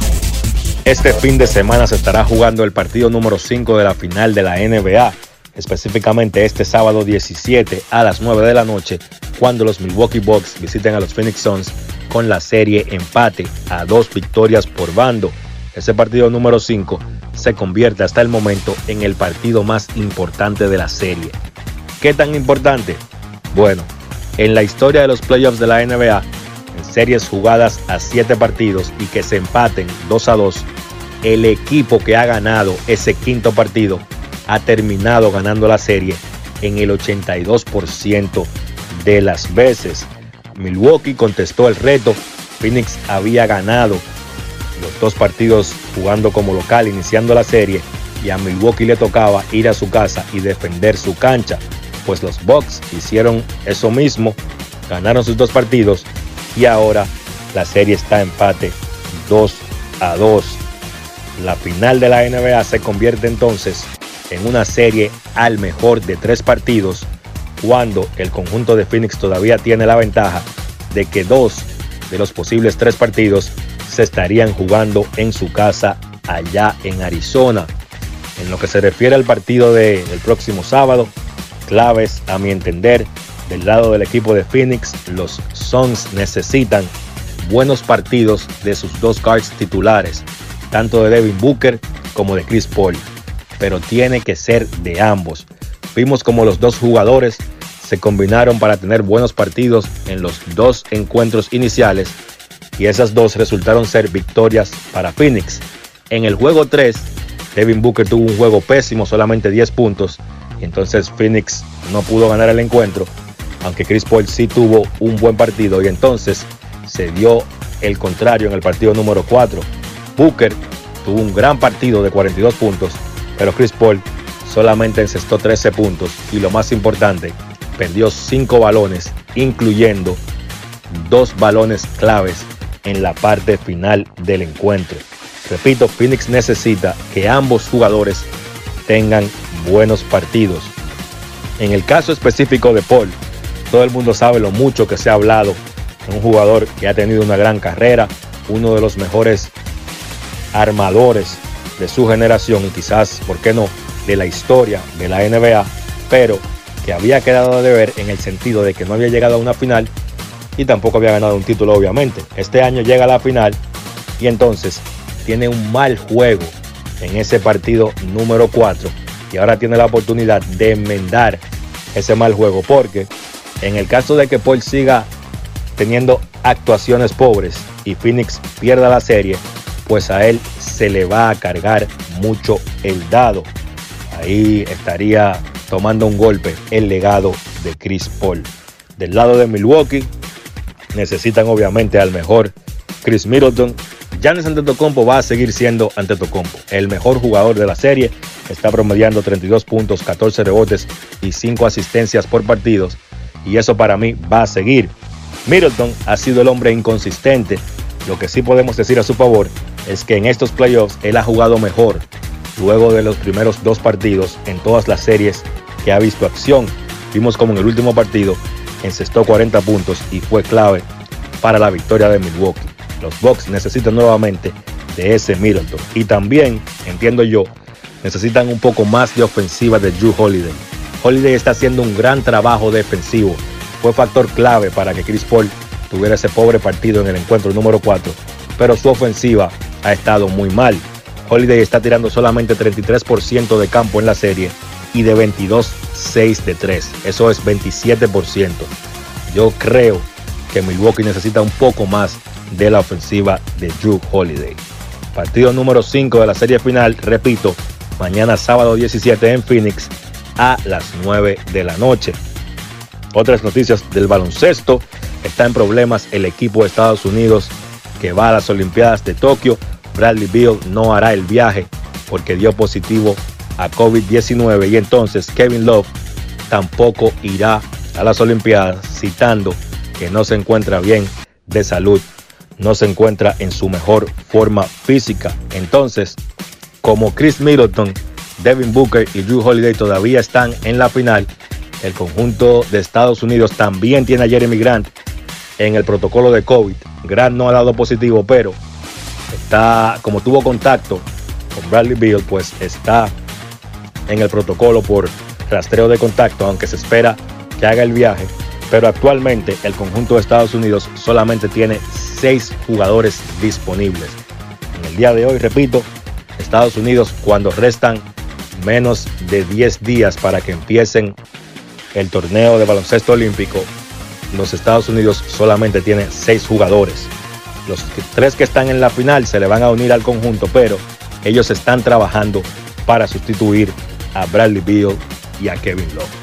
Este fin de semana se estará jugando el partido número 5 de la final de la NBA, específicamente este sábado 17 a las 9 de la noche, cuando los Milwaukee Bucks visiten a los Phoenix Suns con la serie empate a dos victorias por bando. Ese partido número 5 se convierte hasta el momento en el partido más importante de la serie. ¿Qué tan importante? Bueno, en la historia de los playoffs de la NBA, en series jugadas a 7 partidos y que se empaten 2 a 2, el equipo que ha ganado ese quinto partido ha terminado ganando la serie en el 82% de las veces. Milwaukee contestó el reto. Phoenix había ganado los dos partidos jugando como local, iniciando la serie, y a Milwaukee le tocaba ir a su casa y defender su cancha. Pues los Bucks hicieron eso mismo, ganaron sus dos partidos y ahora la serie está empate 2 a 2. La final de la NBA se convierte entonces en una serie al mejor de tres partidos cuando el conjunto de Phoenix todavía tiene la ventaja de que dos de los posibles tres partidos se estarían jugando en su casa allá en Arizona. En lo que se refiere al partido de- del próximo sábado, claves a mi entender del lado del equipo de Phoenix, los Suns necesitan buenos partidos de sus dos guards titulares, tanto de Devin Booker como de Chris Paul, pero tiene que ser de ambos. Vimos como los dos jugadores se combinaron para tener buenos partidos en los dos encuentros iniciales y esas dos resultaron ser victorias para Phoenix. En el juego 3, Devin Booker tuvo un juego pésimo, solamente 10 puntos, entonces Phoenix no pudo ganar el encuentro, aunque Chris Paul sí tuvo un buen partido y entonces se dio el contrario en el partido número 4. Booker tuvo un gran partido de 42 puntos, pero Chris Paul solamente encestó 13 puntos y lo más importante, perdió 5 balones, incluyendo dos balones claves en la parte final del encuentro. Repito, Phoenix necesita que ambos jugadores tengan buenos partidos. En el caso específico de Paul, todo el mundo sabe lo mucho que se ha hablado de un jugador que ha tenido una gran carrera, uno de los mejores armadores de su generación y quizás, ¿por qué no?, de la historia de la NBA, pero que había quedado de ver en el sentido de que no había llegado a una final y tampoco había ganado un título, obviamente. Este año llega a la final y entonces tiene un mal juego en ese partido número 4 y ahora tiene la oportunidad de enmendar ese mal juego porque en el caso de que Paul siga teniendo actuaciones pobres y Phoenix pierda la serie, pues a él se le va a cargar mucho el dado. Ahí estaría tomando un golpe el legado de Chris Paul. Del lado de Milwaukee, necesitan obviamente al mejor Chris Middleton. Giannis Antetokounmpo va a seguir siendo Antetokounmpo, el mejor jugador de la serie está promediando 32 puntos, 14 rebotes y 5 asistencias por partidos. Y eso para mí va a seguir. Middleton ha sido el hombre inconsistente. Lo que sí podemos decir a su favor es que en estos playoffs él ha jugado mejor luego de los primeros dos partidos en todas las series que ha visto acción. Vimos como en el último partido encestó 40 puntos y fue clave para la victoria de Milwaukee. Los Bucks necesitan nuevamente de ese Middleton. Y también, entiendo yo, necesitan un poco más de ofensiva de Drew Holiday. Holiday está haciendo un gran trabajo defensivo. Fue factor clave para que Chris Paul tuviera ese pobre partido en el encuentro número 4, pero su ofensiva ha estado muy mal. Holiday está tirando solamente 33% de campo en la serie y de 22, 6 de 3. Eso es 27%. Yo creo que Milwaukee necesita un poco más de la ofensiva de Drew Holiday. Partido número 5 de la serie final, repito, mañana sábado 17 en Phoenix a las 9 de la noche. Otras noticias del baloncesto. Está en problemas el equipo de Estados Unidos que va a las Olimpiadas de Tokio. Bradley Beal no hará el viaje porque dio positivo a COVID-19 y entonces Kevin Love tampoco irá a las Olimpiadas citando que no se encuentra bien de salud, no se encuentra en su mejor forma física. Entonces, como Chris Middleton, Devin Booker y Drew Holiday todavía están en la final, el conjunto de Estados Unidos también tiene a Jeremy Grant en el protocolo de COVID. Grant no ha dado positivo, pero está, como tuvo contacto con Bradley Beal, pues está en el protocolo por rastreo de contacto, aunque se espera que haga el viaje. Pero actualmente el conjunto de Estados Unidos solamente tiene seis jugadores disponibles. En el día de hoy, repito, Estados Unidos cuando restan menos de 10 días para que empiecen el torneo de baloncesto olímpico, los Estados Unidos solamente tiene seis jugadores. Los tres que están en la final se le van a unir al conjunto, pero ellos están trabajando para sustituir a Bradley Beal y a Kevin Love.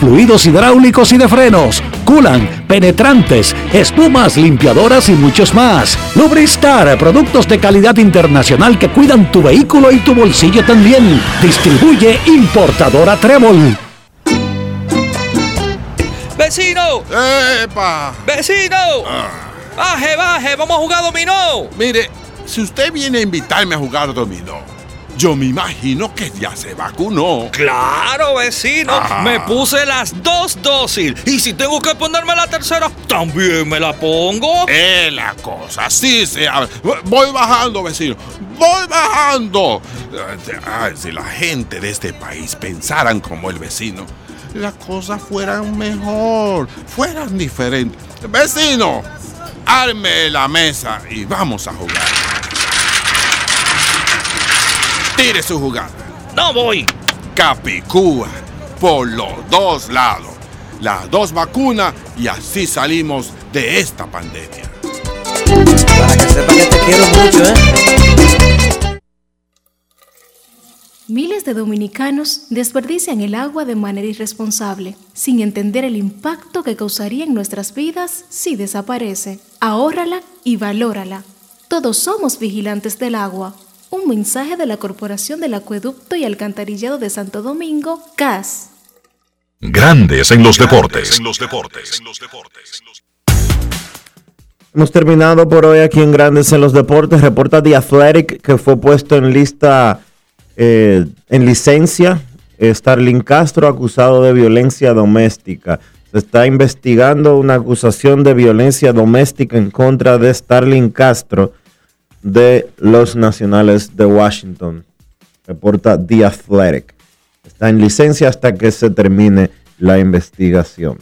fluidos hidráulicos y de frenos, culan, penetrantes, espumas, limpiadoras y muchos más. Lubristar, productos de calidad internacional que cuidan tu vehículo y tu bolsillo también. Distribuye importadora Trébol. ¡Vecino! ¡Epa! ¡Vecino! ¡Baje, baje! ¡Vamos a jugar dominó! Mire, si usted viene a invitarme a jugar dominó, yo me imagino que ya se vacunó. Claro, vecino. Ah. Me puse las dos dosis. Y si tengo que ponerme la tercera, también me la pongo. Es la cosa, sí sea. Voy bajando, vecino. Voy bajando. Ay, si la gente de este país pensaran como el vecino, las cosas fueran mejor, fueran diferentes. Vecino, arme la mesa y vamos a jugar. Tire su jugada. No voy. Capicúa, por los dos lados. Las dos vacunas y así salimos de esta pandemia. Para que sepa que te quiero mucho, ¿eh? Miles de dominicanos desperdician el agua de manera irresponsable, sin entender el impacto que causaría en nuestras vidas si desaparece. Ahórrala y valórala. Todos somos vigilantes del agua. Un mensaje de la Corporación del Acueducto y Alcantarillado de Santo Domingo, CAS. Grandes en los deportes. Hemos terminado por hoy aquí en Grandes en los Deportes. Reporta The Athletic que fue puesto en lista, eh, en licencia, Starling Castro acusado de violencia doméstica. Se está investigando una acusación de violencia doméstica en contra de Starling Castro de los Nacionales de Washington. Reporta The Athletic. Está en licencia hasta que se termine la investigación.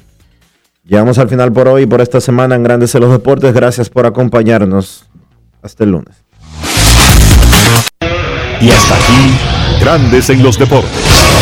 Llegamos al final por hoy y por esta semana en Grandes en los Deportes. Gracias por acompañarnos. Hasta el lunes. Y hasta aquí, Grandes en los Deportes.